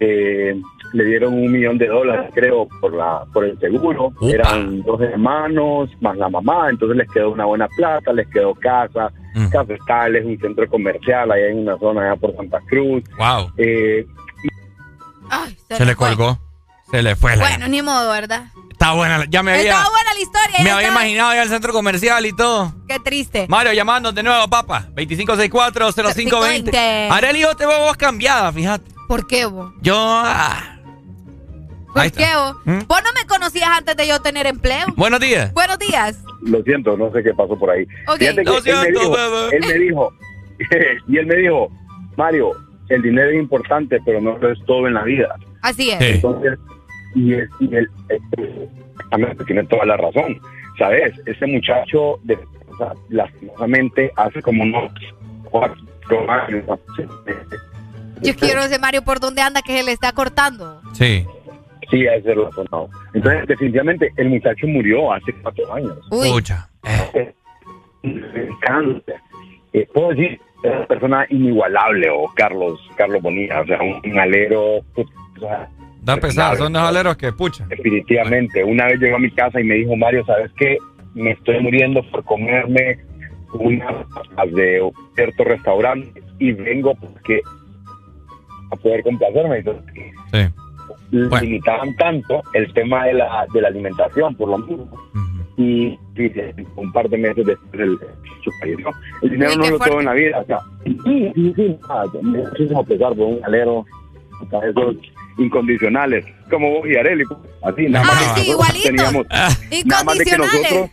eh, le dieron un millón de dólares, creo, por la por el seguro. Upa. Eran dos hermanos más la mamá, entonces les quedó una buena plata, les quedó casa, Mm. cafetales, un centro comercial allá en una zona allá por Santa Cruz. Wow. Eh, Ay, Se le fue. colgó. Se le fue la. Bueno, ni modo, ¿verdad? Está buena. Ya me había. Estaba buena la historia. Me había imaginado ya el centro comercial y todo. Qué triste. Mario, llamando de nuevo, papá. 2564-0520. 0520. Areli, yo te veo vos cambiada, fíjate. ¿Por qué vos? Yo. ah. ¿Mm? Vos no me conocías antes de yo tener empleo. Buenos días. Buenos días. lo siento, no sé qué pasó por ahí. Ok. Fíjate que Lo él, me siento, dijo, bebé. él me dijo, y él me dijo, Mario, el dinero es importante, pero no lo es todo en la vida. Así es. Sí. Entonces, y, es, y él tiene toda la razón. ¿Sabes? Ese muchacho, de, o sea, lastimosamente, hace como unos cuatro años. Yo quiero ese Mario por dónde anda que se le está cortando. Sí. Sí, a ese razonado. Entonces, definitivamente, el muchacho murió hace cuatro años. Uy. Pucha. Eh, Cáncer. Eh, puedo decir, es una persona inigualable, o Carlos, Carlos Bonilla, o sea, un, un alero. o sea, Da pesar, son los aleros que pucha. Definitivamente. Una vez llegó a mi casa y me dijo, Mario, ¿sabes qué? Me estoy muriendo por comerme una de cierto restaurante y vengo porque a poder complacerme. Entonces, Sí. Bueno. limitaban tanto el tema de la, de la alimentación, por lo mismo. Y, y un par de meses después el, su falleció. El dinero no lo todo fuerte. en la vida. O sea, sí, sí, sí. muchísimo pesar por un alero. o sea, esos incondicionales, como vos y Areli. pues, Así, nada Ah, más. sí, teníamos- nada más de que nosotros.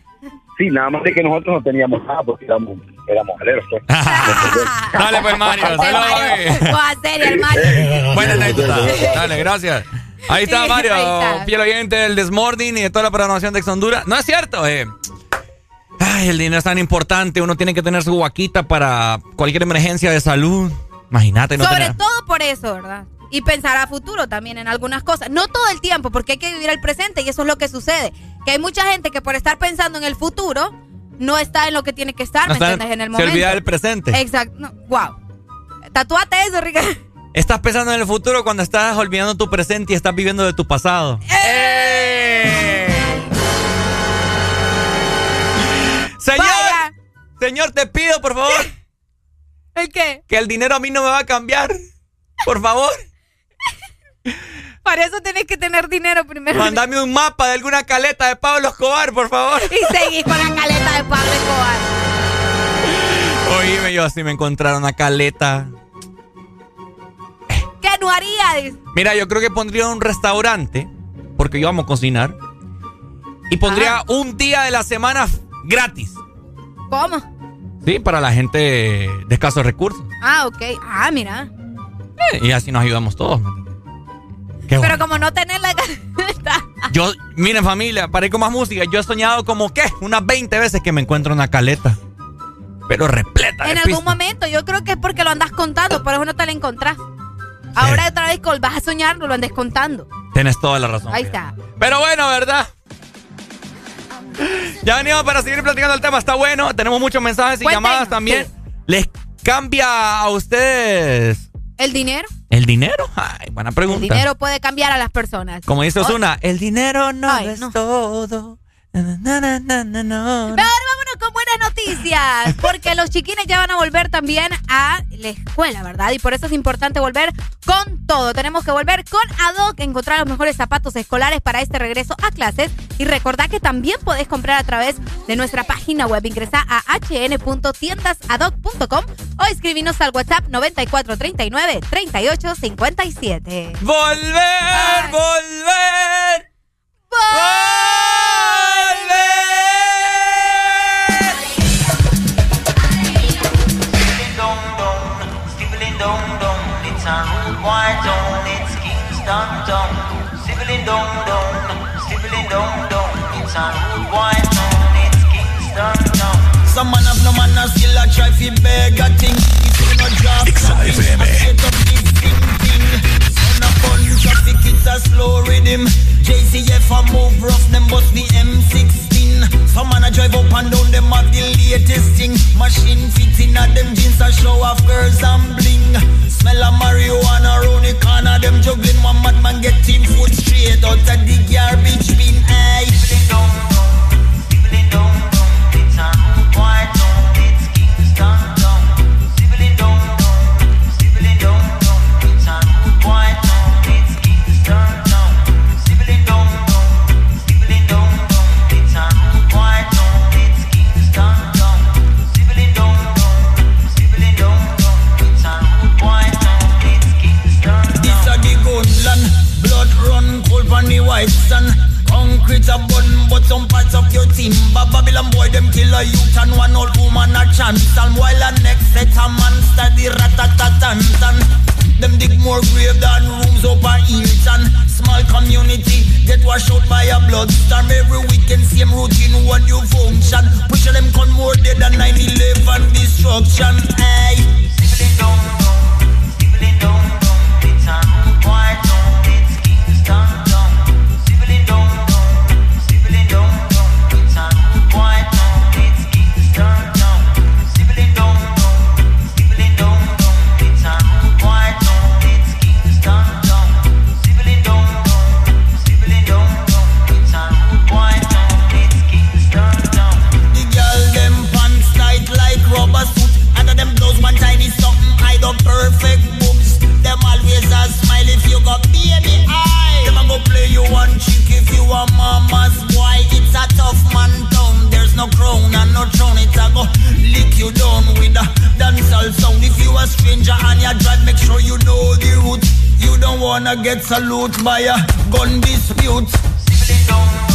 Sí, nada más de que nosotros no teníamos nada porque éramos, éramos aleros. Pues. Dale, pues, Mario. Saludos, Mario. Buena anécdota. Dale, gracias. Ahí está Mario, ahí está. fiel oyente del Desmorning y de toda la programación de Ex Honduras. No es cierto, eh. Ay, el dinero es tan importante. Uno tiene que tener su vaquita para cualquier emergencia de salud. Imagínate, no Sobre tener. todo por eso, ¿verdad? Y pensar a futuro también en algunas cosas. No todo el tiempo, porque hay que vivir el presente y eso es lo que sucede. Que hay mucha gente que por estar pensando en el futuro no está en lo que tiene que estar, no ¿me entiendes? En el momento. Se olvida del presente. Exacto. Wow. Tatúate eso, Rica. Estás pensando en el futuro cuando estás olvidando tu presente y estás viviendo de tu pasado. ¡Eh! Señor, señor, te pido, por favor. ¿El qué? Que el dinero a mí no me va a cambiar. Por favor. Para eso tenés que tener dinero primero. Mándame un mapa de alguna caleta de Pablo Escobar, por favor. Y seguís con la caleta de Pablo Escobar. Oíme, yo si me encontrara una caleta. ¿Qué no harías? Mira, yo creo que pondría un restaurante, porque yo amo cocinar. Y pondría un día de la semana gratis. ¿Cómo? Sí, para la gente de escasos recursos. Ah, ok. Ah, mira. Eh, y así nos ayudamos todos. ¿me entiendes? Qué Pero bueno. como no tenés la caleta. Yo, miren familia, para ir con más música, yo he soñado como, ¿qué? Unas 20 veces que me encuentro una caleta. Pero repleta de En algún momento, yo creo que es porque lo andas contando, por eso no te la encontrás. Ahora otra vez vas a soñar, no lo andes contando. Tienes toda la razón. Ahí está. Pero bueno, ¿verdad? Ya venimos para seguir platicando el tema. Está bueno. Tenemos muchos mensajes y Cuéntenos, llamadas también. ¿Les cambia a ustedes ¿El dinero? El dinero? Ay, buena El pregunta. dinero puede cambiar a las personas. Como dice Oh, Osuna, el dinero no Ay, es no. todo. Na, na, na. Pero ahora vámonos con buenas noticias, porque los chiquines ya van a volver también a la escuela, ¿verdad? Y por eso es importante volver con todo. Tenemos que volver con ADOC, encontrar los mejores zapatos escolares para este regreso a clases. Y recordad que también podés comprar a través de nuestra página web. Ingresa a hn.tiendasadoc.com o escribinos al WhatsApp 9439 3857. ¡Volver! ¡Volver! Dong, it's a rude. Some man have no man and still a try fi beg a thing. If you no drop nothing, straight up big thing thing. A bun traffic, it's a slow rhythm. JCF a move rough, them bust the M16. Some man a drive up and down, them have the latest thing. Machine fitting at them jeans a show off girls and bling. Smell of marijuana round the corner, them juggling. One madman get team foot straight out of the garbage bin. Aye. Stibbling dong dong, stibbling dong dong, it's a white sun. Concrete a bun, but some parts of your timber. Babylon boy them kill a youth and one old woman a chance. And while a next set a monster the ratatatantan. Them dig more grave than rooms up a Hilton. Small community get washed out by a blood storm. Every weekend same routine what you function. Push them con more dead than 9-11 destruction. Aye. One chick if you a mama's boy. It's a tough man town. There's no crown and no throne. It's a go lick you down with a dancehall sound. If you a stranger and you drive, make sure you know the route. You don't wanna get salute by a gun dispute. Stibbling dong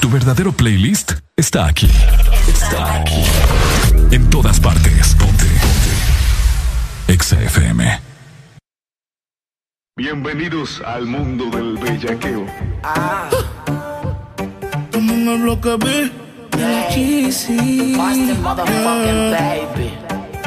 Tu verdadero playlist está aquí. Está aquí. En todas partes. Ponte. Ponte. Exa FM. Bienvenidos al mundo del bellaqueo. Como en el bloque B.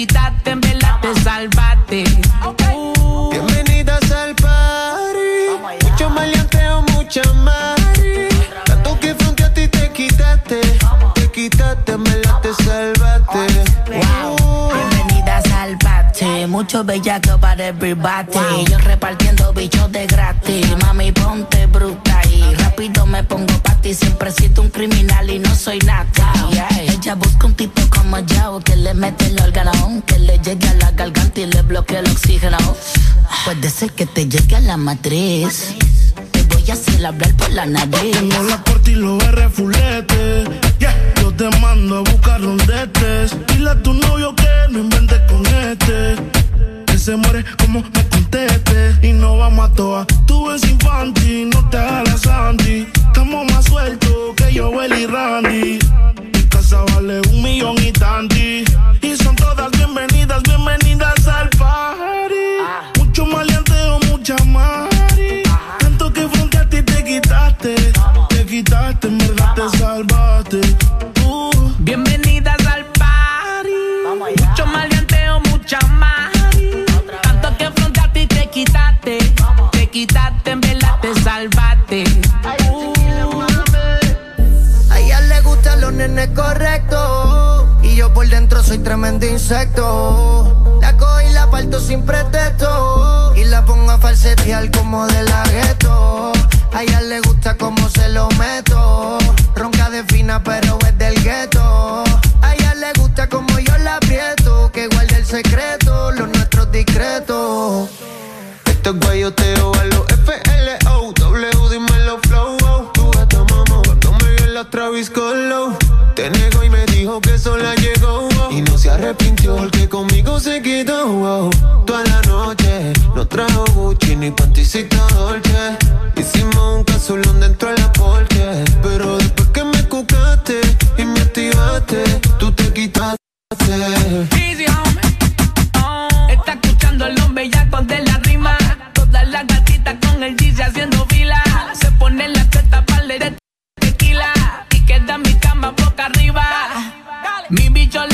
Quitaste, en verdad te salvaste. Bienvenidas al party. Mucho maleanteo, mucha mari. Tanto que a ti te quitaste. Te quitaste, me la te salvaste. Bienvenidas al party. Mucho bellaco para everybody. Yo repartiendo bichos de gratis. Mami, ponte bruta y rápido me pongo pa' ti. Siempre siento un criminal y no soy nada. Ella busca un tipo como yo que le mete el órgano, que le llegue a la garganta y le bloquee el oxígeno. Puede ser que te llegue a la matriz. Te voy a hacer hablar por la nariz. Tengo la corte y los R fulete. Yeah. Yo te mando a buscar rondetes. Dile a tu novio que no invente con este. Que se muere como me conteste. Y no vamos a toa. Tú eres infantil, no te hagas Sandy. Estamos más sueltos que yo, y Randy. Mi casa vale un millón y tanti. Gustan los nenes correctos. Y yo por dentro soy tremendo insecto. La cojo y la parto sin pretexto. Y la pongo a falsetear como de la gueto. A ella le gusta como se lo meto. Ronca de fina, pero es del gueto. A ella le gusta como yo la aprieto. Que guarde el secreto, los nuestros discretos. Esto es guayoteo a los FLO. W, dímelo flow. Tu gata mamá cuando me vio en la Travis Colo. Se arrepintió porque conmigo se quedó. oh. Toda la noche no trajo Gucci ni panticita Dolce. Hicimos un casulón dentro de la porche. Pero después que me cucaste y me activaste, tú te quitaste. Easy, homie. Está escuchando el hombre ya de la rima. Todas las gatitas con el DJ haciendo fila. Se pone la teta para de tequila. Y queda mi cama boca arriba. Mi bicho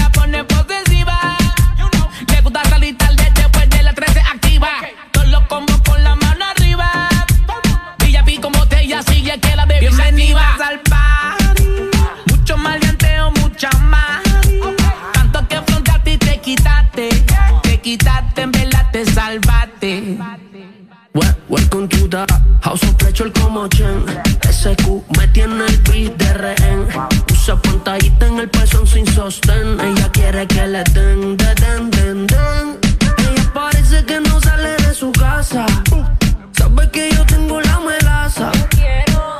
House of Pleasure como Chen. SQ me tiene el beat de rehén. Usa pantallita en el pezón sin sostén. Ella quiere que le den, den, den, den. Ella parece que no sale de su casa. Sabe que yo tengo la melaza.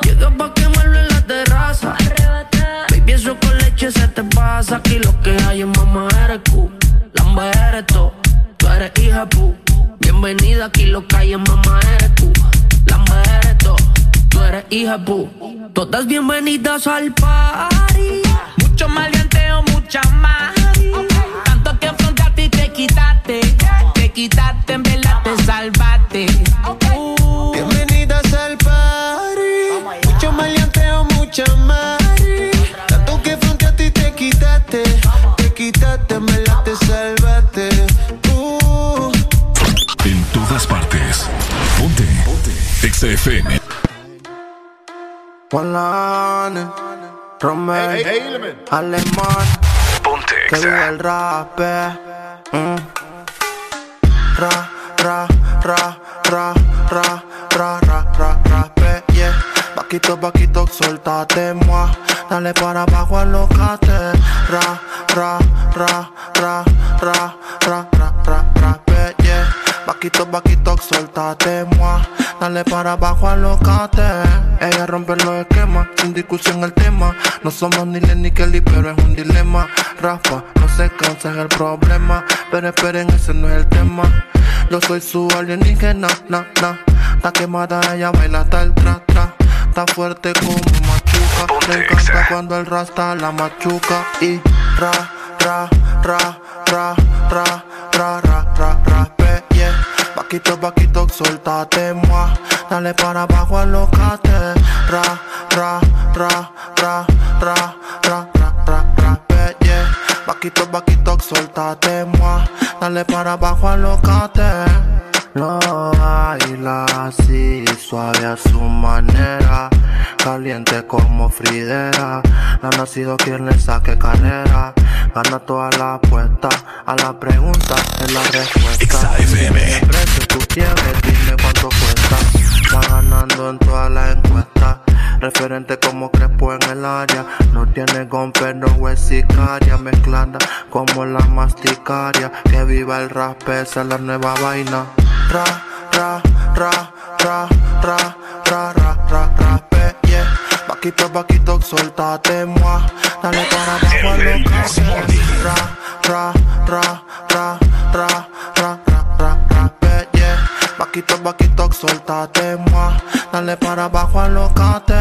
Llega pa' quemarlo en la terraza. Baby, eso con leche se te pasa. Aquí lo que hay es mamá eres Q. Lamba eres tú. Tú eres hija pu. Bienvenida aquí lo que hay es mamá eres Q. Lamba eres tú. Tú eres hija pu. Todas bienvenidas al party. Mucho maleanteo, mucha más. Tanto que afrontaste y te quitaste. Te quitaste, en verdad te salvaste. FM. Juan Romeo, Alemán, Ponte que viva el rap, eh. Mm. Ra, ra, ra, ra, ra, ra, ra, ra, eh, yeah. Vaquito, vaquito, soltate, moi. Dale para abajo, alocate. Ra, ra, ra, ra, ra, ra, ra, Vaquito, vaquito, soltate, moi. Dale para abajo, alocate. Ella rompe los esquemas, sin discusión el tema. No somos ni Len ni Kelly, pero es un dilema. Rafa, no se cansa es el problema. Pero esperen, ese no es el tema. Yo soy su alienígena, na, na. Está quemada, ella baila hasta el tra, tra. Está fuerte como machuca. Le encanta cuando el rasta la machuca. Y ra, ra, ra, ra, ra, Vaquito, vaquito, soltate, moi. Dale para abajo, alocate. Ra, ra, ra, ra, ra, ra, ra, ra, ra, pe, yeah. Vaquito, vaquito, soltate, moi. Dale para abajo, alocate. Lo baila así, suave a su manera, caliente como Fridera. No ha nacido quien le saque carrera, gana toda la apuesta. A la pregunta es la respuesta. El precio tú quieres, dime cuánto cuesta. Va ganando en todas las encuestas. Referente como Crespo en el área. No tiene gomper, no es sicaria. Mezclada como la masticaria. Que viva el rap, esa es la nueva vaina. Ra, ra, ra, ra, ra, ra, ra, ra, ra, yeah. Vaquito, vaquito, soltate, moi. Dale para abajo, alocate. Ra, ra, ra, ra, ra, ra, ra, ra. Vaquito, vaquito, soltate, moi. Dale para abajo, alocate.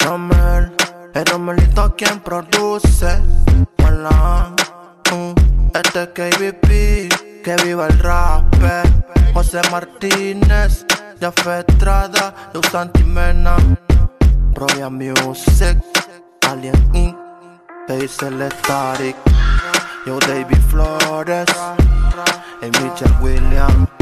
Romel, el Romelito quien produce. Hola, mm, este es KBP, que viva el rap. José Martínez, Jafet Estrada, Luz Santimena, Royal Music, Alien Inc., Hazel Static, Yo David Flores, y Mitchell Williams.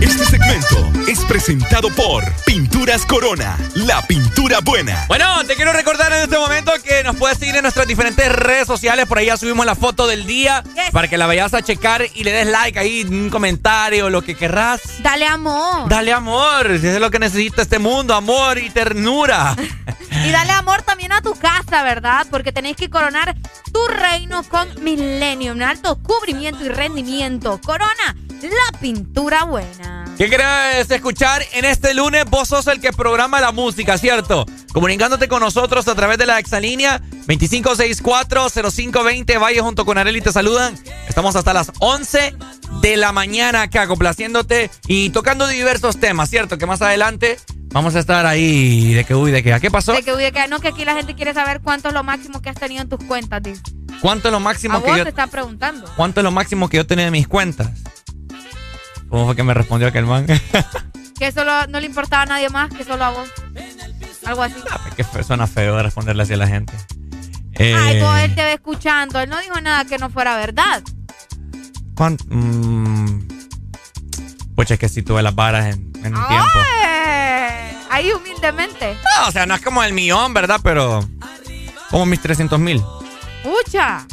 Este segmento es presentado por Pinturas Corona, la pintura buena. Bueno, te quiero recordar en este momento que nos puedes seguir en nuestras diferentes redes sociales. Por ahí ya subimos la foto del día para que la vayas a checar y le des like ahí, un comentario, lo que querrás. Dale amor. Dale amor, si es lo que necesita este mundo, amor y ternura. Y dale amor también a tu casa, ¿verdad? Porque tenéis que coronar tu reino con Millennium, alto cubrimiento y rendimiento. Corona, la pintura buena. ¿Qué querés escuchar en este lunes? Vos sos el que programa la música, ¿cierto? Comunicándote con nosotros a través de la exalínea 2564-0520. Valle junto con Areli te saludan. Estamos hasta las 11 de la mañana acá complaciéndote y tocando diversos temas, ¿cierto? Que más adelante vamos a estar ahí de que uy, de que ¿a qué pasó? De que, uy, de que no, que aquí la gente quiere saber cuánto es lo máximo que has tenido en tus cuentas, dice. ¿Cuánto es lo máximo A que vos yo te están preguntando. ¿Cuánto es lo máximo que yo tenía en mis cuentas? ¿Cómo fue que me respondió aquel man? que solo no le importaba a nadie más que solo a vos. Algo así. Ah, que suena feo de responderle así a la gente. Ay, todo eh, él te ve escuchando. Él no dijo nada que no fuera verdad. ¿Cuánto? Mm, pues es que sí tuve las varas en, en un tiempo. Ahí humildemente. O sea, no es como el millón, ¿verdad? Pero como mis 300 mil. ¡Pucha!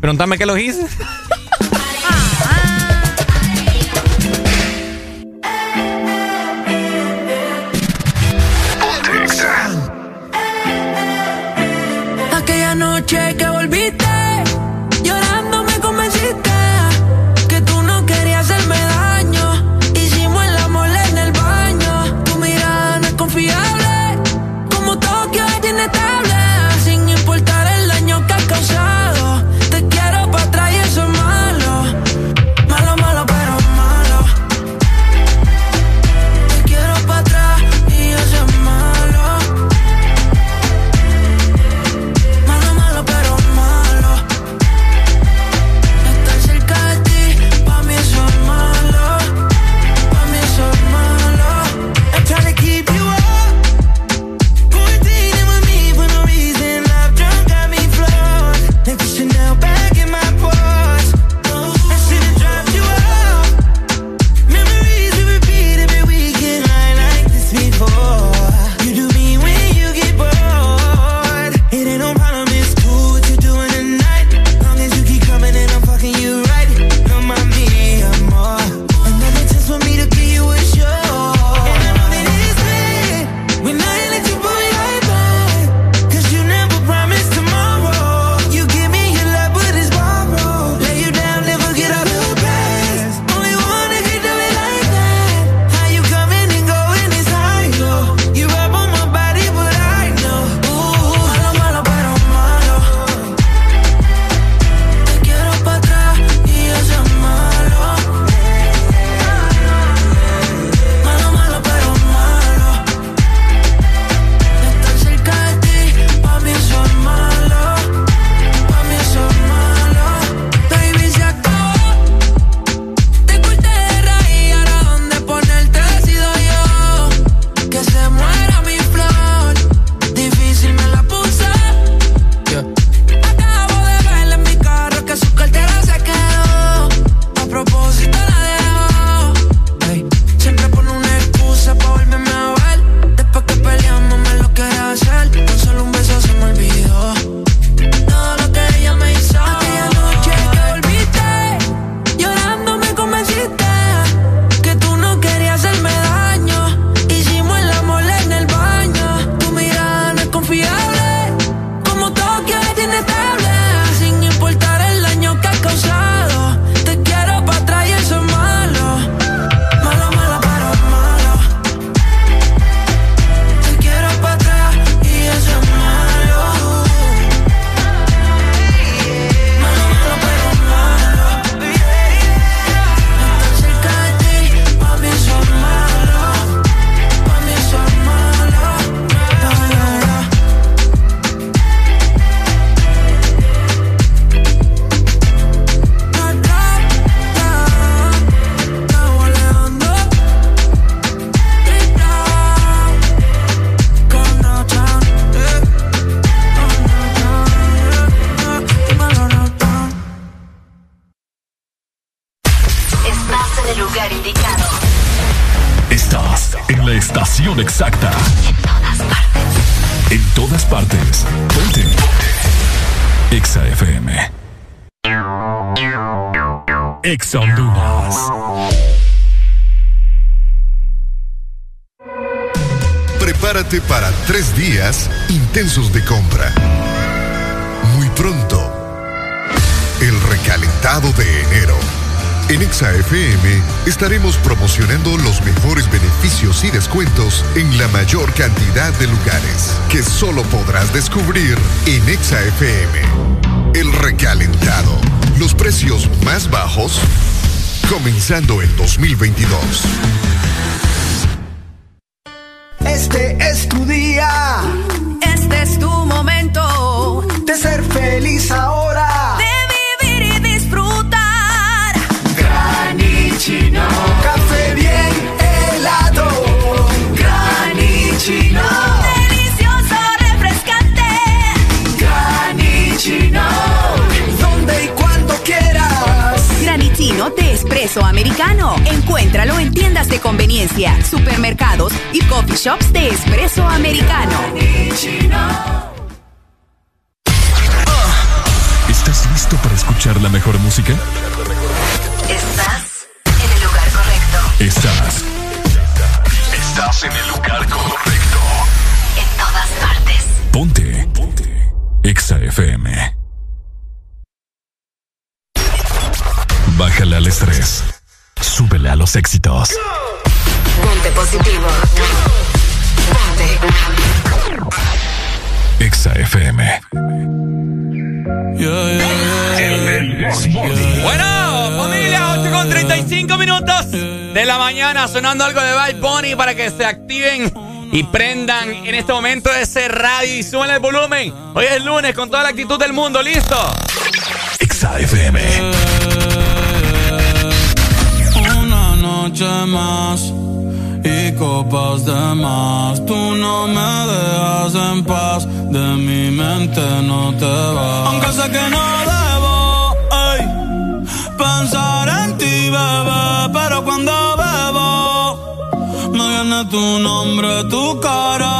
Pregúntame qué los hice. de lugares que solo podrás descubrir en Exa FM. El recalentado, los precios más bajos, comenzando el 2022. americano. Encuéntralo en tiendas de conveniencia, supermercados y coffee shops de espresso americano. Ah, ¿Estás listo para escuchar la mejor música? sonando algo de Bad Bunny para que se activen y prendan en este momento ese radio y suban el volumen. Hoy es lunes con toda la actitud del mundo, listo. XAFM. Una noche más y copas de más. Tú no me dejas en paz, de mi mente no te vas. Aunque sé que no debo ay, pensar en ti, bebé, pero cuando tu nombre, tu cara.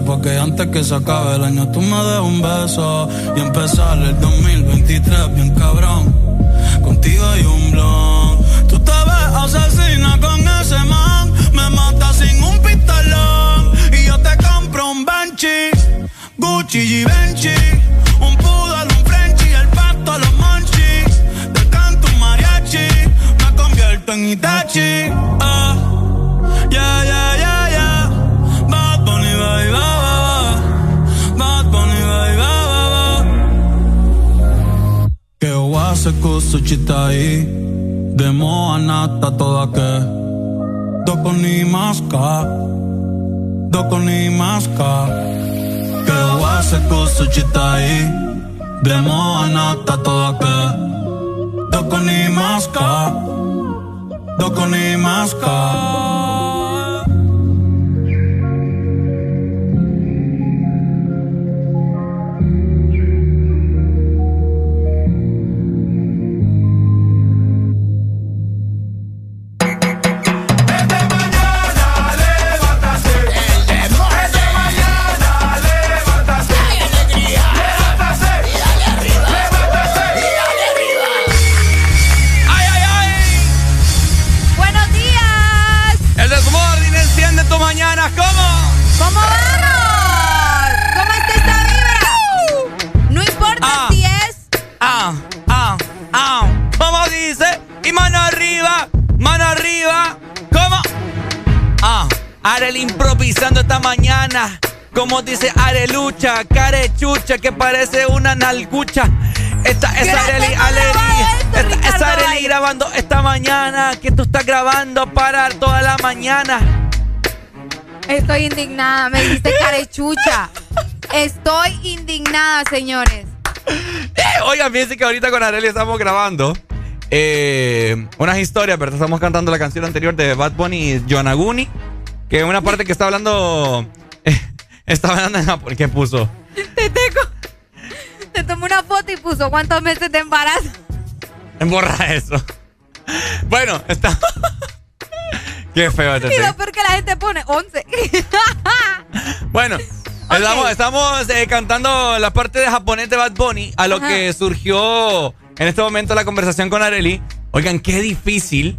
porque antes que se acabe el año tú me des un beso y empezar el 2023 bien cabrón. como dice Arelucha, carechucha, que parece una nalgucha. Esta es Areli Alegría. Este esta es Areli grabando esta mañana. Que tú estás grabando para toda la mañana. Estoy indignada. Me dijiste carechucha. Estoy indignada, señores. Eh, Oigan, fíjense que ahorita con Areli estamos grabando. Eh, unas historias, pero estamos cantando la canción anterior de Bad Bunny y Jonaguni. Que es una parte que está hablando está hablando en japonés, ¿qué puso? Te tengo. Te tomó una foto y puso cuántos meses de embarazo. Borra eso. Bueno, está. Qué feo este Y lo peor que la gente pone 11. Bueno, estamos, estamos eh, cantando la parte de japonés de Bad Bunny, a lo Ajá. que surgió en este momento la conversación con Areli. Oigan, qué difícil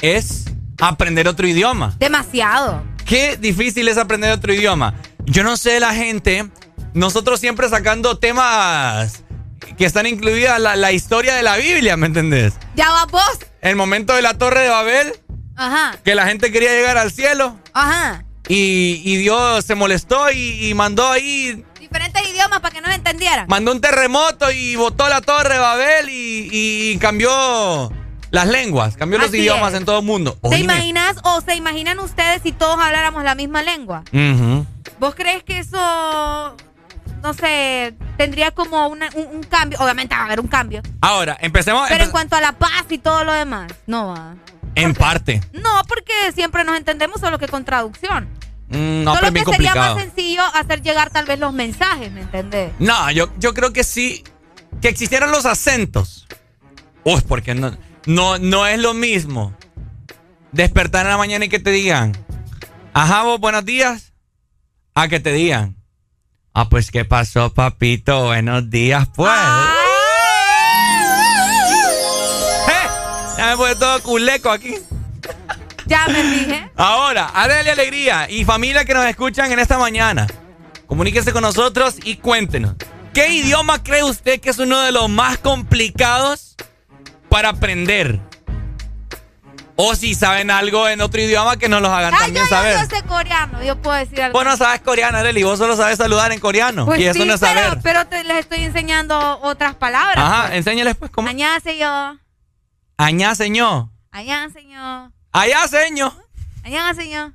es aprender otro idioma. Demasiado. Qué difícil es aprender otro idioma. Yo no sé la gente, nosotros siempre sacando temas que están incluidas la, la historia de la Biblia, ¿me entendés? Ya va vos. El momento de la Torre de Babel, Ajá. que la gente quería llegar al cielo Ajá. y, y Dios se molestó y, y mandó ahí, Diferentes idiomas para que nos entendieran. mandó un terremoto y botó la Torre de Babel y, y cambió las lenguas, cambió los idiomas es. en todo el mundo. ¿Se Oíme. imaginas o se imaginan ustedes si todos habláramos la misma lengua? ¿Vos crees que eso, no sé, tendría como una- un, un cambio? Obviamente va a haber un cambio. Ahora, empecemos Pero en cuanto a la paz y todo lo demás, no va. en parte. No, porque siempre nos entendemos solo que con traducción. Mm, no, pero solo bien que sería complicado. más sencillo hacer llegar tal vez los mensajes, ¿me entendés? No, yo, yo creo que sí. Que existieran los acentos. Uy, porque no, no, no es lo mismo despertar en la mañana y que te digan, ajá, vos, buenos días. A que te digan, ah, pues, ¿qué pasó, papito? Buenos días, pues. ¡Eh! Ya me pone todo culeco aquí. Ya me dije. Ahora, Adele Alegría y familia que nos escuchan en esta mañana. Comuníquese con nosotros y cuéntenos. ¿Qué idioma cree usted que es uno de los más complicados para aprender? O si saben algo en otro idioma que nos los hagan Ah, también yo, saber. yo sé coreano, yo puedo decir algo. Vos no sabes coreano, Adele, y vos solo sabes saludar en coreano. Pues y eso no es pero, saber. pero te, les estoy enseñando otras palabras. Ajá, enséñales pues cómo. Allá, señor. Añá, señor. Allá, señor. Allá, señor. Señor.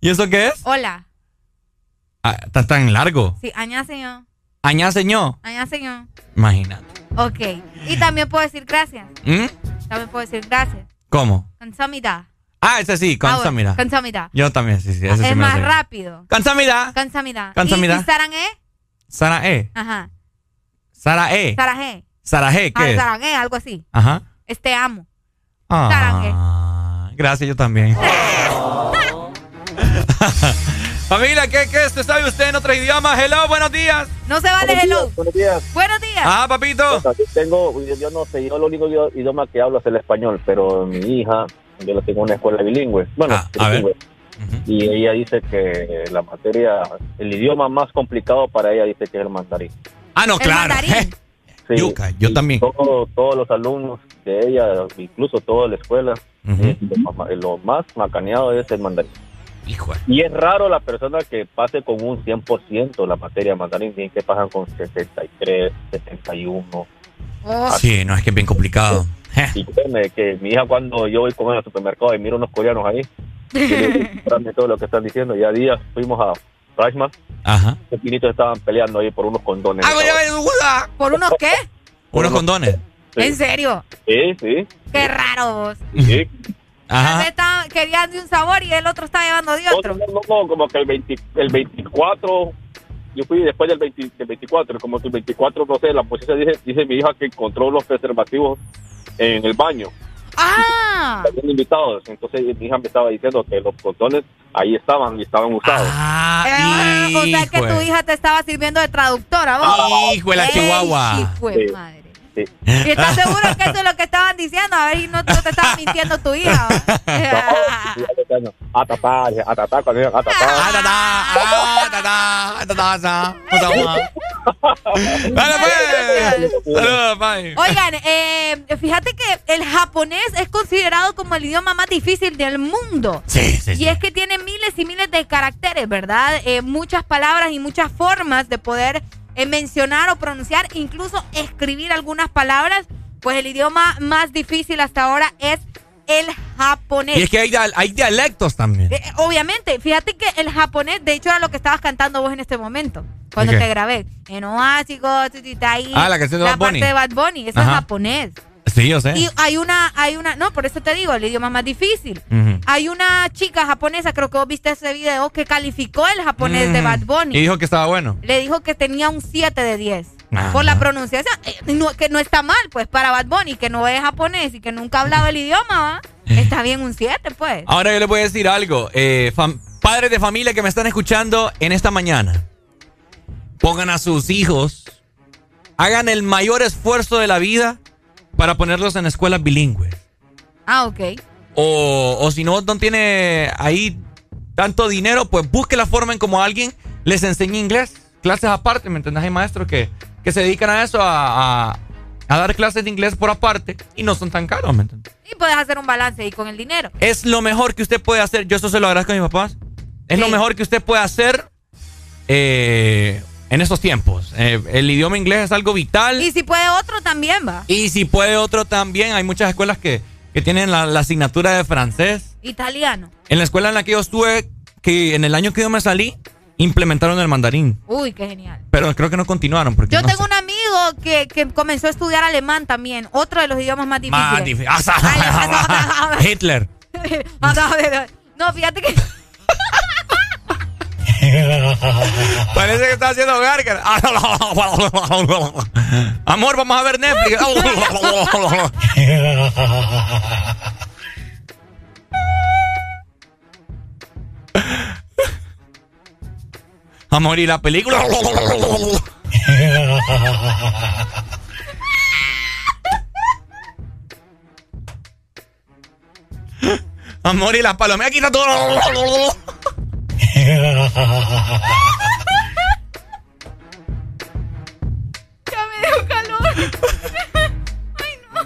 ¿Y eso qué es? Hola. Ah, está tan largo. Sí, allá, señor. Añá, señor. Allá, señor. Imagínate. Ok. Y también puedo decir gracias. ¿Mm? También puedo decir gracias. ¿Cómo? Kansamida. Ah, ese sí, Ah, Kansamida. bueno, Kansamida. Yo también, sí, sí. Ese sí es me lo más sé. rápido. Kansamida. Kansamida. Kansamida. ¿Y, y Sarangé? Sara E. Ajá. Sara E. Sara G, Ah, ¿qué es? Sarangé, algo así. Ajá. Es te amo. Ah, gracias, yo también. Familia, ¿qué, qué es? ¿Usted sabe usted en otros idiomas? Hello, buenos días. No se vale hello. Buenos días. Buenos días. Ah, papito. O sea, yo tengo, yo, no sé, yo lo único idio- idioma que hablo es el español, pero mi hija, yo la tengo en una escuela bilingüe. Bueno, Ah, a ver. bilingüe. Y ella dice que la materia, el idioma más complicado para ella dice que es el mandarín. Ah, no, claro. Sí, yo y también. todo- todos los alumnos de ella, incluso toda la escuela, eh, lo, ma- lo más macaneado es el mandarín. Hijo. Y es raro la persona que pase con un 100% la materia mandarín, tienen que pasan con 63, 71. Sí, no, es que es bien complicado. Y créeme que mi hija cuando yo voy con ella al supermercado y miro unos coreanos ahí, "Comprame todo lo que están diciendo. Ya días fuimos a Rashman, Ajá. los pinitos estaban peleando ahí por unos condones. ¿Por unos qué? Unos condones. Sí. ¿En serio? Sí, sí. Qué raro vos. sí. Estaban- querían de un sabor y el otro está llevando de otro. No, no, no, como que el, 20 el 24, yo fui después del, 20 del 24, como que el 24, no sé, la policía dice, dice mi hija que encontró los preservativos en el baño. Ah. Habían invitados, entonces mi hija me estaba diciendo que los condones ahí estaban y estaban usados. Ah, o sea que tu hija te estaba sirviendo de traductora, vos. Hijo de la chihuahua. hijo de madre. Sí. ¿Y estás seguro que eso es lo que estaban diciendo? A ver, y no, no te estaba mintiendo tu hija. Atatá, atatá, cuando digan atatá. Dale, pues. Saludos, bye. Oigan, eh, fíjate que el japonés es considerado como el idioma más difícil del mundo. Sí, sí, Y es que tiene miles y miles de caracteres, ¿verdad? Eh, muchas palabras y muchas formas de poder eh, mencionar o pronunciar, incluso escribir algunas palabras. Pues el idioma más difícil hasta ahora es el japonés. Y es que hay, hay dialectos también. Eh, obviamente, fíjate que el japonés, de hecho, era lo que estabas cantando vos en este momento, cuando te grabé. En Oásico, Ah, la canción de Bad parte Bunny. de Bad Bunny, eso Ajá. es japonés. Sí, yo sé. Y hay una, hay una, no, por eso te digo, el idioma más difícil. Hay una chica japonesa, creo que vos viste ese video, que calificó el japonés de. Bad Bunny. Y dijo que estaba bueno. Le dijo que tenía un 7 de 10. Ah, por la pronunciación. Eh, no- que no está mal, pues, para Bad Bunny, que no es japonés y que nunca ha hablado el idioma, ¿va? Está bien un 7, pues. Ahora yo les voy a decir algo. Eh, padres de familia que me están escuchando en esta mañana. Pongan a sus hijos. Hagan el mayor esfuerzo de la vida para ponerlos en escuelas bilingües. Ah, ok. O, o si no, no tiene ahí tanto dinero, pues busque la forma en como alguien les enseñe inglés. Clases aparte, ¿me entendés? Hay maestros que, que se dedican a eso, a, a- a dar clases de inglés por aparte y no son tan caros, ¿me entiendes? Y puedes hacer un balance ahí con el dinero. Es lo mejor que usted puede hacer. Yo eso se lo agradezco a mis papás. Es lo mejor que usted puede hacer eh, en estos tiempos. Eh, el idioma inglés es algo vital. Y si puede otro también, va. Y si puede otro también. Hay muchas escuelas que, que tienen la, la asignatura de francés. Italiano. En la escuela en la que yo estuve, que en el año que yo me salí, implementaron el mandarín. Uy, qué genial. Pero creo que no continuaron. Porque Yo no tengo sé. un amigo que, que comenzó a estudiar alemán también, otro de los idiomas más difíciles. Más difícil. Hitler. no, fíjate que Parece que está haciendo gárgara. Amor, vamos a ver Netflix. Amor, y la película. Amor, y la palomera quita todo. ya me dio calor. Ay, no.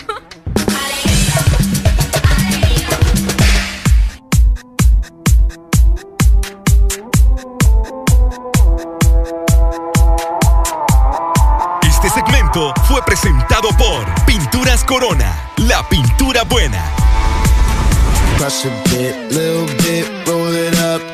Este segmento fue presentado por Pinturas Corona, la pintura buena. Crush a bit, little bit, roll it up,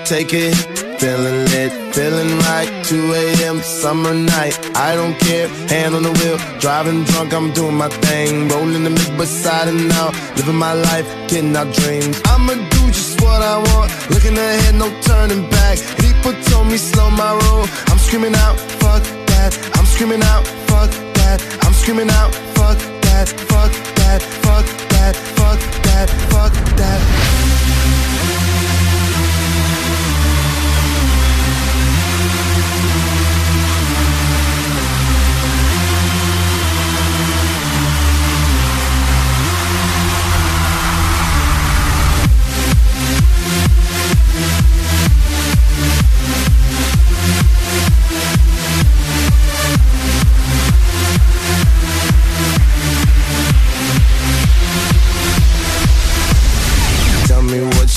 take it. Feeling lit, feeling right. 2 a.m. summer night. I don't care, hand on the wheel, driving drunk. I'm doing my thing, rolling the mid beside and out, living my life, getting our dreams. I'ma do just what I want, looking ahead, no turning back. People told me slow my roll. I'm screaming out, fuck that. I'm screaming out, fuck that. I'm screaming out, fuck that, fuck that, fuck that, fuck that, fuck that.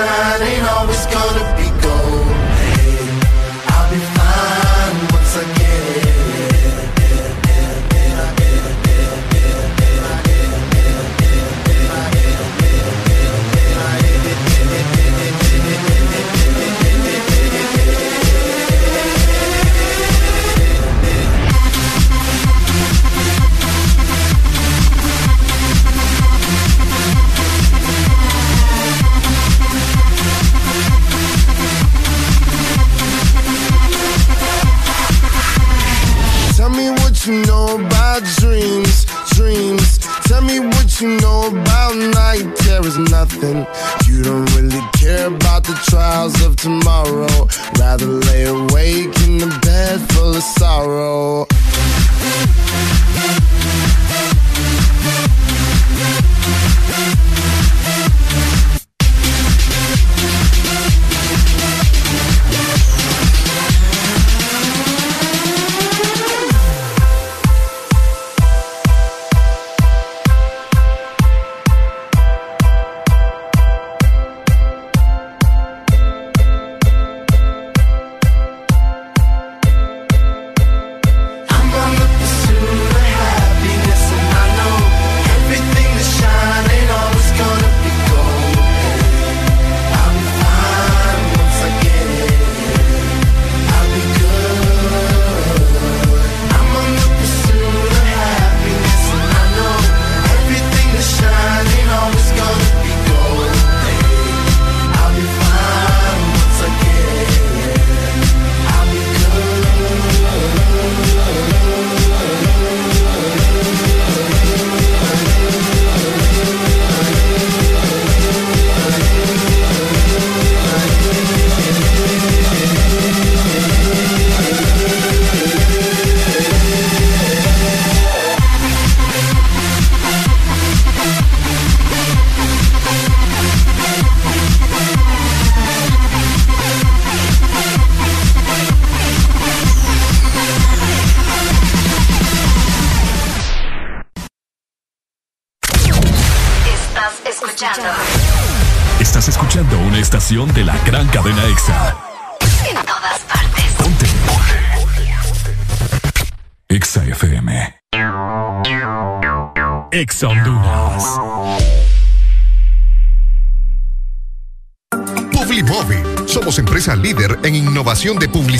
Everything that nothing.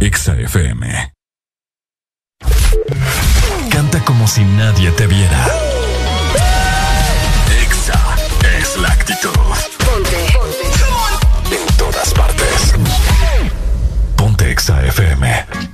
Exa FM. Canta como si nadie te viera. Exa es la actitud. Ponte. Ponte. En todas partes. Ponte Exa FM.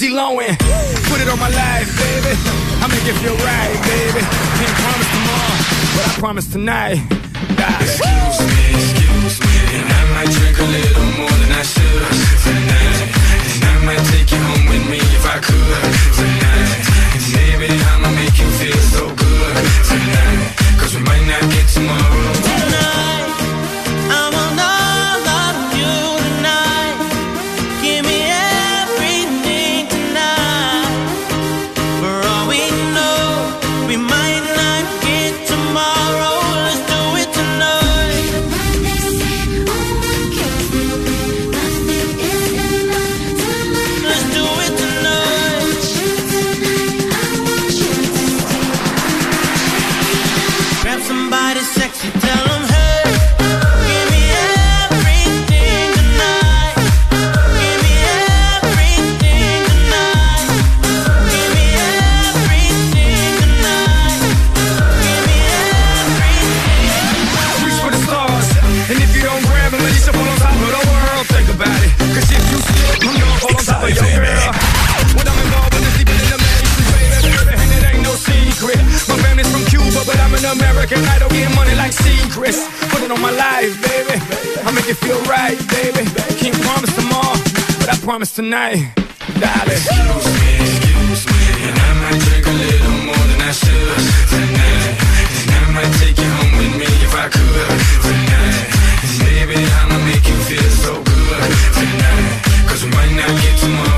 Lindsay Lohan. Put it on my life, baby. I make it feel right, baby. Can't promise tomorrow, but I promise tonight. Excuse me, excuse me, and I might drink a little more than I should tonight. And I might take you home with me if I could tonight. And baby, I'ma make you feel so good tonight. Cause we might not get tomorrow. Tonight, secrets. Put it on my life, baby. I make it feel right, baby. Can't promise tomorrow, but I promise tonight, darling. Excuse me, excuse me, and I might drink a little more than I should tonight. And I might take you home with me if I could tonight. And baby, I'ma make you feel so good tonight. Cause we might not get tomorrow.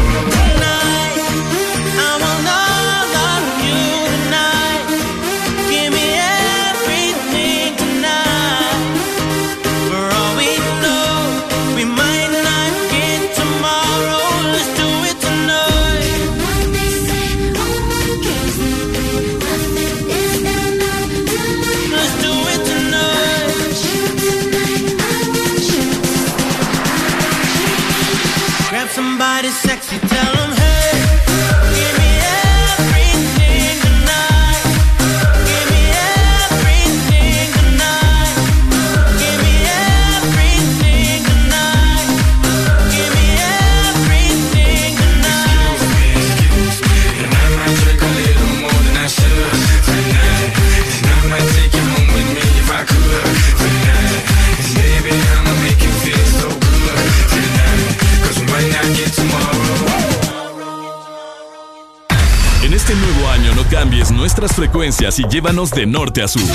Nuestras frecuencias y llévanos de norte a sur.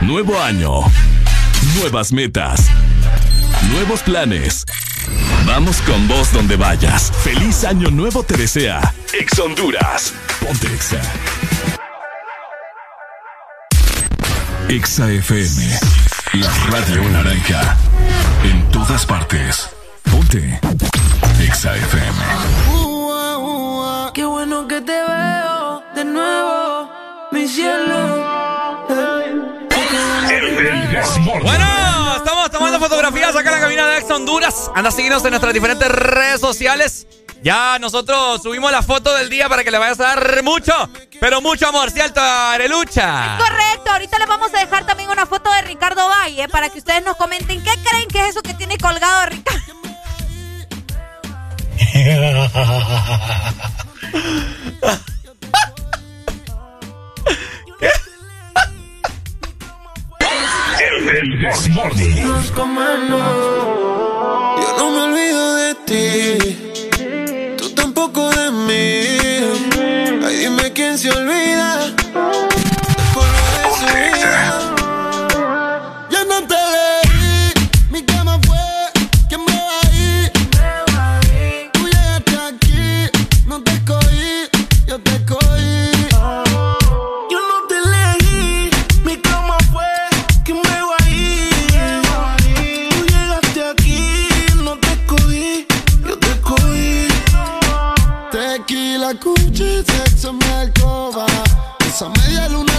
Nuevo año. Nuevas metas. Nuevos planes. Vamos con vos donde vayas. Feliz año nuevo te desea. Ex Honduras. Ponte Exa. Exa FM. La radio naranja. En todas partes. Ponte. Exa FM. Bueno, estamos tomando fotografías acá en la cabina de Ex Honduras. Anda a en nuestras diferentes redes sociales. Ya nosotros subimos la foto del día para que le vayas a dar mucho, pero mucho amor, ¿cierto, Arelucha? Es correcto, ahorita les vamos a dejar también una foto de Ricardo Valle eh, para que ustedes nos comenten qué creen que es eso que tiene colgado Ricardo. El Yo no me olvido de ti. Tú tampoco de mí. Ay, dime quién se olvida A media luna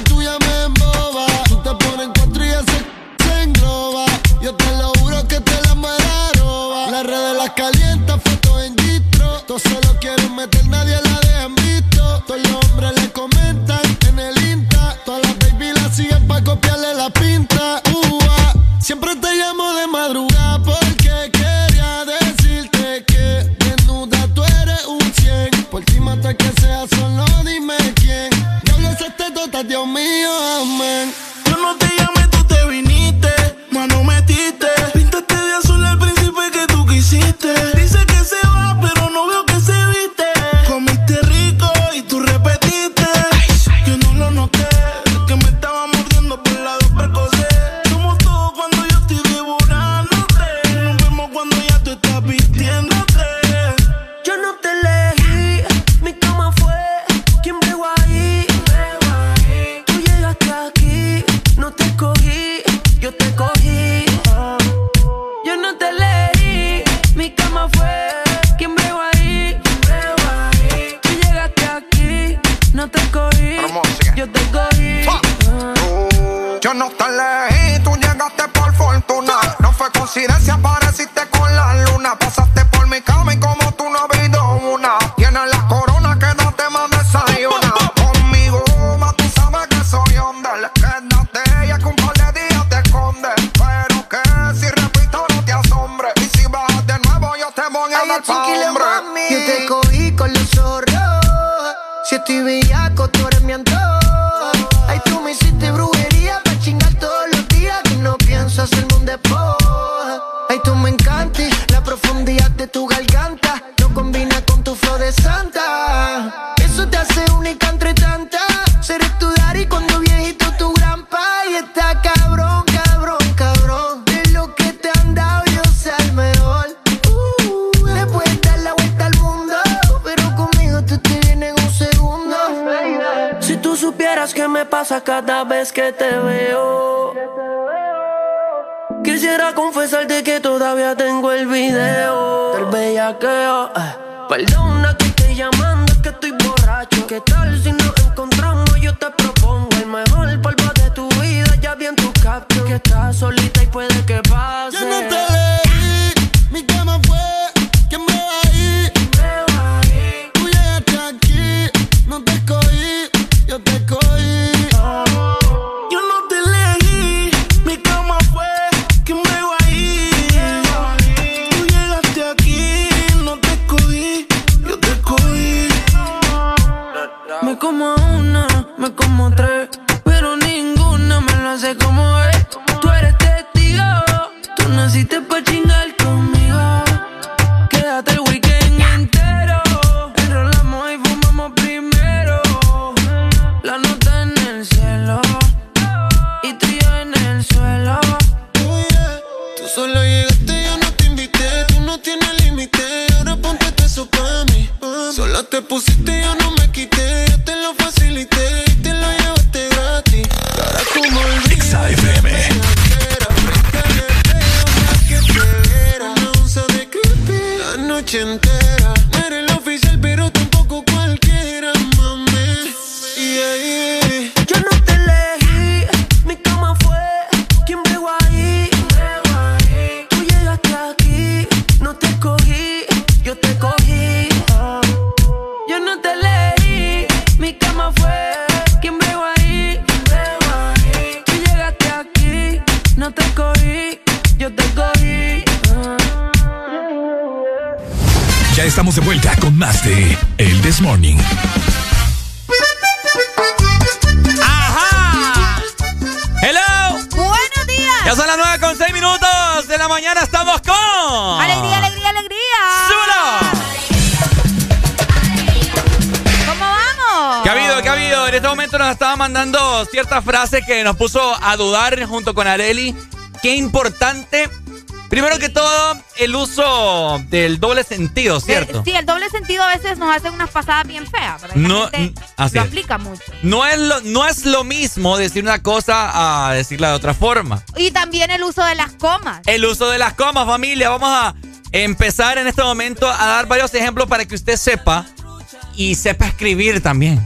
que te veo. Quisiera confesarte que todavía tengo el video del bellaqueo. Eh. Perdona que estoy llamando, que estoy borracho. ¿Qué tal si nos encontramos? Yo te propongo el mejor polvo de tu vida. Ya vi en tu caption que estás solita y puede que frases que nos puso a dudar junto con Areli. Qué importante Primero que todo, el uso del doble sentido, ¿cierto? Sí, el doble sentido a veces nos hace unas pasadas bien feas, pero no, así lo aplica mucho. No es, lo, no es lo mismo decir una cosa a decirla de otra forma. Y también el uso de las comas. El uso de las comas, familia. Vamos a empezar en este momento a dar varios ejemplos para que usted sepa y sepa escribir también.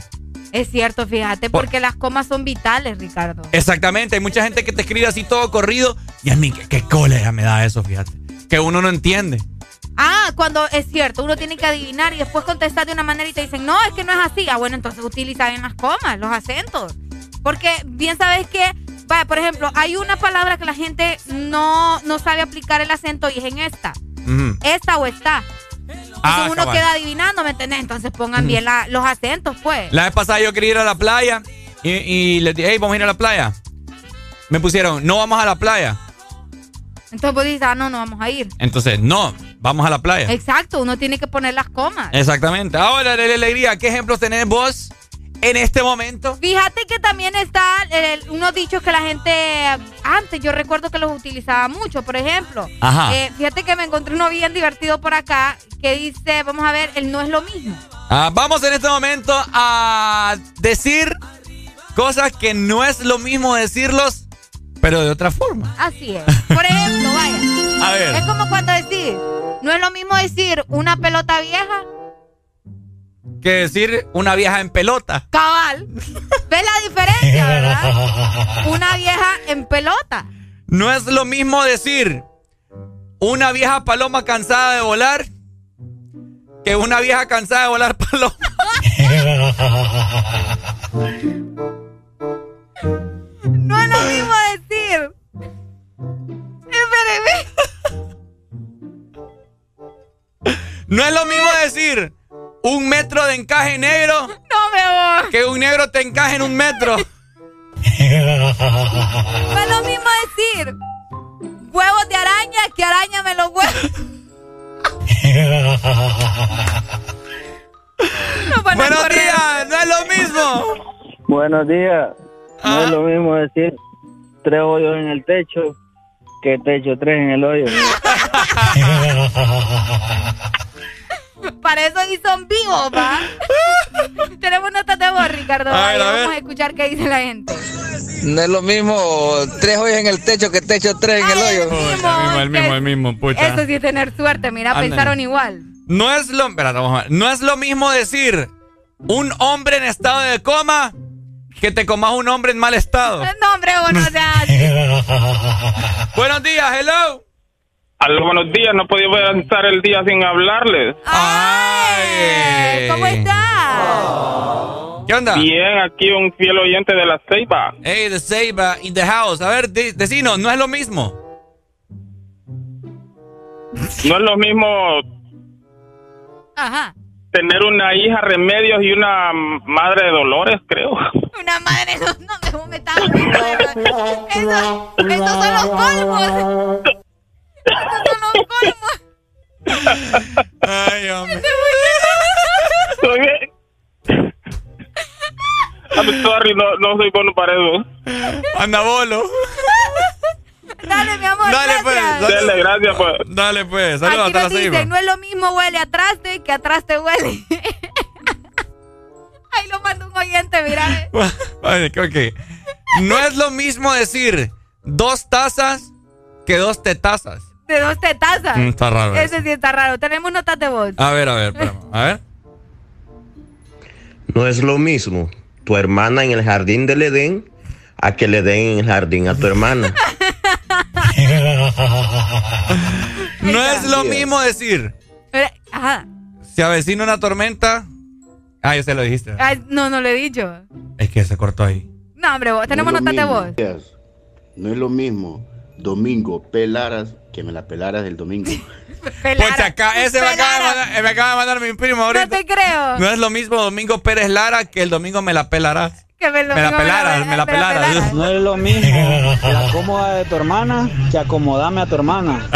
Es cierto, fíjate, porque las comas son vitales, Ricardo. Exactamente, hay mucha gente que te escribe así todo corrido y a mí qué, cólera me da eso, fíjate. Que uno no entiende. Ah, cuando es cierto, uno tiene que adivinar y después contestar de una manera y te dicen, no, es que no es así. Ah, bueno, entonces utiliza bien las comas, los acentos. Porque bien sabes que, vaya, por ejemplo, hay una palabra que la gente no, no sabe aplicar el acento y es en esta. Esta o está. Ah, uno queda adivinando, ¿me entendés? Entonces pongan bien los acentos, pues. La vez pasada yo quería ir a la playa y, y les dije, hey, vamos a ir a la playa. Me pusieron, no vamos a la playa. Entonces vos dices, ah, no, no vamos a ir. Entonces, no, vamos a la playa. Exacto, uno tiene que poner las comas. Exactamente. Ahora, Alegría, ¿qué ejemplos tenés vos en este momento? Fíjate que también está unos dichos que la gente antes yo recuerdo que los utilizaba mucho. Por ejemplo, eh, fíjate que me encontré uno bien divertido por acá que dice, vamos a ver, el no es lo mismo. Ah, vamos en este momento a decir cosas que no es lo mismo decirlos, pero de otra forma. Así es. Por ejemplo, vaya. A ver. Es como cuando decís, no es lo mismo decir una pelota vieja que decir una vieja en pelota. Cabal. ¿Ves la diferencia, verdad? Una vieja en pelota. No es lo mismo decir una vieja paloma cansada de volar que una vieja cansada de volar paloma. no es lo mismo decir. Espéreme. No es lo mismo decir un metro de encaje negro. No me voy. Que un negro te encaje en un metro. no es lo mismo decir huevos de araña que arañame los huevos. Buenos días, no es lo mismo. Buenos días. No es lo mismo decir tres hoyos en el techo que techo tres en el hoyo. Para eso sí son vivos, ¿va? Tenemos notas de voz, Ricardo. vamos a escuchar qué dice la gente. No es lo mismo tres hoyos en el techo que techo tres en el hoyo. El mismo, el mismo, el mismo, pucha. Eso sí es tener suerte, mira, pensaron igual. No es lo, no es lo mismo decir un hombre en estado de coma que te comas un hombre en mal estado. No, hombre, bueno, Buenos días, hello. Aló, buenos días, no podía avanzar el día sin hablarles. ¡Ay! ¿Cómo está? ¿Qué onda? Bien, aquí un fiel oyente de la Ceiba. Hey, de Ceiba, in the house. A ver, decino, no es lo mismo. No es lo mismo. Ajá. Tener una hija Remedios y una madre de Dolores, creo. Una madre, no, no me estás Eso, esos son los colmos. Ay, hombre. I'm sorry, no, no soy bueno para eso. Anda bolo. Dale, mi amor. Dale, pues. Dale, gracias, pues. Dale, pues. Saludos hasta la dice, No es lo mismo huele atrás de que atrás te huele. Ahí lo manda un oyente, mira. Vale, ok. No es lo mismo decir dos tazas que dos tetazas de dos tetazas. Mm, está raro. Ese sí está raro. Tenemos notas de voz. A ver, a ver, espérame. A ver. No es lo mismo tu hermana en el jardín del Edén a que le den en el jardín a tu hermana. no es lo mismo decir. Ajá. Se avecina una tormenta. Ah, ya se lo dijiste. no, no lo he dicho. Es que se cortó ahí. No, hombre, tenemos notas de voz. No es lo mismo domingo, pelaras, que me la pelaras el domingo. Pucha, acá, ese me acaba, de mandar, me acaba de mandar mi primo ahorita. No te creo. No es lo mismo Domingo Pérez Lara que el domingo me la pelarás. Que me, lo Me la digo, pelaras, me la pelaras. No es lo mismo la cómoda de tu hermana que acomodame a tu hermana.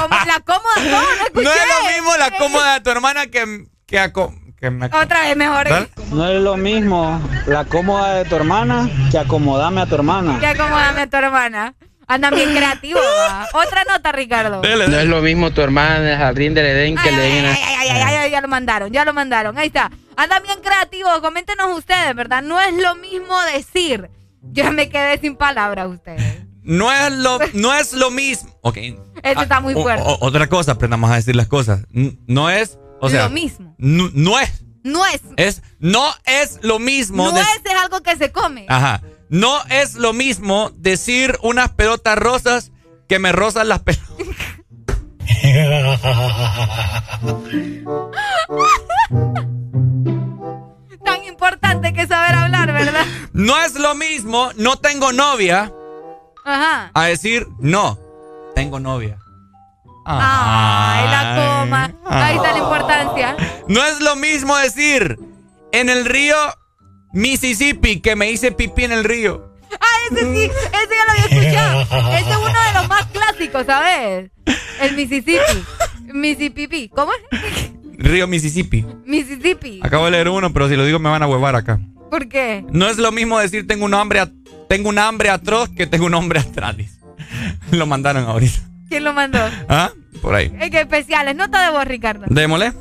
Como la cómoda, no, no. No es lo mismo la cómoda de tu hermana que, que, aco- que me... Otra vez mejor. ¿Verdad? No es lo mismo la cómoda de tu hermana que acomodame a tu hermana. Que acomodame a tu hermana. Andan bien creativos. Otra nota, Ricardo. No es lo mismo tu hermana en el jardín del Edén que Ay, le den ay, ay, ay, ay, ay, ya lo mandaron, ya lo mandaron. Ahí está. Andan bien creativos. Coméntenos ustedes, ¿verdad? No es lo mismo decir. Yo me quedé sin palabras ustedes. No es lo, no es lo mismo. Ok. Eso está muy O- fuerte. o- otra cosa, aprendamos a decir las cosas. No es, o sea, Lo mismo. No, no es, No es. es, no es lo mismo. No es, es algo que se come. Ajá. No es lo mismo decir unas pelotas rosas que me rozan las pelotas. Tan importante que saber hablar, ¿verdad? No es lo mismo, no tengo novia, Ajá. a decir, no, tengo novia. Ay, la coma. Ahí está la importancia. No es lo mismo decir, en el río Mississippi, que me hice pipí en el río. Ah, ese sí, ese ya lo había escuchado. Ese es uno de los más clásicos, ¿sabes? El Mississippi. Mississippi. ¿Cómo es? Río Mississippi. Mississippi. Acabo de leer uno, pero si lo digo me van a huevar acá. ¿Por qué? No es lo mismo decir tengo un hambre, a- tengo un hambre atroz que tengo un hombre atrás. Lo mandaron ahorita. ¿Quién lo mandó? ¿Ah? Por ahí. Es que especiales. Nota de voz, Ricardo. Démosle.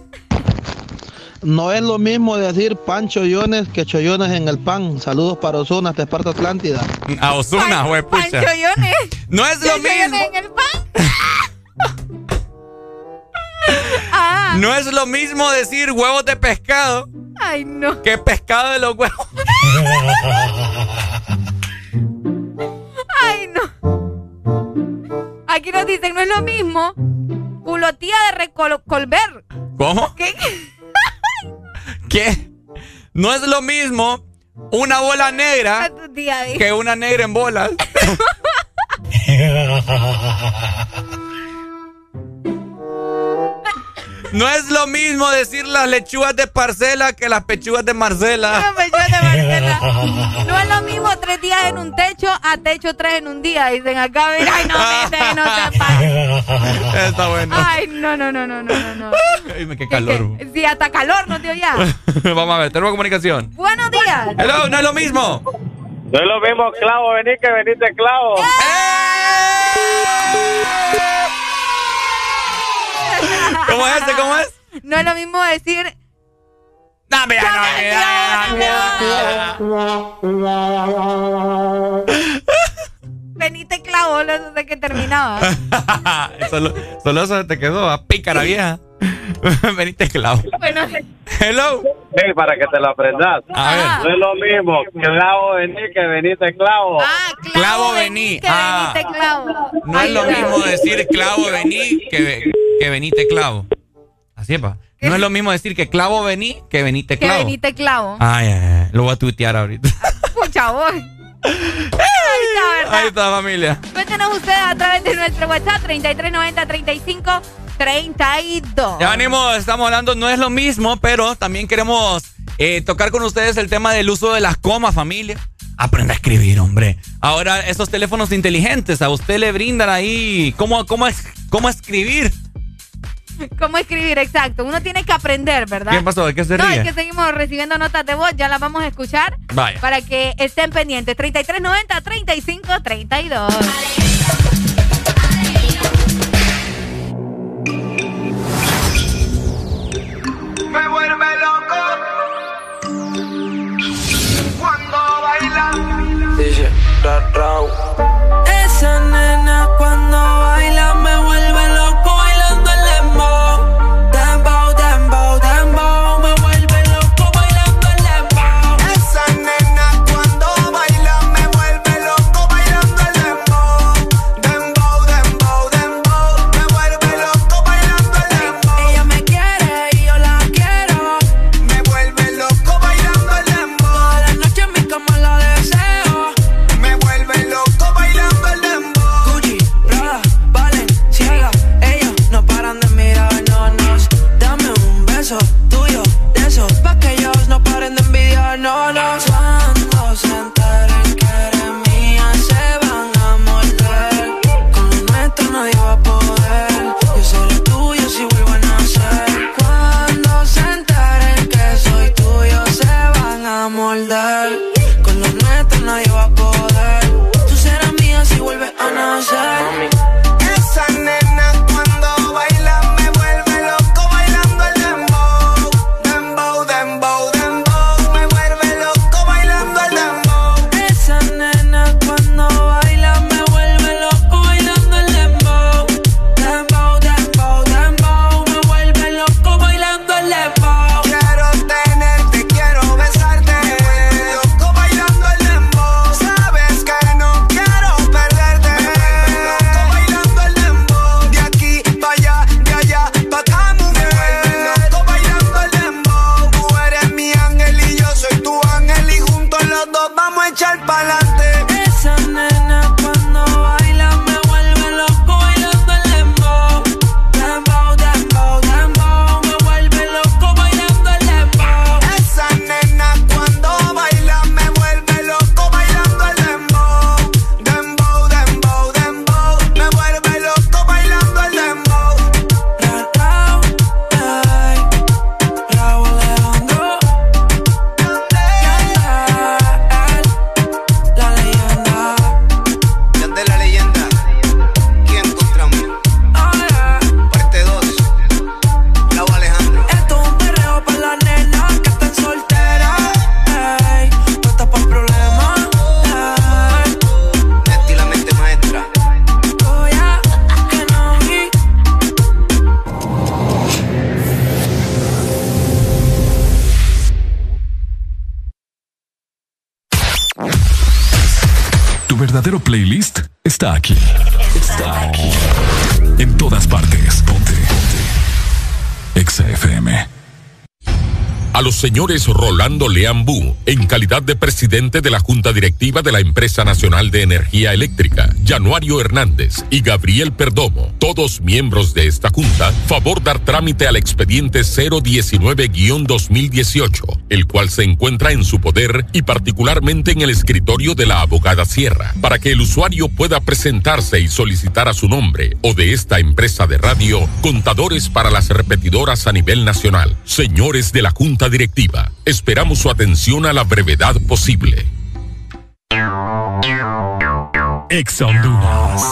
No es lo mismo decir pan chollones que chollones en el pan. Saludos para Osuna, de Esparta Atlántida. A Osuna, güey, pucha. Panchollones. No es lo mismo. en el pan? ah, No es lo mismo decir huevos de pescado ay, no. que pescado de los huevos. Ay, no. Aquí nos dicen, no es lo mismo. Culotía de recolver. ¿Cómo? ¿Qué? ¿Qué? No es lo mismo una bola negra que una negra en bolas. No es lo mismo decir las lechugas de parcela que las pechugas de Marcela. No, yo de Marcela. No es lo mismo tres días en un techo a techo tres en un día. Dicen acá, ay, no, vete, no te pases. Está bueno. Ay, no, no, no, no, no, no, no. Ay, qué calor. Sí, hasta calor no dio ya. Vamos a ver, tenemos comunicación. Buenos días. Hello, no es lo mismo. No es lo mismo clavo venir que venirte clavo. ¿Cómo es este? ¿Cómo es? No es lo mismo decir. Dame, Venite clavo, no sé qué terminaba. solo, solo eso te quedó a pícara vieja. Veniste clavo. Bueno, Hello. Sí, para que te lo aprendas. A ver. No es lo mismo clavo venir que venirte clavo. Clavo vení. que Ah, venite clavo. no es lo mismo decir clavo vení que, que venite clavo. Así es, pa. No es lo mismo decir que clavo vení que venite Que clavo. venite clavo. Ay, ay, ay. Lo voy a tuitear ahorita. Pucha, voy. Ahí está, ¿verdad? Ahí está, familia. Cuéntenos ustedes a través de nuestro WhatsApp 3390 35 32. Ya venimos, estamos hablando, no es lo mismo, pero también queremos eh, tocar con ustedes el tema del uso de las comas, familia. Aprenda a escribir, hombre. Ahora, esos teléfonos inteligentes, a usted le brindan ahí cómo, cómo, cómo escribir. ¿Cómo escribir? Exacto. Uno tiene que aprender, ¿verdad? ¿Qué pasó? ¿De qué se No, es que seguimos recibiendo notas de voz, ya las vamos a escuchar. Vaya. Para que estén pendientes. 3390 35 32. Me vuelve loco cuando baila. Dice. Esa señores Rolando Leambú, en calidad de presidente de la Junta Directiva de la Empresa Nacional de Energía Eléctrica, Januario Hernández y Gabriel Perdomo, todos miembros de esta Junta, favor dar trámite al expediente 019-2018, el cual se encuentra en su poder y particularmente en el escritorio de la abogada Sierra, para que el usuario pueda presentarse y solicitar a su nombre o de esta empresa de radio contadores para las repetidoras a nivel nacional. Señores de la Junta Directiva, esperamos su atención a la brevedad posible. Ex Honduras.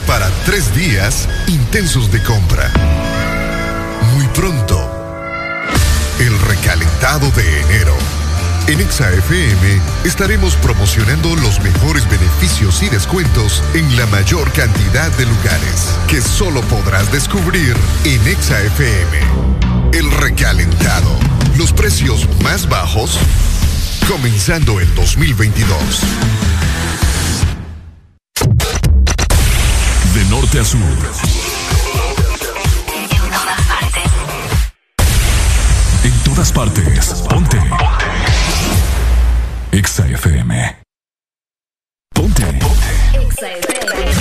Para tres días intensos de compra. Muy pronto, el recalentado de enero. En ExaFM estaremos promocionando los mejores beneficios y descuentos en la mayor cantidad de lugares que solo podrás descubrir en ExaFM. El recalentado. Los precios más bajos comenzando el 2022. Norte a sur. En todas partes. Ponte. Exa FM. Ponte.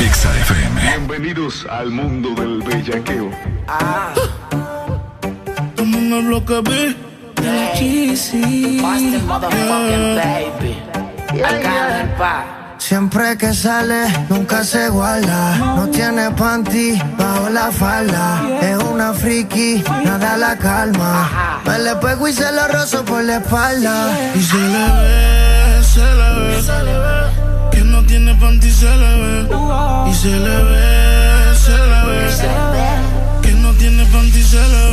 Exa FM. Bienvenidos al mundo del bellaqueo. Como en el bloque B. Siempre que sale, nunca se guarda. No tiene panty bajo la falda. Es una friki, nada la calma. Me le pego y se lo rozo por la espalda. Y se le ve, se le ve. Que no tiene panty, se le ve. Y se le ve, se le ve. Que no tiene panty, se le ve.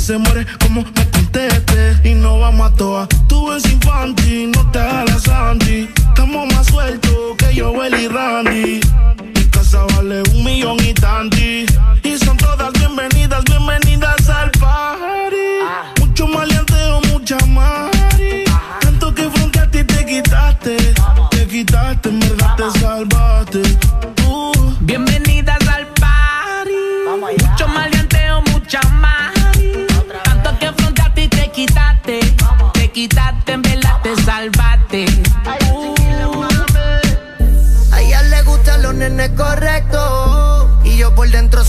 Se muere como me conteste. Y no vamos a toa. Tú eres infantil, no te hagas santi. Estamos más sueltos que yo, y Randy. Mi casa vale un millón y tanti.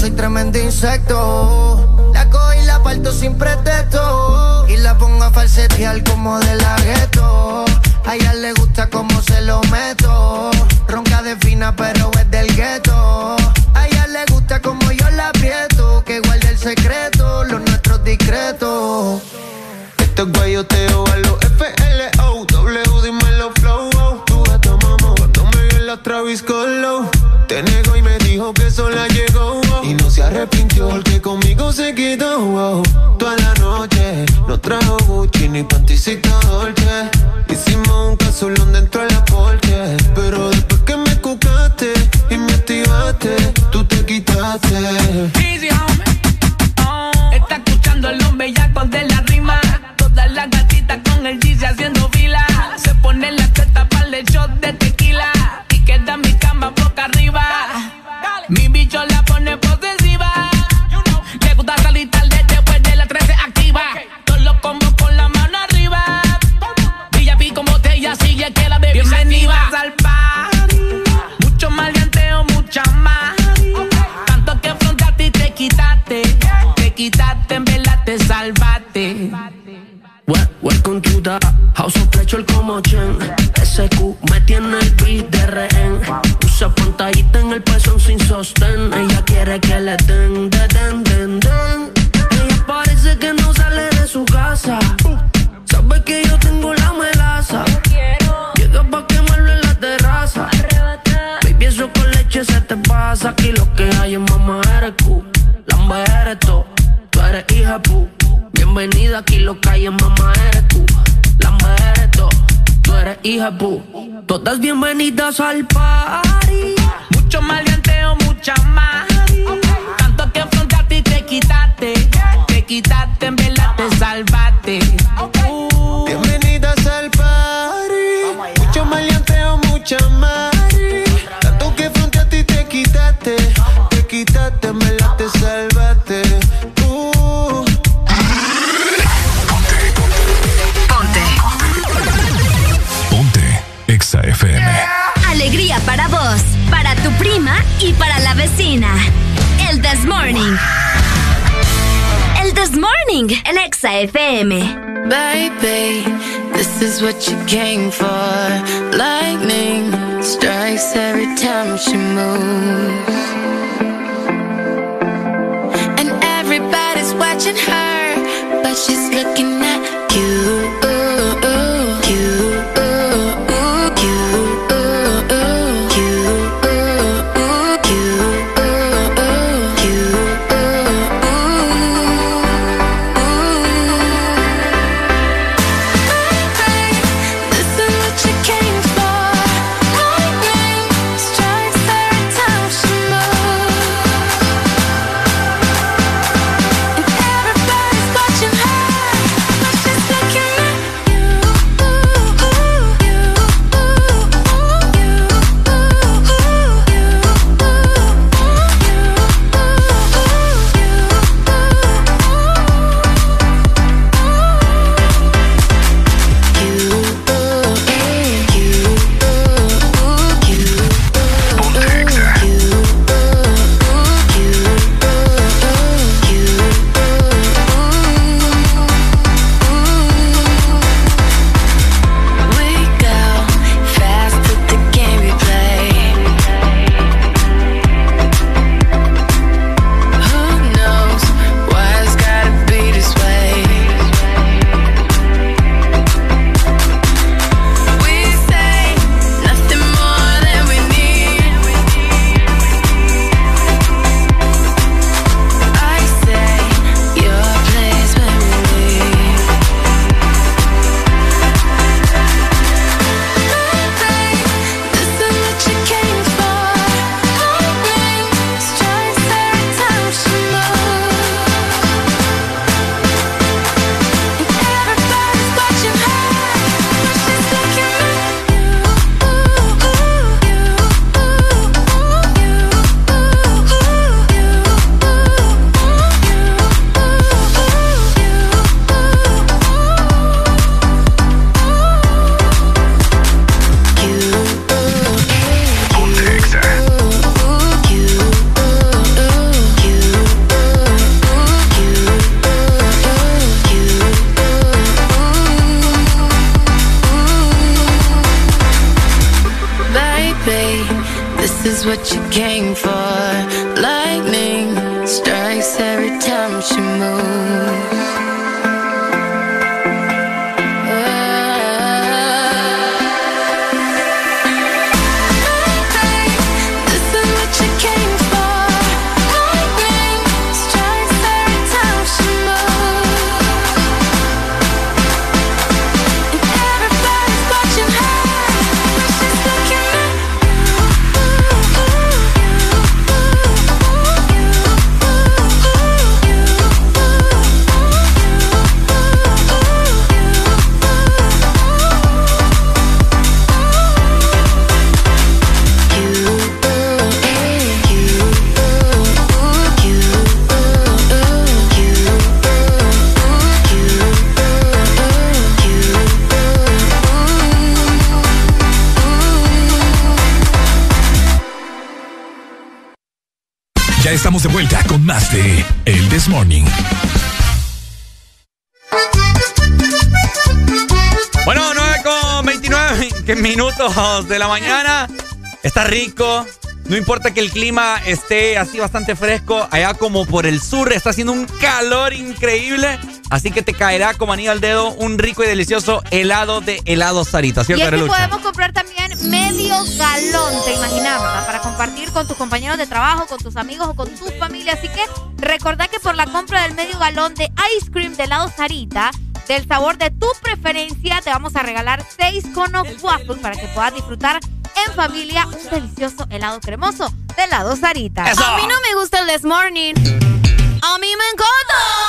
Soy tremendo insecto. La cojo y la parto sin pretexto. Y la pongo a falsetear como de la gueto. A ella le gusta como se lo meto. Ronca de fina, pero es del gueto. A ella le gusta como yo la aprieto. Que guarde el secreto, los nuestros discretos. Este es guayoteo a los Porque conmigo se quedó. Toda la noche no trajo Gucci ni panticita Dolce. Hicimos un casulón dentro de la porche. Pero después que me cucaste y me activaste, tú te quitaste. House of Pleasure como Chen. SQ me tiene el beat de rehén. Usa pantallita en el pezón sin sostén. Ella quiere que le den, den, den, den, den. Ella parece que no sale de su casa. Sabe que yo tengo la melaza. Llega pa' quemarlo en la terraza. Baby, eso con leche se te pasa. Aquí lo que hay es mamá eres Q Lamba eres tú. Tú eres hija pu. Bienvenida aquí lo que hay es mamá eres tú eres hija pu Todas bienvenidas al party Mucho maleanteo, mucha más. Tanto que afrontaste y te quitaste. Te quitaste, Morning, el Exa FM. Baby, this is what you came for. Lightning strikes every time she moves. And everybody's watching her, but she's looking at This Morning. Bueno, 9 con 29 que minutos de la mañana. Está rico. No importa que el clima esté así bastante fresco. Allá como por el sur está haciendo un calor increíble. Así que te caerá como anillo al dedo un rico y delicioso helado de helado Sarita, Y ¿cierto, es que Arelucha? podemos comprar también medio galón, te imaginas, ¿verdad? Para compartir con tus compañeros de trabajo, con tus amigos o con tu familia. Así que recordá que por la compra del medio galón de ice cream de helado Sarita, del sabor de tu preferencia, te vamos a regalar seis conos waffle para que puedas disfrutar en familia un delicioso helado cremoso de helado Sarita. A mí no me gusta el This Morning. A mí me encanta.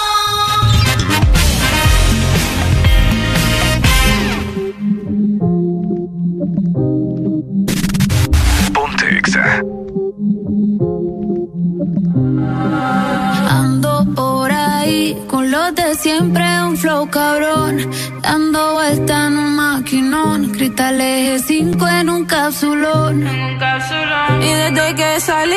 Maquinón. Cristales 5 en un capsulón. Y desde que salí,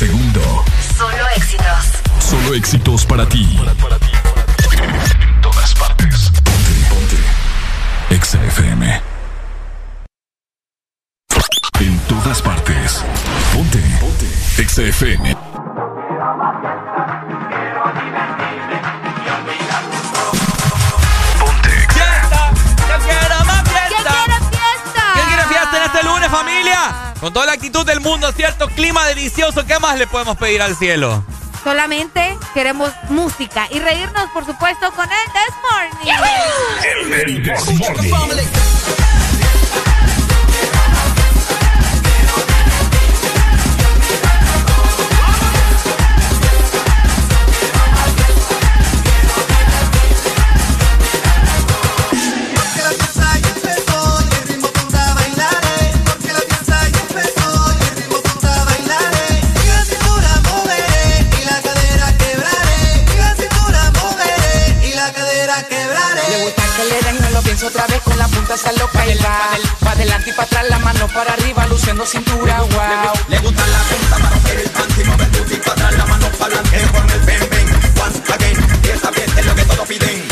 Segundo. Solo éxitos. Solo éxitos para ti. En todas partes. Ponte, ponte. Exa FM. ¿Cierto? Clima delicioso. ¿Qué más le podemos pedir al cielo? Solamente queremos música y reírnos, por supuesto, con el This Morning. El This Morning. No lo pienso otra vez con la punta se loca y va. Pa' adelante y para atrás, la mano para arriba, luciendo cintura, wow. Le gusta la punta para romper el panty, mover booty para atrás, la mano para adelante con el bang bang. Once again, esta fiesta es lo que todos piden.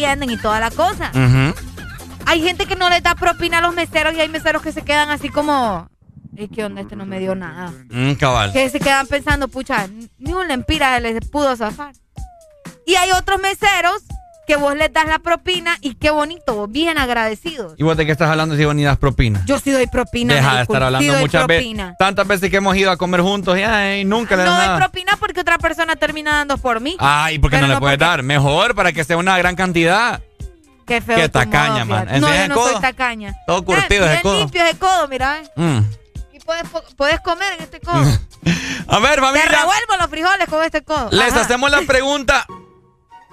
y toda la cosa. Hay gente que no les da propina a los meseros y hay meseros que se quedan así como... ¿Y qué onda? Este no me dio nada. Mm, que se quedan pensando, pucha, ni un lempira les pudo zafar. Y hay otros meseros que vos les das la propina y qué bonito, bien agradecidos. ¿Y vos de qué estás hablando si vos ni das propina? Yo sí doy propina. Deja de estar hablando muchas veces. Tantas veces que hemos ido a comer juntos y nunca le no das nada persona termina dando por mí. Ay, porque no, no le puedes porque... dar. Mejor para que sea una gran cantidad. Qué feo. Qué tacaña, modo, man. No, yo no codo? soy tacaña. Todo curtido ese codo. limpio ese codo, mira. Eh. Mm. Y puedes, puedes, comer en este codo. A ver, familia. Te revuelvo los frijoles con este codo. Les Ajá. hacemos la pregunta.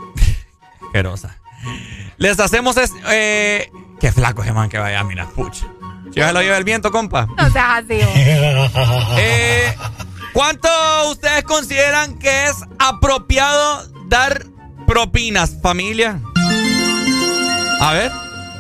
Querosa. Les hacemos es. Eh... Qué flaco ese man que vaya, mira, pucha. Si se lo lleva el viento, compa. No seas así, eh, ¿Cuánto consideran que es apropiado dar propinas, familia? A ver.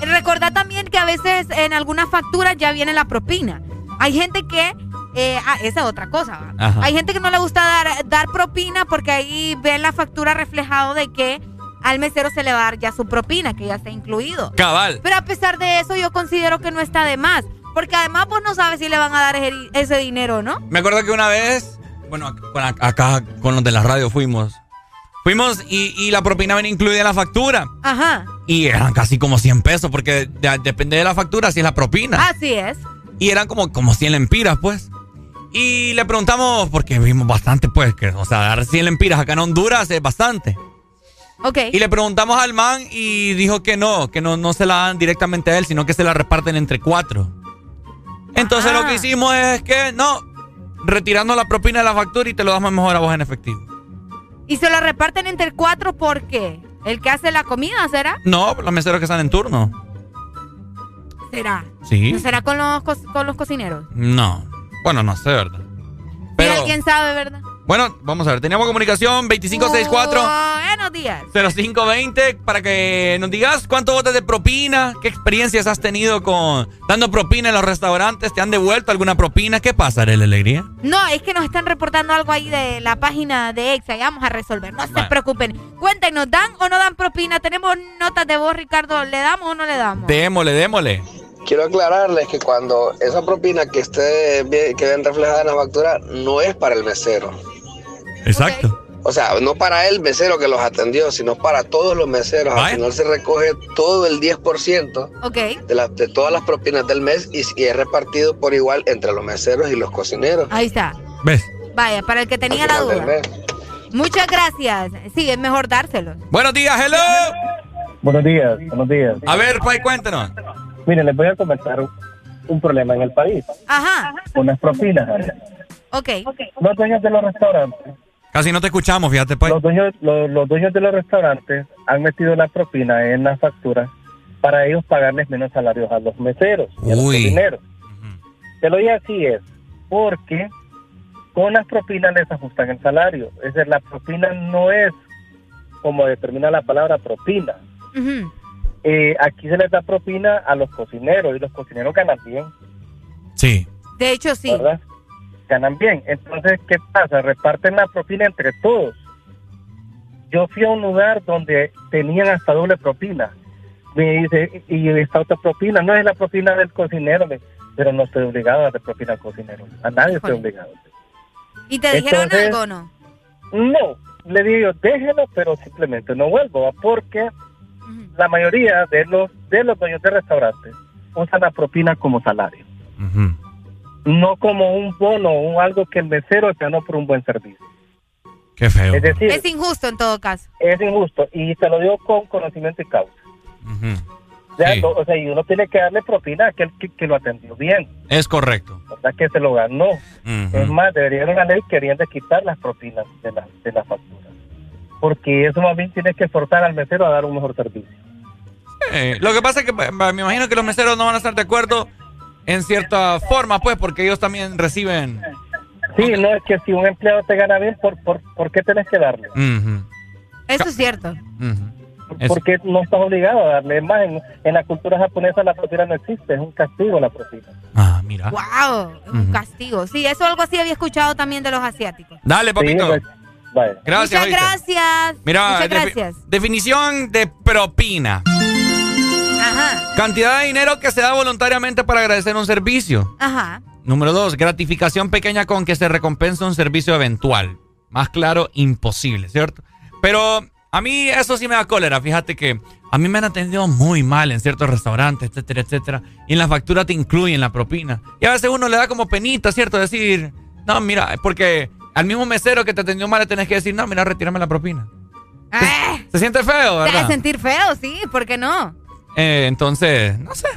Recordad también que a veces en algunas facturas ya viene la propina. Hay gente que eh, ah, esa es otra cosa. Hay gente que no le gusta dar, dar propina porque ahí ve la factura reflejado de que al mesero se le va a dar ya su propina, que ya está incluido. Cabal. Pero a pesar de eso, yo considero que no está de más. Porque además vos no sabes si le van a dar ese, ese dinero, ¿no? Me acuerdo que una vez bueno, acá con los de la radio fuimos. Fuimos y, y la propina venía incluida en la factura. Ajá. Y eran casi como 100 pesos, porque de- depende de la factura si es la propina. Así es. Y eran como, como 100 lempiras, pues. Y le preguntamos, porque vimos bastante, pues, que, o sea, dar 100 lempiras acá en Honduras es bastante. Ok. Y le preguntamos al man y dijo que no, que no, no se la dan directamente a él, sino que se la reparten entre cuatro. Entonces lo que hicimos es que, no, retirando la propina de la factura y te lo damos mejor a vos en efectivo. Y se lo reparten entre cuatro, ¿por qué? ¿El que hace la comida será? No, los meseros que están en turno. ¿Será? Sí. ¿No será con los, co- con los cocineros? No. Bueno, no sé, ¿verdad? Pero, alguien sabe, ¿verdad? Bueno, vamos a ver. Teníamos comunicación 2564. Buenos días. 0520 para que nos digas cuánto botas de propina, qué experiencias has tenido con dando propina en los restaurantes, te han devuelto alguna propina, ¿qué pasa, Arely Alegría? No, es que nos están reportando algo ahí de la página de EXA y vamos a resolver. No se preocupen. Cuéntenos, ¿dan o no dan propina? Tenemos notas de voz, Ricardo. ¿Le damos o no le damos? Démosle, démosle. Quiero aclararles que cuando esa propina que esté bien, que ven reflejada en la factura no es para el mesero. Exacto. O sea, no para el mesero que los atendió, sino para todos los meseros. Al final se recoge todo el 10% Ok. de, la- de todas las propinas del mes y, y es repartido por igual entre los meseros y los cocineros. Ahí está. ¿Ves? Vaya, para el que tenía la duda. Muchas gracias. Sí, es mejor dárselo. Buenos días, hello. Buenos días, buenos días. A ver, pues cuéntanos. Miren, les voy a comentar un, un problema en el país. Ajá. Unas propinas. Ok. Los dueños de los restaurantes, Casi no te escuchamos, fíjate, pues. los dueños, los, los dueños de los restaurantes han metido la propina en la factura para ellos pagarles menos salarios a los meseros y a los Uy. cocineros. Te lo digo así es, porque con las propinas les ajustan el salario. Es decir, la propina no es como determina la palabra propina. Eh, aquí se les da propina a los cocineros y los cocineros ganan bien, Sí. De hecho, sí. ¿verdad? Ganan bien. Entonces, ¿qué pasa? Reparten la propina entre todos. Yo fui a un lugar donde tenían hasta doble propina. Me dice, y esta otra propina, no es la propina del cocinero, pero no estoy obligado a dar propina al cocinero. A nadie estoy obligado. ¿Y te dijeron Entonces- algo o no? No, le digo yo, déjelo, pero simplemente no vuelvo, porque la mayoría de los de los dueños de restaurantes usan la propina como salario, no como un bono o algo que el mesero ganó por un buen servicio. Qué feo. Es decir, Es injusto en todo caso. es injusto y te lo digo con conocimiento y causa. Ya, Sí. O sea, y uno tiene que darle propina a aquel que, que lo atendió bien, Es correcto. o sea, que se lo ganó. Es más, debería haber una ley que de quitar las propinas de la, de la factura. Porque eso más bien tiene que forzar al mesero a dar un mejor servicio. Lo que pasa es que me imagino que los meseros no van a estar de acuerdo en cierta forma, pues, porque ellos también reciben. Sí, no es que si un empleado te gana bien, ¿por, por, por qué tenés que darle? Eso es cierto. ujú. Es- Porque no estás obligado a darle. Es más, en, en la cultura japonesa la propina no existe, es un castigo la propina. Ah, mira. Wow, un castigo. Sí, eso algo así había escuchado también de los asiáticos. Dale, papito. pues. Gracias. Muchas ¿oíste? gracias. Mira, Muchas defi- gracias. definición de propina. Ajá, Cantidad de dinero que se da voluntariamente para agradecer un servicio. ajá. Número dos, gratificación pequeña con que se recompensa un servicio eventual. Más claro, imposible, ¿cierto? Pero a mí eso sí me da cólera. Fíjate que a mí me han atendido muy mal en ciertos restaurantes, etcétera, etcétera. Y en la factura te incluyen la propina. Y a veces uno le da como penita, ¿cierto? Decir, no, mira, porque al mismo mesero que te atendió mal le tenés que decir, no, mira, retírame la propina. Se siente feo, ¿verdad? sentir feo, sí, ¿por qué no? Eh, entonces, no sé.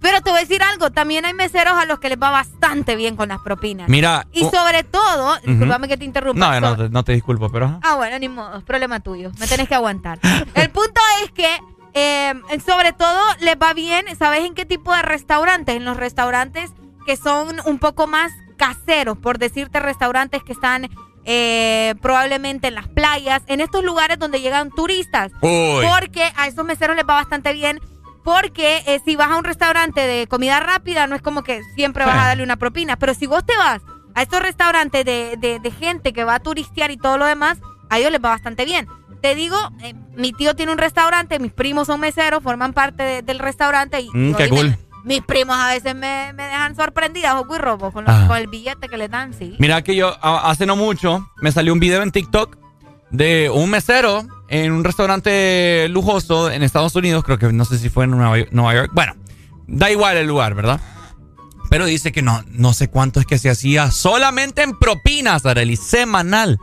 Pero te voy a decir algo, también hay meseros a los que les va bastante bien con las propinas. Mira. Y sobre todo, Ujú. discúlpame que te interrumpa. No, no, no te disculpo, pero... Ah, bueno, ni modo, es problema tuyo. Me tenés que aguantar. El punto es que, eh, sobre todo, les va bien, ¿sabes en qué tipo de restaurantes? En los restaurantes que son un poco más caseros, por decirte, restaurantes que están eh, probablemente en las playas, en estos lugares donde llegan turistas. Uy. Porque a esos meseros les va bastante bien Porque eh, si vas a un restaurante de comida rápida, no es como que siempre vas a darle una propina. Pero si vos te vas a estos restaurantes de, de, de gente que va a turistear y todo lo demás, a ellos les va bastante bien. Te digo, eh, mi tío tiene un restaurante, mis primos son meseros, forman parte de- del restaurante y Mm, qué cool. mis primos a veces me, me dejan sorprendida, ojo y robo, con, los- Ah. con el billete que le dan, sí. Mira que yo hace no mucho me salió un video en TikTok de un mesero en un restaurante lujoso en Estados Unidos, creo que no sé si fue en Nueva York. Bueno, da igual el lugar, ¿verdad? Pero dice que no, no sé cuánto es que se hacía solamente en propinas, Arely, semanal.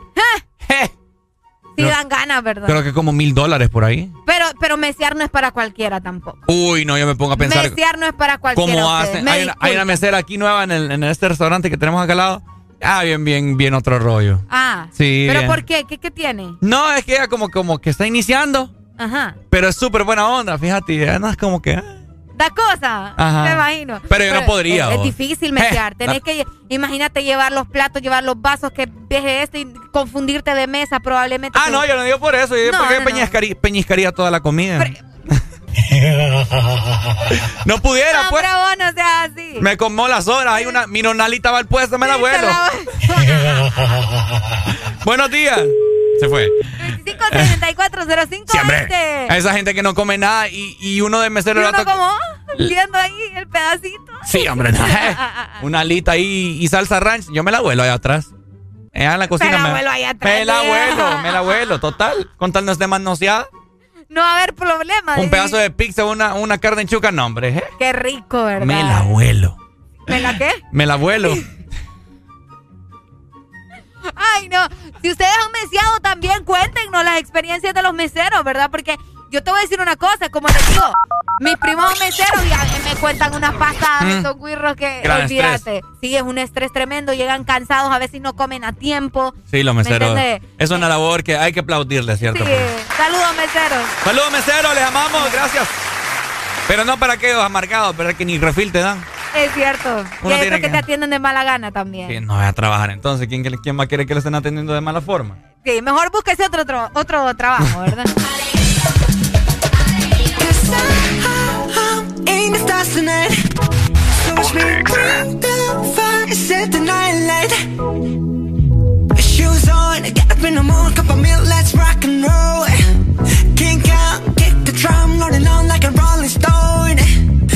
Sí Creo- dan ganas, ¿verdad? Creo que como mil dólares por ahí. Pero, pero mesear no es para cualquiera tampoco. Uy, no, yo me pongo a pensar Mesear no es para cualquiera. cómo hacen. Hay una, hay una mesera aquí nueva en, el- en este restaurante que tenemos acá al lado. Ah, bien, bien, bien otro rollo. Ah. Sí, ¿Pero bien. por qué? ¿Qué, qué tiene? No, es que ella como, como que está iniciando, Ajá. pero es súper buena onda, fíjate. ella No es como que... ah. Da cosa. Ajá. Me imagino. Pero yo no podría, Es, es difícil. Eh, Tenés que, imagínate, llevar los platos, llevar los vasos, que deje esto y confundirte de mesa probablemente. Ah, que- no, yo no digo por eso. Yo No, porque no, no. peñiscaría, peñiscaría toda la comida. no pudiera, No, pues. no seas así. Me comó las horas. Hay una... Mi nonalita va al puesto, me la vuelo. Buenos días. Se fue. 5340520. Sí, hombre. A esa gente que no come nada y, y uno de Y mesero uno toca- como viendo ahí el pedacito. Sí, hombre. no, eh. Una alita ahí y salsa ranch. Yo me la vuelo allá atrás. Allá en la cocina. la me, vuelo ahí atrás, Me la vuelo, me la vuelo, total. Con tal no esté manoseada. No va a haber problema. Un pedazo de pizza, una, una carne en chuca, no, hombre. ¿eh? Qué rico, ¿verdad? Me la vuelo. ¿Me la qué? Me la vuelo. Ay, no. Si ustedes han meseado también, cuéntenos las experiencias de los meseros, ¿verdad? Porque yo te voy a decir una cosa, como les digo, mis primos meseros ya me cuentan unas pasadas de Mm. estos guirros que, Gran olvídate. Sí, es un estrés tremendo, llegan cansados, a veces no comen a tiempo. Sí, los ¿Me meseros. entendés? Es una labor que hay que aplaudirle, ¿cierto? Sí, saludos meseros. Saludos, meseros, les amamos, gracias. Pero no para aquellos amargados, pero que ni refil te dan. Es cierto. Uno y hay que, que- te atienden de mala gana también. Sí, no voy a trabajar entonces. ¿Quién, quién a querer que le estén atendiendo de mala forma? Sí, mejor búsquese otro, otro, otro trabajo, ¿verdad? Ain't the stars tonight. So watch me bring the fire, set the night light. Shoes on, get up in the morning, cup of milk, let's rock and roll. Kink out, kick the drum, rolling on like a rolling stone.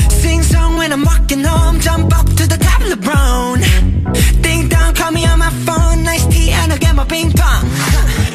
Sing song when I'm walking home, jump up to the top of the brown. Ding dong, call me on my phone, nice tea, and I'll get my ping pong.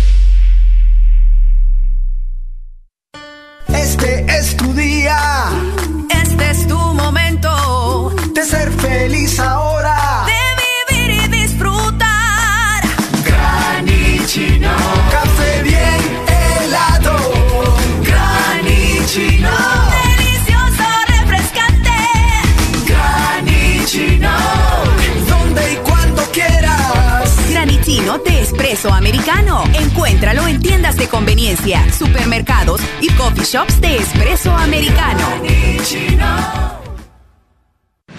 Espresso americano. Encuéntralo en tiendas de conveniencia, supermercados y coffee shops de espresso americano.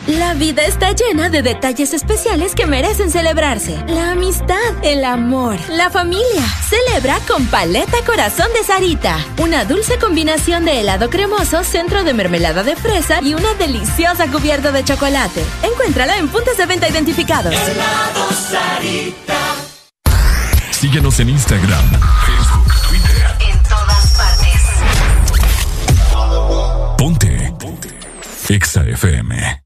La vida está llena de detalles especiales que merecen celebrarse. La amistad, el amor, la familia. Celebra con Paleta Corazón de Sarita. Una dulce combinación de helado cremoso, centro de mermelada de fresa y una deliciosa cubierta de chocolate. Encuéntrala en puntos de venta identificados. Helado Sarita. Síguenos en Instagram, Facebook, Twitter. En todas partes. Ponte. Ponte. Exa FM.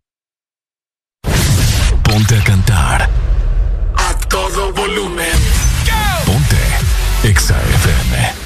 Ponte a cantar. A todo volumen. Ponte. Exa FM.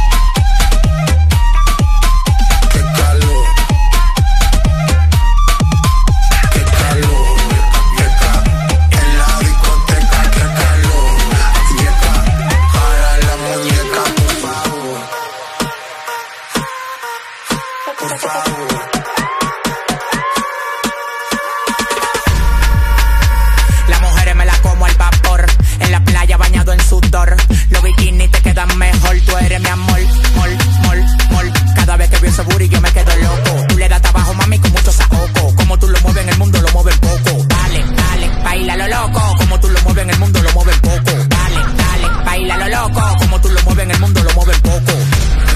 Mi amor. Mol, mol, mol. Cada vez que veo ese booty yo me quedo loco. Tú le das trabajo, mami, con mucho saoco. Como tú lo mueves en el mundo, lo mueves poco. Dale, dale, baila lo loco. Como tú lo mueves en el mundo, lo mueves poco. Dale, dale, baila lo loco. Como tú lo mueves en el mundo, lo mueves poco.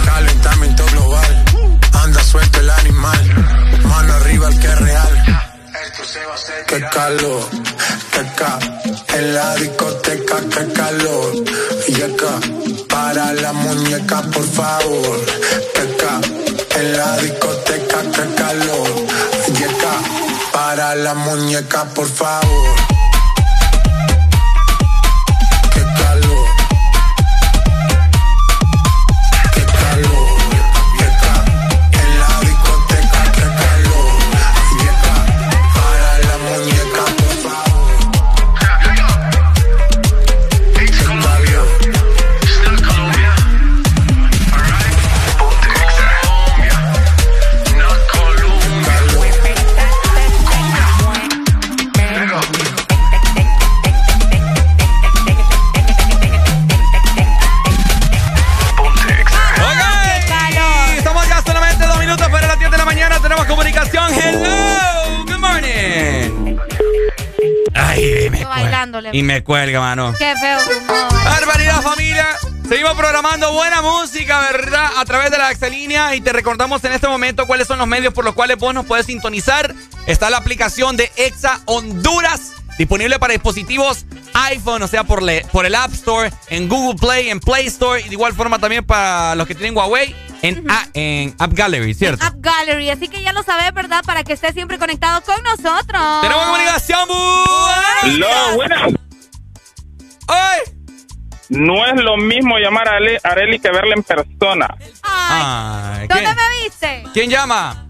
Calentamiento global. Anda suelto el animal. Mano arriba el que es real. Qué calor, qué ca. En la discoteca, qué calor. Yeca. Para la muñeca, por favor. Qué ca. En la discoteca, qué calor. Yeca. Para la muñeca, por favor. Y me cuelga, mano. Qué feo. Barbaridad, familia. Seguimos programando buena música, ¿verdad? A través de la Excelínea y te recordamos en este momento cuáles son los medios por los cuales vos nos puedes sintonizar. Está la aplicación de Exa Honduras disponible para dispositivos iPhone, o sea, por, le- por el App Store, en Google Play, en Play Store y de igual forma también para los que tienen Huawei en, A- en App Gallery, ¿cierto? App Gallery, así que ya lo sabes, ¿verdad? Para que estés siempre conectado con nosotros. Tenemos comunicación, buenas. ¡Ay! No es lo mismo llamar a Ale- Areli que verla en persona. Ay, ¿Dónde ¿quién, me viste? quién llama?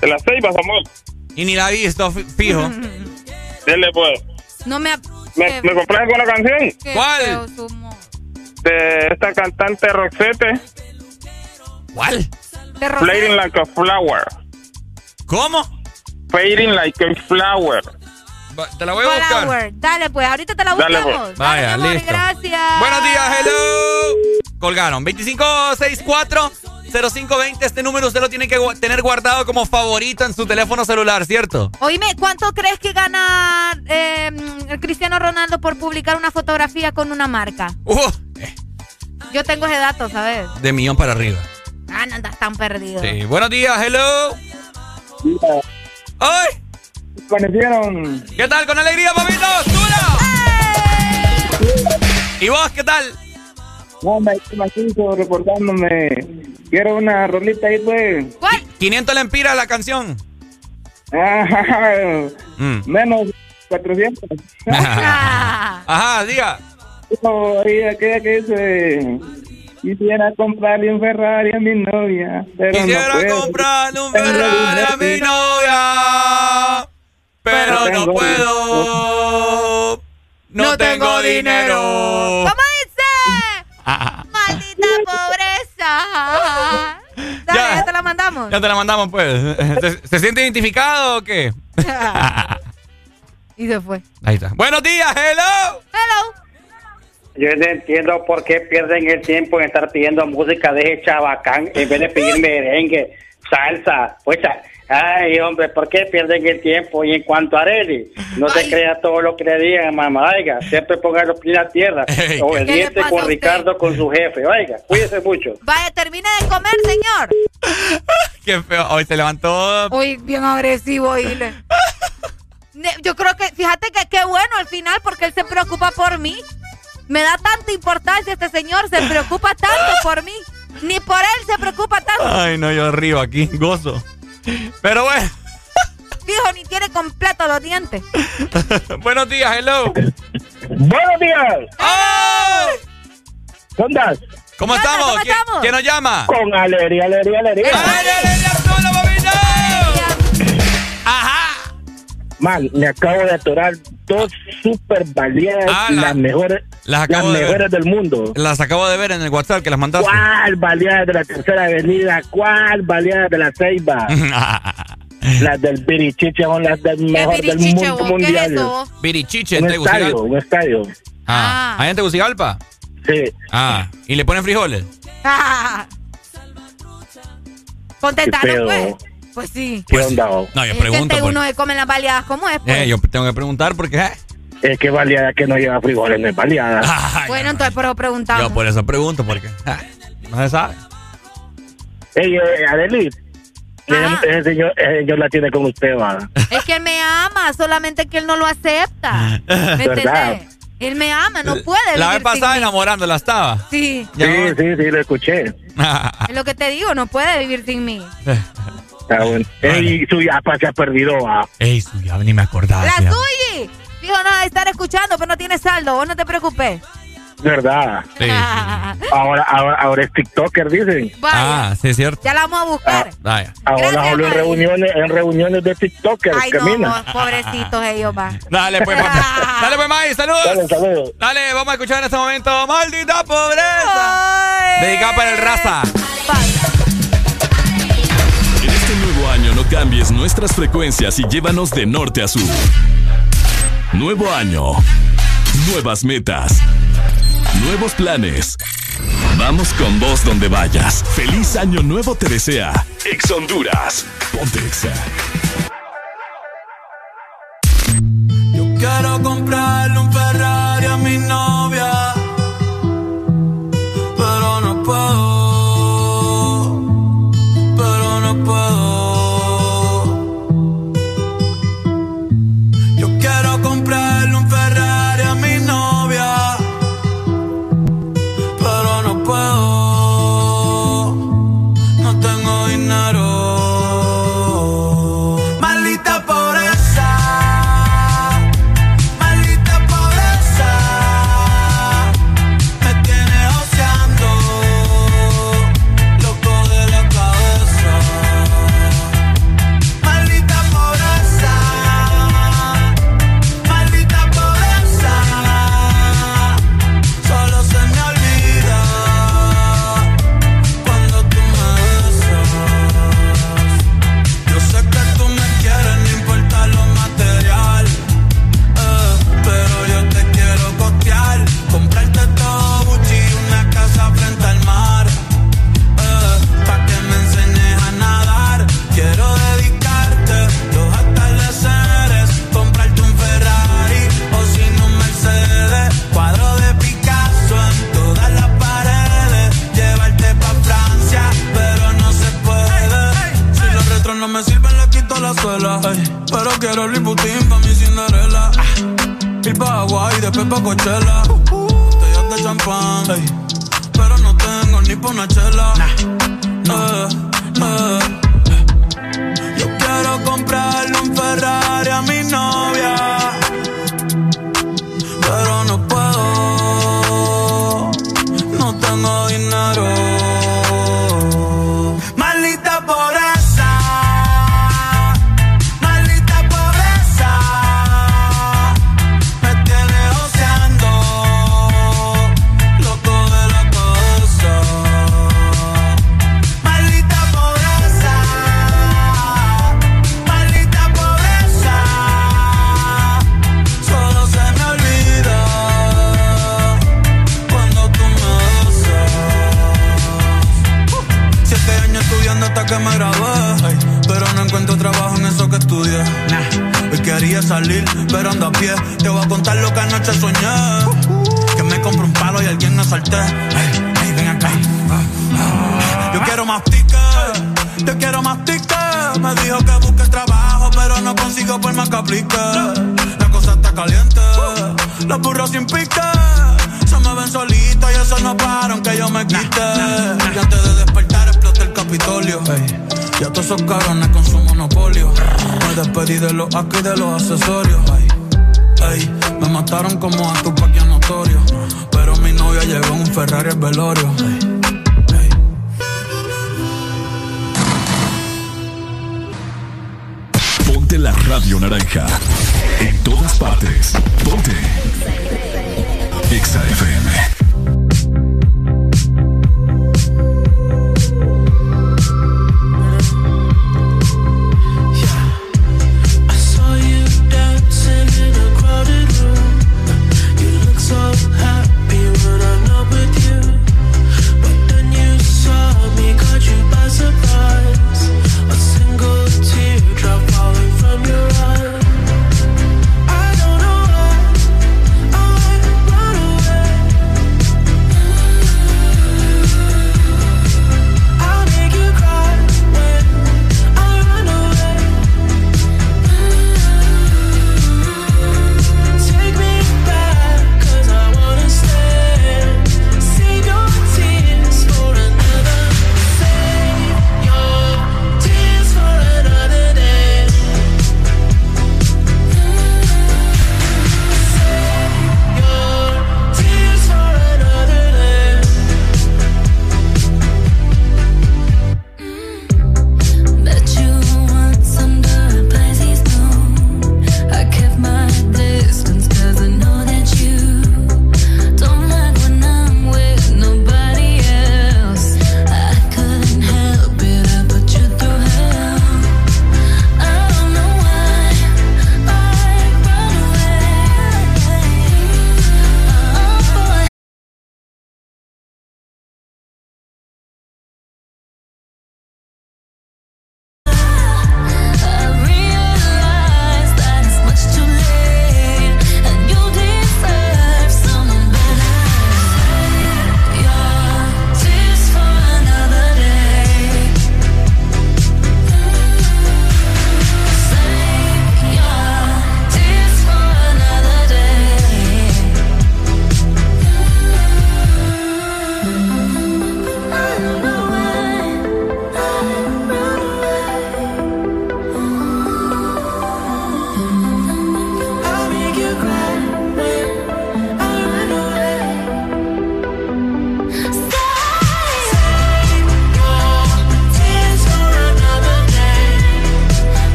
De las seis, amor. Y ni la he visto, fijo. Dele, pues. No me... ¿Me, ¿me compras alguna canción? ¿Cuál? De esta cantante Roxette. ¿Cuál? De Fading like a flower. ¿Cómo? Fading like a flower. Te la voy a buscar. Flower. Dale, pues, ahorita te la Dale, buscamos. pues. Vaya, amor, listo. Gracias. Buenos días, hello. Colgaron. 2564-0520. Este número usted lo tiene que tener guardado como favorito en su teléfono celular, ¿cierto? Oíme, ¿cuánto crees que gana eh, el Cristiano Ronaldo por publicar una fotografía con una marca? Uh, Yo tengo ese dato, ¿sabes? de millón para arriba. Ah, no andas tan perdido. Sí. Buenos días, hello. ¡Ay! Conocieron. ¿Qué tal? ¿Con alegría, papito? ¡Dura! ¿Y vos qué tal? No, me Macizo reportándome. Quiero una rolita ahí, pues. ¿Cuál? 500 lempiras la canción. Mm. Menos 400. Ajá, diga. No, aquella que dice. Quisiera comprarle un Ferrari a mi novia. Pero Quisiera no comprarle un Ferrari a mi novia, pero no puedo. No tengo dinero. ¿Cómo dice? Maldita pobreza. Dale, ya. te la mandamos. Ya te la mandamos, pues. ¿Se, se siente identificado o qué? y se fue. Ahí está. Buenos días, hello. Hello. Yo no entiendo por qué pierden el tiempo en estar pidiendo música de ese chabacán en vez de pedir merengue, salsa. Pues, ay, hombre, ¿por qué pierden el tiempo? Y en cuanto a Areli, no se crea todo lo que le digan, mamá. Oiga, siempre ponga los pies a tierra. Ey, o ¿qué el le diente pasa a con usted? Ricardo con su jefe. Oiga, cuídese mucho. Vaya, termine de comer, señor. Qué feo. Hoy se levantó. Uy, bien agresivo, Ile. Yo creo que, fíjate que qué bueno al final porque él se preocupa por mí. Me da tanta importancia este señor, se preocupa tanto por mí. Ni por él se preocupa tanto. Ay, no, yo río aquí, gozo. Pero bueno, Fijo, ni tiene completo los dientes. buenos días, hello. Buenos días. ¡Ay! ¿Dónde andas? ¿Cómo ¿Qué onda? estamos? ¿Cómo ¿Quién, estamos? quién nos llama? Con alegría, alegría, alegría. ¡Ay, alegría, solo, papito! Ajá. Man, me acabo de atorar dos super baleadas, Ah, la- las mejores, las de mejores del mundo. Las acabo de ver en el WhatsApp que las mandaste. ¿Cuál baleada de la tercera avenida? ¿Cuál baleada de la Ceiba? las del Birichiche son las del mejor del Birichiche, mundo vos? ¿Qué es mundial. Virichiche, Un en estadio, un estadio. Ah, ¿ahí en Tegucigalpa? Sí. Ah, ¿y le ponen frijoles? Ah. Contestaron, pues. Pues sí. ¿Qué onda? oh? No, yo Es que pregunto. este por- uno se come las baleadas, ¿cómo es? Pues? Eh, yo tengo que preguntar porque... eh, Es que baleada que no lleva frijoles, no es baleada. ay, bueno, entonces, pero preguntamos. yo por eso pregunto porque... eh, no se sabe. Ey, eh, Adeli, Ajá. ese señor, ese señor la tiene con usted, va. Es que él me ama, solamente que él no lo acepta. ¿Me ¿Verdad? entendés? Él me ama, no puede La vez pasada mí. enamorándola estaba. Sí, Ya Sí, sí, sí, lo escuché. es lo que te digo, no puede vivir sin mí. Está bueno. Ey, su yapa se ha perdido, va. Ey, su ya ni me acordaba. ¡La suya! Dijo, no, de estar escuchando, pero no tiene saldo, vos no te preocupes. ¿Verdad? Sí, sí, sí. Ahora, ahora, ahora es TikToker, dicen. Vaya, Ah, sí, es cierto. ya la vamos a buscar. Vaya. Ahora Gracias, hablo en reuniones, en reuniones de TikTokers, Ay, no, camina. vos, pobrecitos ellos, va. Dale, pues, papi. Dale, pues, May, saludos. Dale, saludos. Dale, vamos a escuchar en este momento Maldita Pobreza. Dedicada para el raza. En cambies nuestras frecuencias y llévanos de norte a sur. Nuevo año. Nuevas metas. Nuevos planes. Vamos con vos donde vayas. Feliz año nuevo te desea. Ex Honduras. Ponte Exa. Quiero comprarle un Ferrari a mi novia,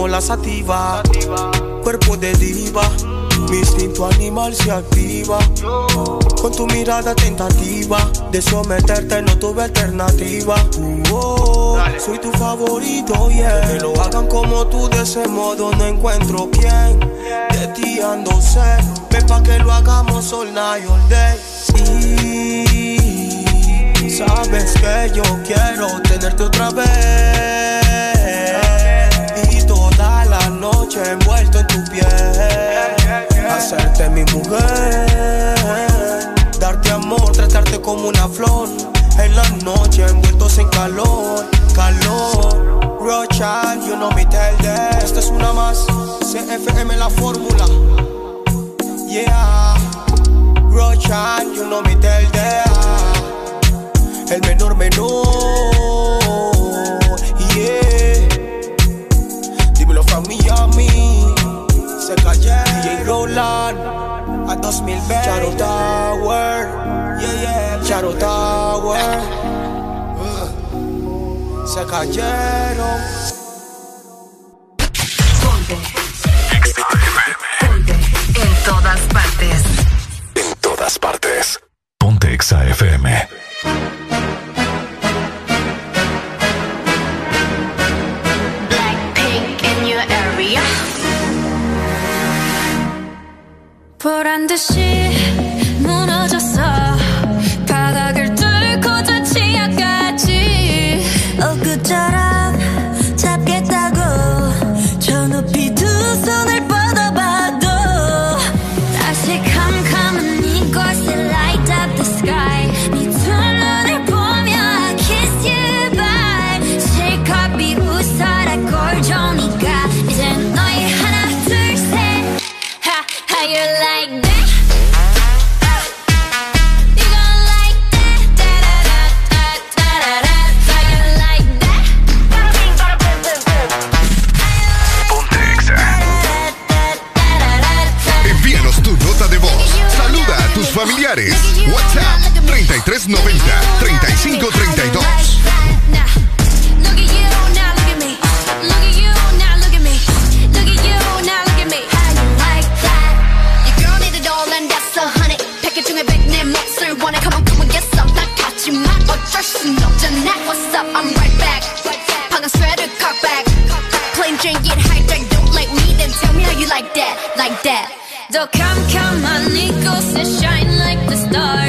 fumo la. Cuerpo de diva, mi instinto animal se activa. Con tu mirada tentativa de someterte no tuve alternativa. Don't come, come, my nickels, and shine like the stars.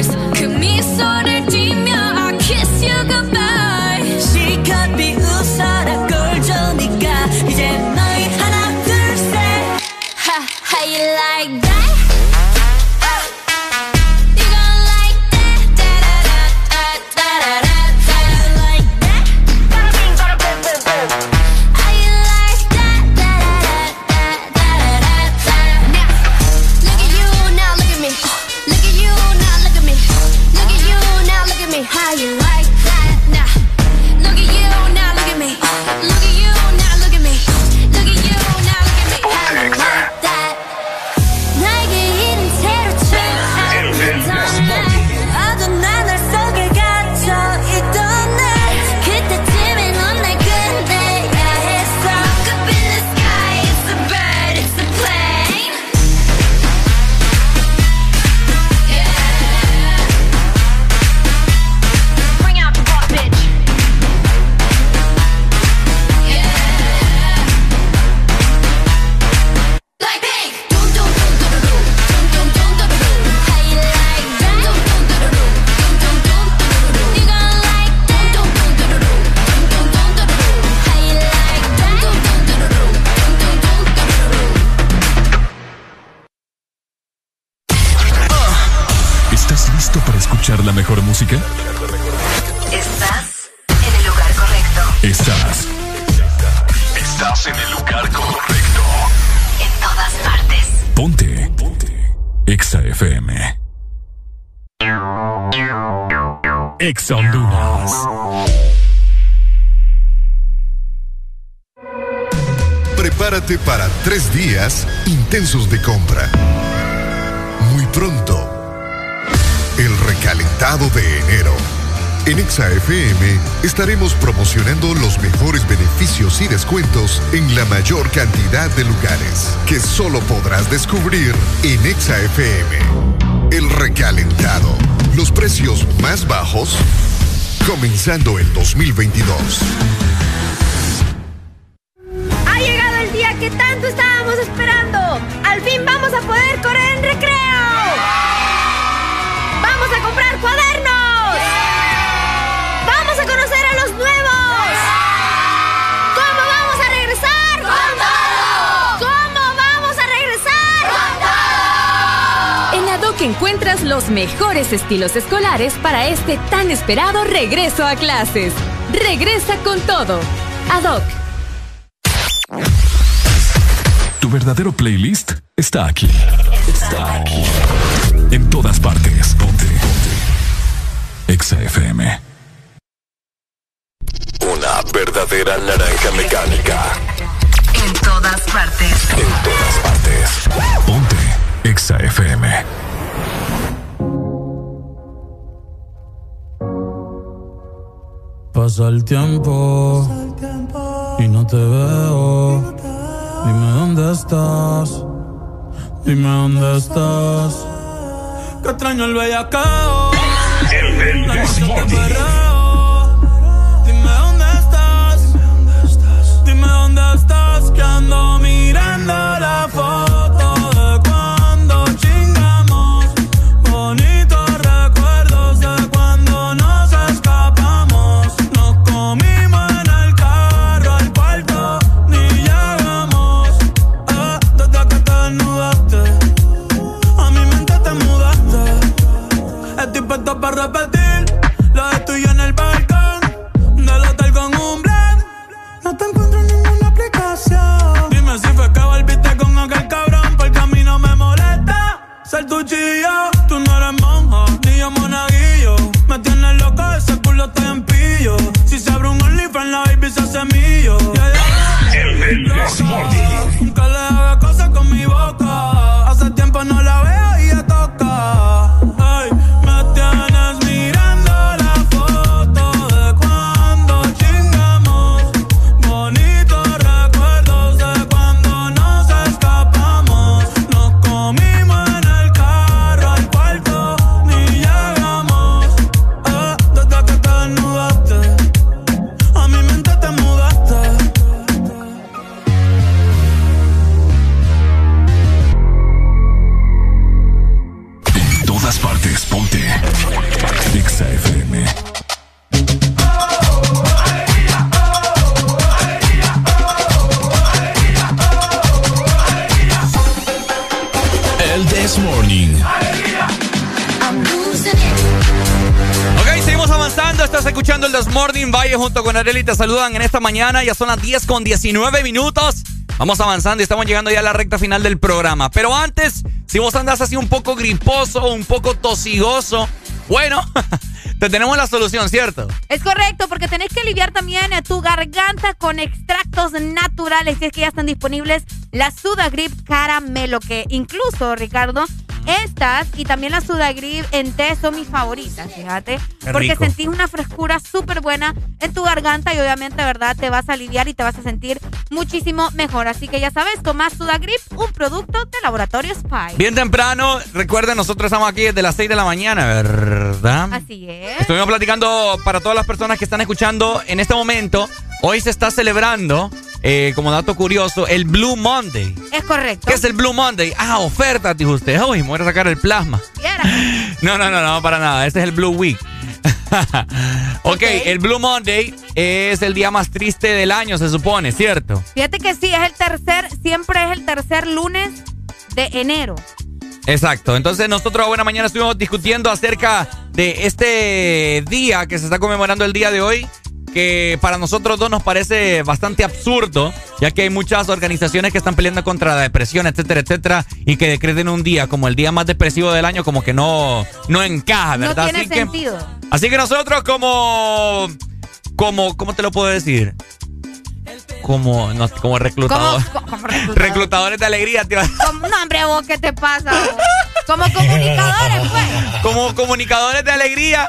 Y descuentos en la mayor cantidad de lugares que solo podrás descubrir en ExaFM. El recalentado. Los precios más bajos comenzando el 2022. Mejores estilos escolares para este tan esperado regreso a clases. Regresa con todo. ADOC. Tu verdadero playlist está aquí. Está aquí. En todas partes. Ponte. Ponte. Exa FM. Una verdadera naranja mecánica. En todas partes. En todas partes. Ponte. Exa FM. Pasa el tiempo y no te veo. Dime dónde estás. Dime dónde estás. Que extraño el bellacao. El perreo. Dime dónde estás. Dime dónde estás. Que ando mirando escuchando el This Morning. Valle junto con Areli te saludan en esta mañana. Ya son las 10 con 19 minutos. Vamos avanzando y estamos llegando ya a la recta final del programa. Pero antes, si vos andas así un poco griposo, un poco tosigoso, bueno, te tenemos la solución, ¿cierto? Es correcto, porque tenés que aliviar también a tu garganta con extractos naturales, si es que ya están disponibles la Sudagrip Caramelo, que incluso, Ricardo, estas y también la Sudagrip en té son mis favoritas, fíjate. Qué porque rico. sentís una frescura súper buena en tu garganta y obviamente, ¿verdad? Te vas a aliviar y te vas a sentir muchísimo mejor. Así que ya sabes, toma Sudagrip, un producto de Laboratorio Spy. Bien temprano, recuerden, nosotros estamos aquí desde las 6 de la mañana, ¿verdad? Así es. Estuvimos platicando para todas las personas que están escuchando en este momento. Hoy se está celebrando, eh, como dato curioso, el Blue Monday. Es correcto. ¿Qué es el Blue Monday? Ah, oferta, dijo usted. Uy, me voy a sacar el plasma. No, no, no, no, para nada. Este es el Blue Week. ok, el Blue Monday es el día más triste del año, se supone, ¿cierto? Fíjate que sí, es el tercer, siempre es el tercer lunes de enero. Exacto. Entonces nosotros buena mañana estuvimos discutiendo acerca de este día que se está conmemorando el día de hoy que para nosotros dos nos parece bastante absurdo, ya que hay muchas organizaciones que están peleando contra la depresión, etcétera, etcétera, y que decreten un día como el día más depresivo del año como que no, no encaja, ¿verdad? No tiene así sentido. Que, así que nosotros como, como, ¿cómo te lo puedo decir? Como, no, como reclutador. reclutadores de alegría, tío. no, hombre, vos, ¿qué te pasa? Como comunicadores, pues. Como comunicadores de alegría,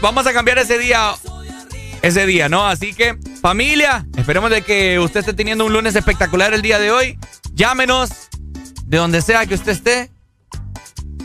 vamos a cambiar ese día ese día, ¿no? Así que, familia, esperemos de que usted esté teniendo un lunes espectacular el día de hoy. Llámenos de donde sea que usted esté.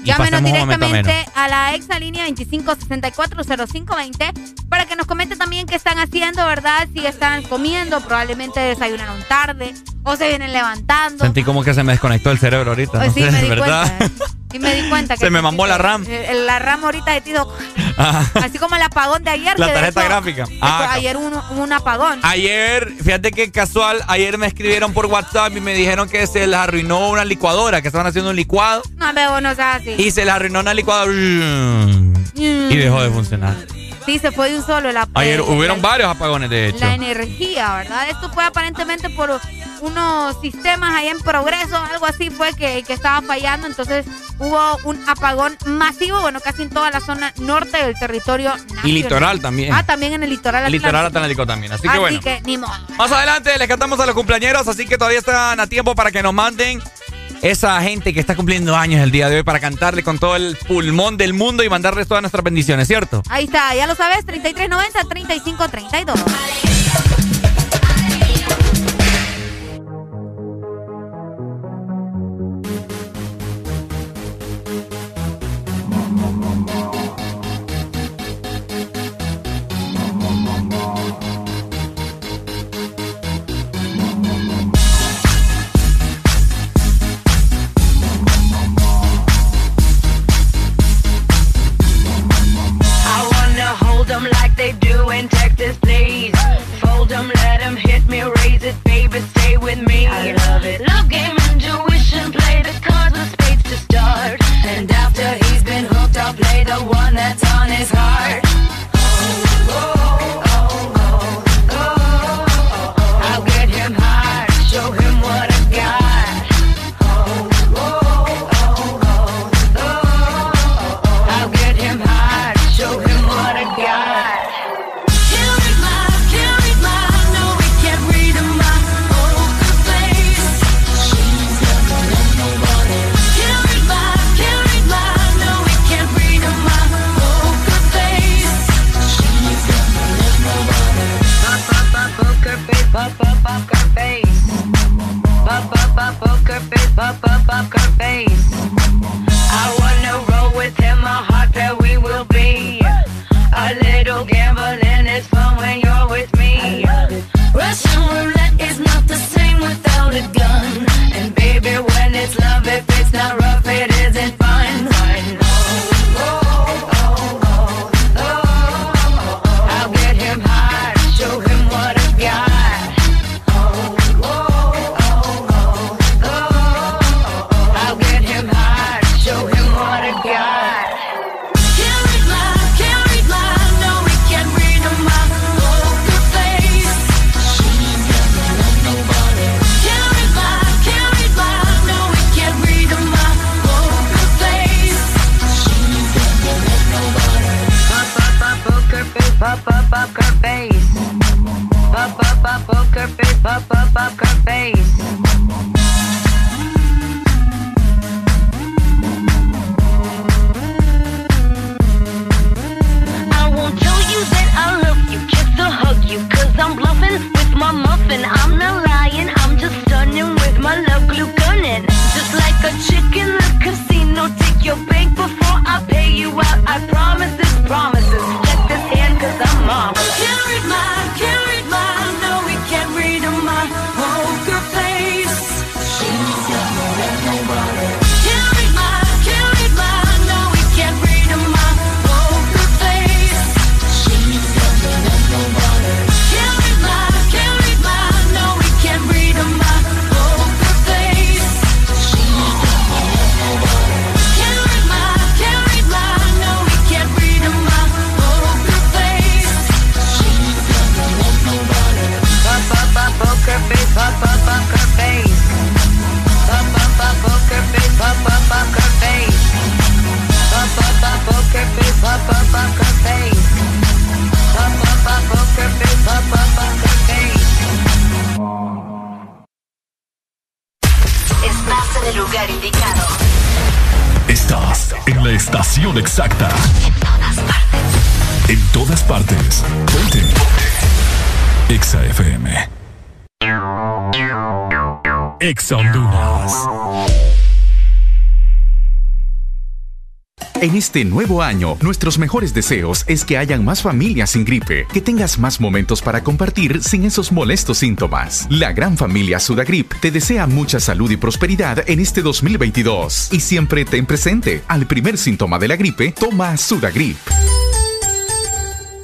Llámenos directamente a la exalínea 25640520 para que nos comente también qué están haciendo, ¿verdad? Si están comiendo, probablemente desayunaron tarde o se vienen levantando. Sentí como que se me desconectó el cerebro ahorita. Pues sí, me di ¿verdad? cuenta. Me di cuenta que... Se me mamó la RAM. La RAM ahorita de tido. Así como el apagón de ayer. La tarjeta gráfica. Ah, ayer un, un apagón. Ayer, fíjate que casual, ayer me escribieron por WhatsApp y me dijeron que se les arruinó una licuadora, que estaban haciendo un licuado. No, pero no sea así. Y se les arruinó una licuadora y dejó de funcionar. Sí, se fue de un solo el apagón. Ayer hubieron varios apagones, de hecho. La energía, ¿verdad? Esto fue aparentemente por unos sistemas ahí en progreso, algo así fue que, que estaba fallando. Entonces hubo un apagón masivo, bueno, casi en toda la zona norte del territorio nacional. Y litoral también. Ah, también en el litoral El litoral atlántico también. Así que bueno. Así que ni modo. Más adelante les cantamos a los cumpleañeros, así que todavía están a tiempo para que nos manden esa gente que está cumpliendo años el día de hoy para cantarle con todo el pulmón del mundo y mandarles todas nuestras bendiciones, ¿cierto? Ahí está, ya lo sabes, 3390-3532. Este nuevo año, nuestros mejores deseos es que hayan más familias sin gripe, que tengas más momentos para compartir sin esos molestos síntomas. La gran familia Sudagrip te desea mucha salud y prosperidad en este 2022 y siempre ten presente, al primer síntoma de la gripe, toma Sudagrip.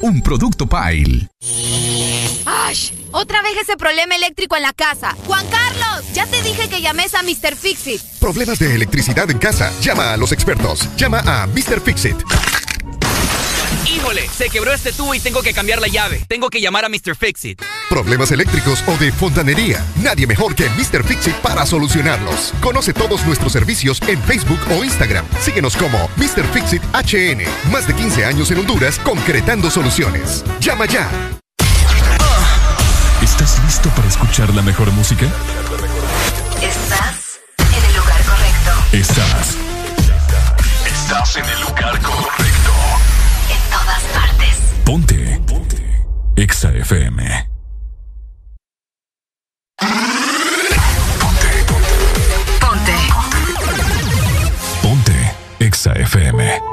Un producto Pile. ¡Ash! Otra vez ese problema eléctrico en la casa. Juan Carlos, ya te dije que llames a Mr. Fixit. Problemas de electricidad en casa. Llama a los expertos. Llama a Mr. Fixit. Híjole, se quebró este tubo y tengo que cambiar la llave. Tengo que llamar a Mr. Fixit. Problemas eléctricos o de fontanería. Nadie mejor que Mr. Fixit para solucionarlos. Conoce todos nuestros servicios en Facebook o Instagram. Síguenos como Mr. Fixit HN. Más de 15 años en Honduras concretando soluciones. Llama ya. ¿Estás listo para escuchar la mejor música? Estás. Estás en el lugar correcto. En todas partes. Ponte. Ponte. Exa FM. Ponte. Ponte. Exa FM.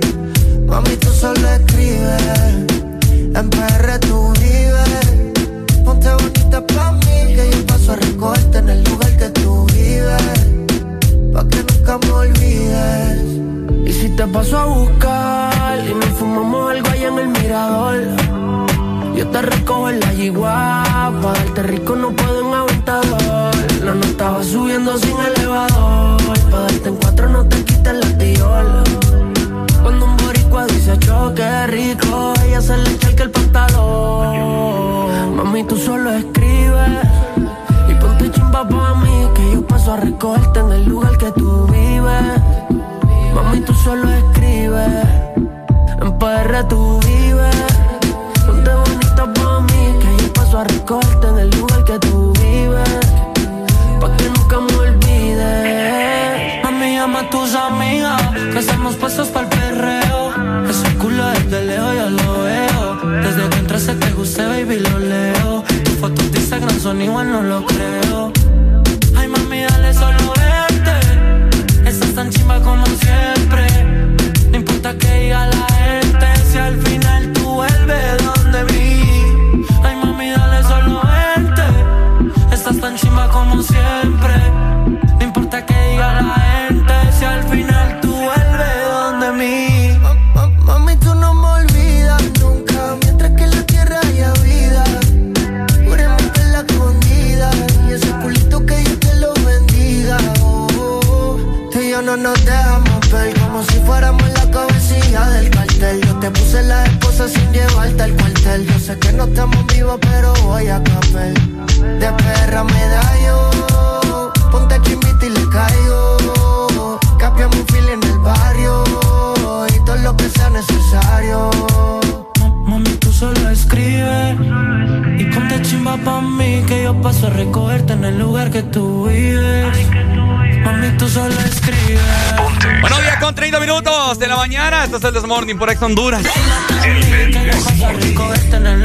Mami, tú solo escribes, en PR tú vives. Ponte bonita pa' mí que yo paso a recogerte en el lugar que tú vives. Pa' que nunca me olvides. Y si te paso a buscar y nos fumamos algo allá en el mirador. Yo te recojo en la yigua, pa' darte rico no puedo en aventador. La no estaba subiendo sin elevador, pa' darte en cuatro no te quites la tiola. Dice choque rico, ella se le echa el pantalón. Mami, tú solo escribes y ponte chimba pa' mí que yo paso a recogerte en el lugar que tú vives. Mami, tú solo escribes, en PR tú vives. Ponte bonita pa' mí, que yo paso a recogerte en el lugar que tú vives. Pa' que nunca me olvides. Mami, llama a tus amigas, que hacemos pasos para el. Entraste te guste, baby, lo leo. Tus fotos de Instagram son igual, no lo creo. Ay, mami, dale solo verte. Estás tan chimba como siempre. No importa que diga la gente, si al final tú vuelves que no estamos vivos, pero voy a cambiar. De perra me da yo, ponte chimbita y le caigo. Capiamos un fil en el barrio y todo lo que sea necesario. Mami, tú solo escribes y ponte chimba pa' mí que yo paso a recogerte en el lugar que tú vives. Mami, tú solo escribes. Buenos días con 30 minutos de la mañana. Esto es el Desmorning por Ex Honduras. A recogerte en el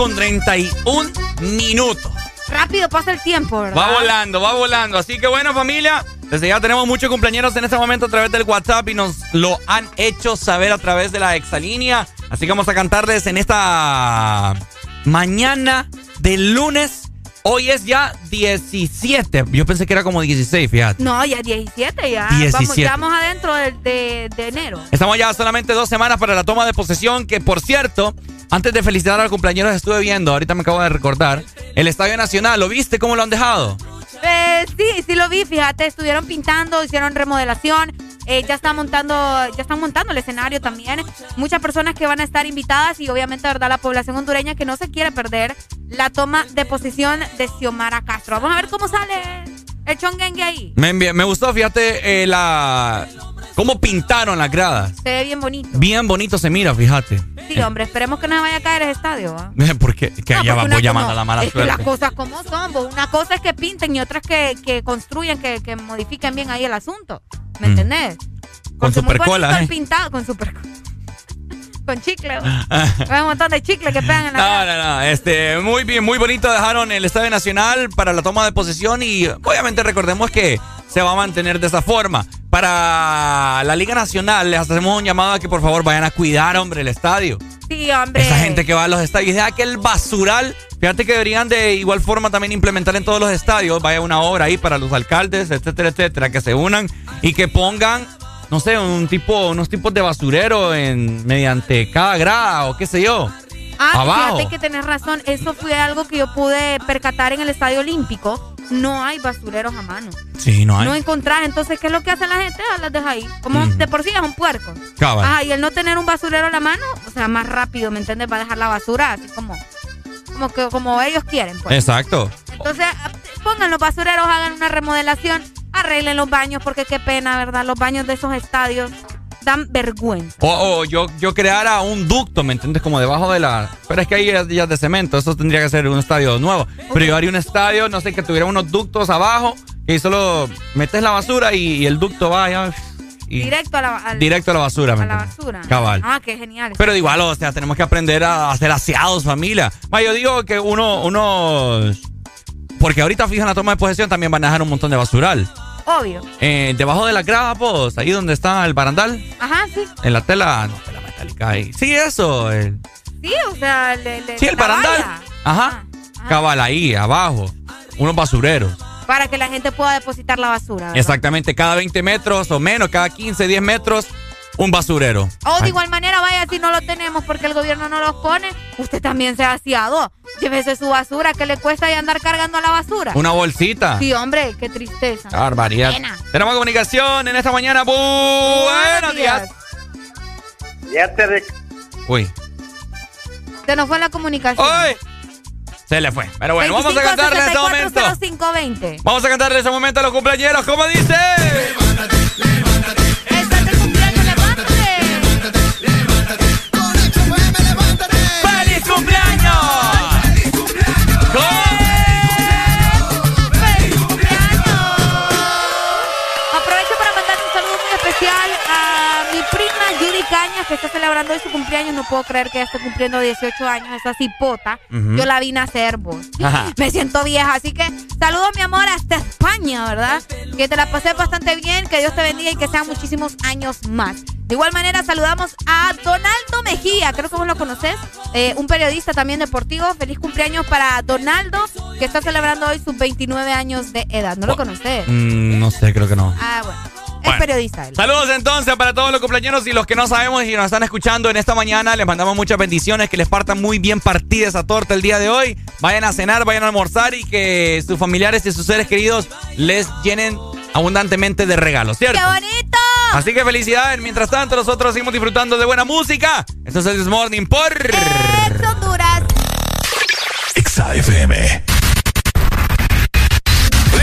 con 31 minutos. Rápido pasa el tiempo, ¿verdad? Va volando, va volando. Así que bueno, familia, desde ya tenemos muchos cumpleaños en este momento a través del WhatsApp y nos lo han hecho saber a través de la exalínea. Así que vamos a cantarles en esta mañana del lunes. Hoy es ya 17. Yo pensé que era como 16, fíjate. No, ya 17, ya. 17. Vamos, ya vamos adentro de, de- de enero. Estamos ya solamente dos semanas para la toma de posesión, que por cierto, antes de felicitar al cumpleaños estuve viendo, ahorita me acabo de recordar, el Estadio Nacional, ¿lo viste cómo lo han dejado? Eh, sí, sí lo vi, fíjate, estuvieron pintando, hicieron remodelación, eh, ya están montando, ya están montando el escenario también. Muchas personas que van a estar invitadas y obviamente, verdad, la población hondureña que no se quiere perder la toma de posesión de Xiomara Castro. Vamos a ver cómo sale el chongengue ahí. Me gustó, fíjate, eh, la cómo pintaron las gradas. Se ve bien bonito. Bien bonito se mira, fíjate. Sí, hombre, esperemos que no se vaya a caer el estadio. ¿va? Porque que No, ya porque voy llamando a la mala es que las suerte. cosas como son, pues, una cosa es que pinten y otra es que, que construyan, que, que modifiquen bien ahí el asunto. ¿Me Mm. entendés? Con supercola, ¿eh? pintado, con super con chicle. un montón de chicle que pegan en la No, no, no. Este, muy bien, muy bonito dejaron el Estadio Nacional para la toma de posesión y obviamente recordemos que se va a mantener de esa forma. Para la Liga Nacional les hacemos un llamado a que por favor vayan a cuidar, hombre, el estadio. Sí, hombre. Esa gente que va a los estadios, deja que el basural, fíjate que deberían de igual forma también implementar en todos los estadios, vaya una obra ahí para los alcaldes, etcétera, etcétera, que se unan y que pongan, no sé, un tipo, unos tipos de basurero en mediante cada grada o qué sé yo. Ah, abajo. fíjate que tenés razón. Eso fue algo que yo pude percatar en el Estadio Olímpico. No hay basureros a mano. Sí, no hay. No encontrás. Entonces, ¿qué es lo que hace la gente? Ah, Las deja ahí. Como Ujú. de por sí es un puerco. Cabal. Ajá, y el no tener un basurero a la mano, o sea, más rápido, ¿me entiendes? Va a dejar la basura así como, como que como ellos quieren, pues. Exacto. Entonces, ah, pongan los basureros, hagan una remodelación, arreglen los baños, porque qué pena, ¿verdad? Los baños de esos estadios dan vergüenza. O, o yo, yo creara un ducto, ¿me entiendes? Como debajo de la... Pero es que ahí ya es de cemento, eso tendría que ser un estadio nuevo. Pero yo haría un estadio, no sé, que tuviera unos ductos abajo, que solo metes la basura y, y el ducto va ya... y- Directo a la, al- Directo a la basura, ¿me a la basura. Cabal. Ah, qué genial. Pero igual, o sea, tenemos que aprender a hacer aseados, familia. Ma, yo digo que uno, unos... Porque ahorita, fija, en la toma de posesión también van a dejar un montón de basural. Obvio. Eh, debajo de la grada, pues, ahí donde está el barandal, Ajá, sí. en la tela, no, tela metálica ahí. Sí, eso. el- Sí, o sea, le, le- sí, el barandal. valla, Ajá. Cabal ahí, abajo. Unos basureros. para que la gente pueda depositar la basura. ¿verdad? Exactamente, cada 20 metros o menos, cada 15, 10 metros, un basurero. O de igual manera, vaya, si no lo tenemos porque el gobierno no los pone, usted también sea aseado. Llévese su basura, que le cuesta ahí andar cargando la basura. Una bolsita. Sí, hombre, qué tristeza. Barbaridad. Tenemos comunicación en esta mañana. Bu- Buenos días. Ya te Uy, Se nos fue la comunicación. ¡Ay! se le fue. Pero bueno, vamos a cantarle en este momento. 0520. Vamos a cantarle en este momento a los cumpleaños. ¿Cómo dice? Que está celebrando hoy su cumpleaños. No puedo creer que ya esté cumpliendo 18 años, esa cipota. Ujú. Yo la vi nacer, vos. Ajá. Me siento vieja, así que saludos, mi amor, hasta España, ¿verdad? Que te la pasé bastante bien, que Dios te bendiga y que sean muchísimos años más. De igual manera, saludamos a Donaldo Mejía, creo que vos lo conoces, eh, un periodista también deportivo. Feliz cumpleaños para Donaldo, que está celebrando hoy sus 29 años de edad. ¿No lo conoces? Mm, no sé, creo que no. Ah, bueno. Es periodista él. Saludos entonces para todos los cumpleaños y los que no sabemos y nos están escuchando en esta mañana. Les mandamos muchas bendiciones, que les partan muy bien partida esa torta el día de hoy. Vayan a cenar, vayan a almorzar y que sus familiares y sus seres queridos les llenen abundantemente de regalos, ¿cierto? ¡Qué bonito! Así que felicidades. Mientras tanto, nosotros seguimos disfrutando de buena música. Esto es el This Morning por Honduras. XAFM.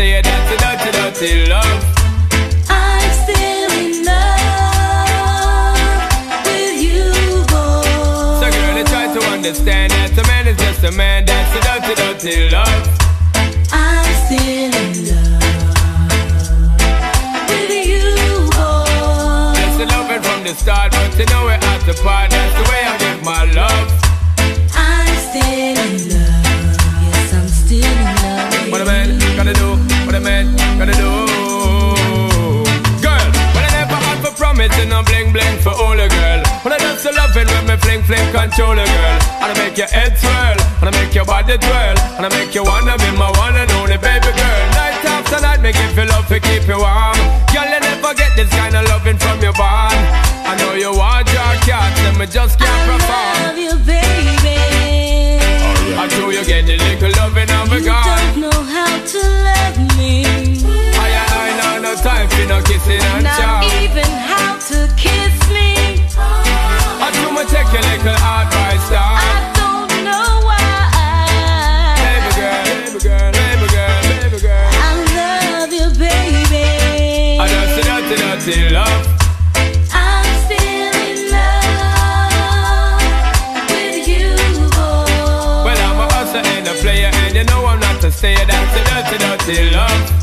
I'm a a dirty, dirty love. I'm still in love with you, boy. So, girl, they try to understand that a man is just a man. That's a dirty, dirty love. I'm still in love with you, boy. That's the loving from the start, but you know we're at the part. That's the way I for all a girl. When I just loving when me fling fling control a girl. And I make your head swirl, and I make your body twirl, and I make you wanna be my one and only baby girl. Night after night, make you feel love to keep you warm. Girl, you never get this kind of loving from your bond. I know you want your cat, and me just can't perform. I Love you, baby. I know you get the little loving of a You don't know how to love me. I I know no time for no kissing and Not chow. even how to kiss. I do me take your little advice. I don't know why. Baby girl, baby girl, baby girl, baby girl. I love you, baby. I see dirty, dirty love. I'm still in love with you, boy. Well, I'm a hustler and a player, and you know I'm not a stayer. That's a dirty, dirty love.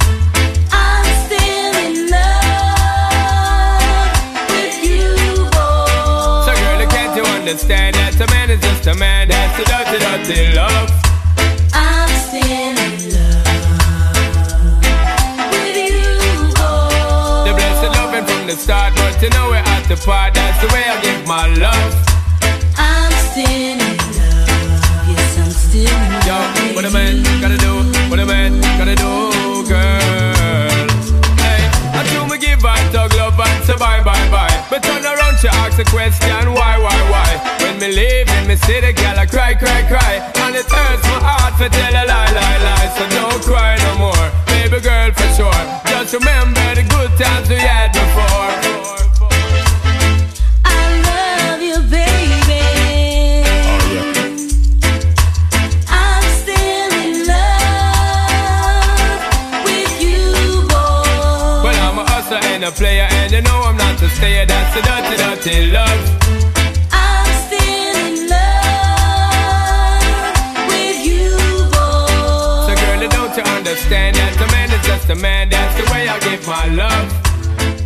Understand that a man is just a man? That's a dirty, dirty love. I'm still in love with you, boy. The blessed loving from the start, but you know we're at the part. That's the way I give my love. I'm still in love. Yes, I'm still in love. Yo, what a man gotta do, what a man gotta do, girl. Hey, I do me give and talk love and say bye, bye, bye. But turn around, she ask a question, why, why, why? When me leave in me city, girl, I cry, cry, cry. And it hurts my heart to tell a lie, lie, lie. So don't cry no more, baby girl, for sure. Just remember the good times we had before. I love you, baby. Oh, I'm still in love with you, boy. Well, I'm a hustler and a player, and you know I'm not a stayer. That's a dirty, dirty love. I'm still in love with you, boy. So, girl, don't you understand that a man is just a man? That's the way I give my love.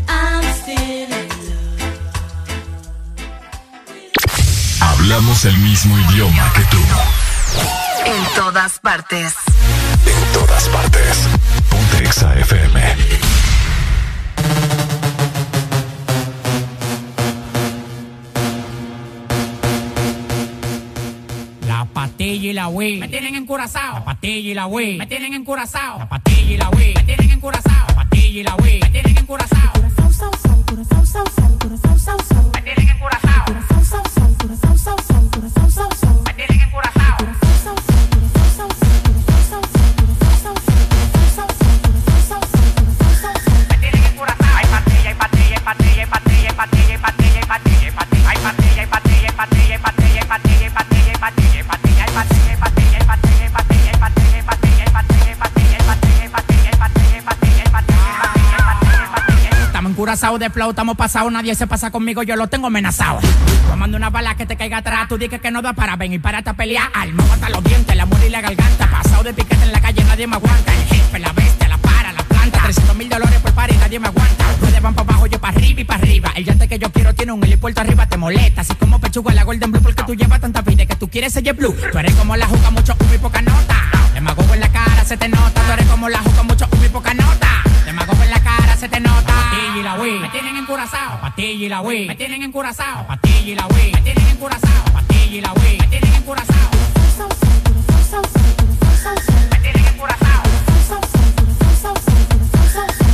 I'm still in Hablamos el mismo idioma que tú. En todas partes. En todas partes. Ponte Exa FM. patilla y la wey. Me tienen. La patilla y la wey. Me tienen encurazao. La patilla y la wey. Me tienen encurazao. La patilla y la wey. Me tienen sao, sao, sao. Me tienen sao, encurazados de flow, estamos pasados, nadie se pasa conmigo, yo lo tengo amenazado. Tomando una bala que te caiga atrás, tú dices que no da para venir para esta pelea. Alma, hasta los dientes, la muerte y la garganta. Pasado de piquete en la calle, nadie me aguanta. El jefe, la bestia, la para, la planta. 300 mil dólares por par y nadie me aguanta. Ustedes van para abajo, yo para arriba y para arriba. El yate que yo quiero tiene un helipuerto arriba, te molesta. Así como pechuga la Golden Blue, porque tú llevas tanta vida que tú quieres ser blue. Tú eres como la juca, mucho humo y poca nota. Demagogo en la cara, se te nota. Tú eres como la juca, mucho humo y poca nota. Demagogo en la cara, se te nota. Patilla y la Wii, me tienen encurazao. Patilla y la Wii, me tienen encurazao. Patilla y la Wii, me tienen encurazao. Patilla y la Wii, me tienen encurazao. Me tienen encurazao.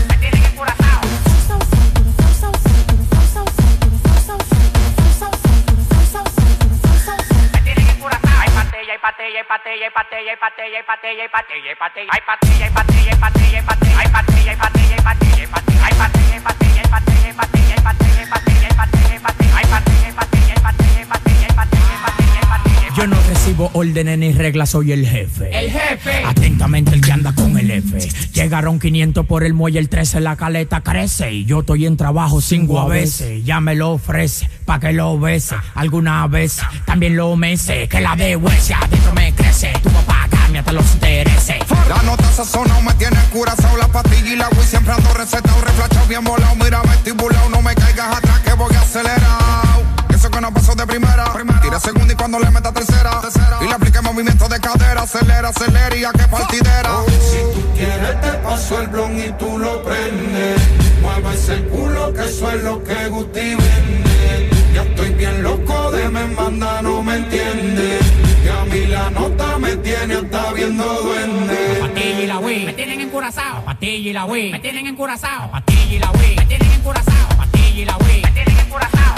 Me tienen encurazao. Ay, Recibo órdenes ni reglas, soy el jefe. El jefe. Atentamente el que anda con el F. Llegaron 500 por el muelle, el 13 la caleta crece. Y yo estoy en trabajo cinco a veces. Ya me lo ofrece, pa' que lo bese. Alguna vez también lo mece. Que la de huesia adentro me crece. Tu papá cambia hasta los intereses. La nota sazonado me tiene curazao La pastilla y la Wii siempre ando recetado Reflachado bien volado, mira vestibulado No me caigas atrás que voy acelerado Eso que no pasó de primera Tira segunda y cuando le meta tercera Y le aplique movimiento de cadera Acelera, acelera y a que partidera Si tú quieres te paso el blon y tú lo prendes Mueve ese culo que eso es lo que Guti vende Ya estoy bien loco de me manda, no me entiende Que a mí la nota me tiene hasta viendo duende Patilla y la Wii me tienen encurazao. Patilla y la Wii me tienen encurazao. Patilla y la Wii me tienen encurazao. Patilla y la Wii me tienen encurazao.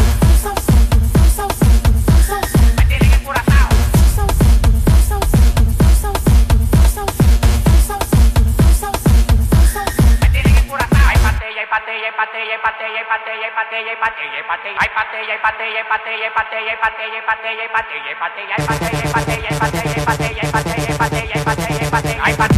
Bye.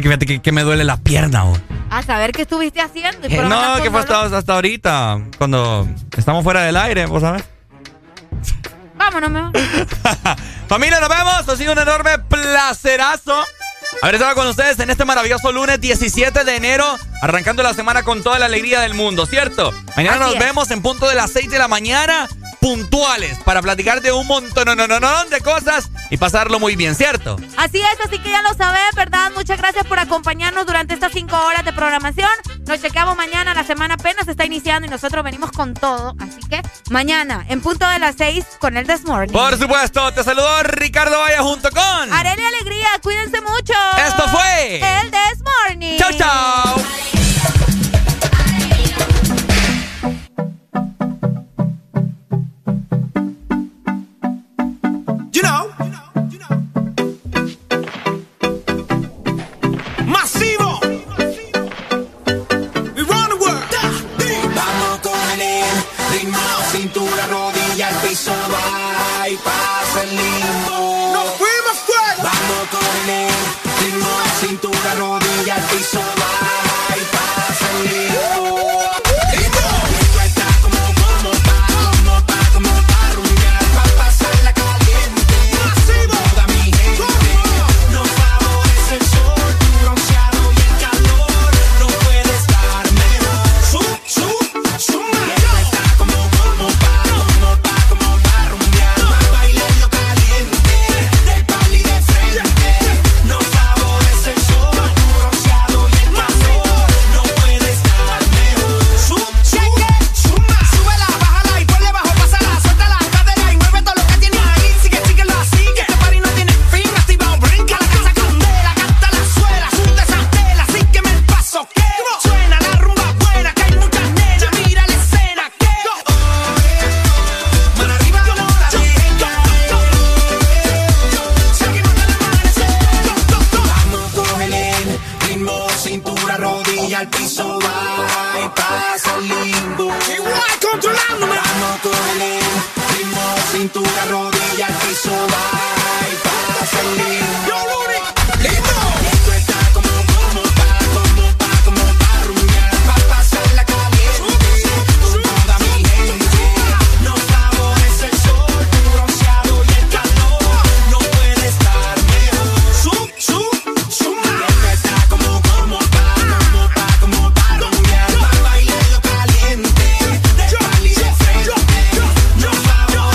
Que fíjate que, que me duele la pierna, oh. A saber qué estuviste haciendo. Eh, no, que fue hasta, hasta ahorita, cuando estamos fuera del aire, vos sabés. Vámonos, mejor. Familia, nos vemos. Ha sido un enorme placerazo. Haber estado con ustedes en este maravilloso lunes 17 de enero, arrancando la semana con toda la alegría del mundo, ¿cierto? Mañana Así nos es. vemos en punto de las 6 de la mañana, puntuales, para platicar de un montón no, no, no, no, de cosas y pasarlo muy bien, ¿cierto? Así es, así que ya lo sabes, ¿verdad? Muchas gracias por acompañarnos durante estas cinco horas de programación. Nos chequeamos mañana, la semana apenas está iniciando y nosotros venimos con todo. Así que mañana, en punto de las seis, con el This Morning. Por supuesto, te saludó Ricardo Vaya junto con... Arely Alegría, cuídense mucho. Esto fue... El This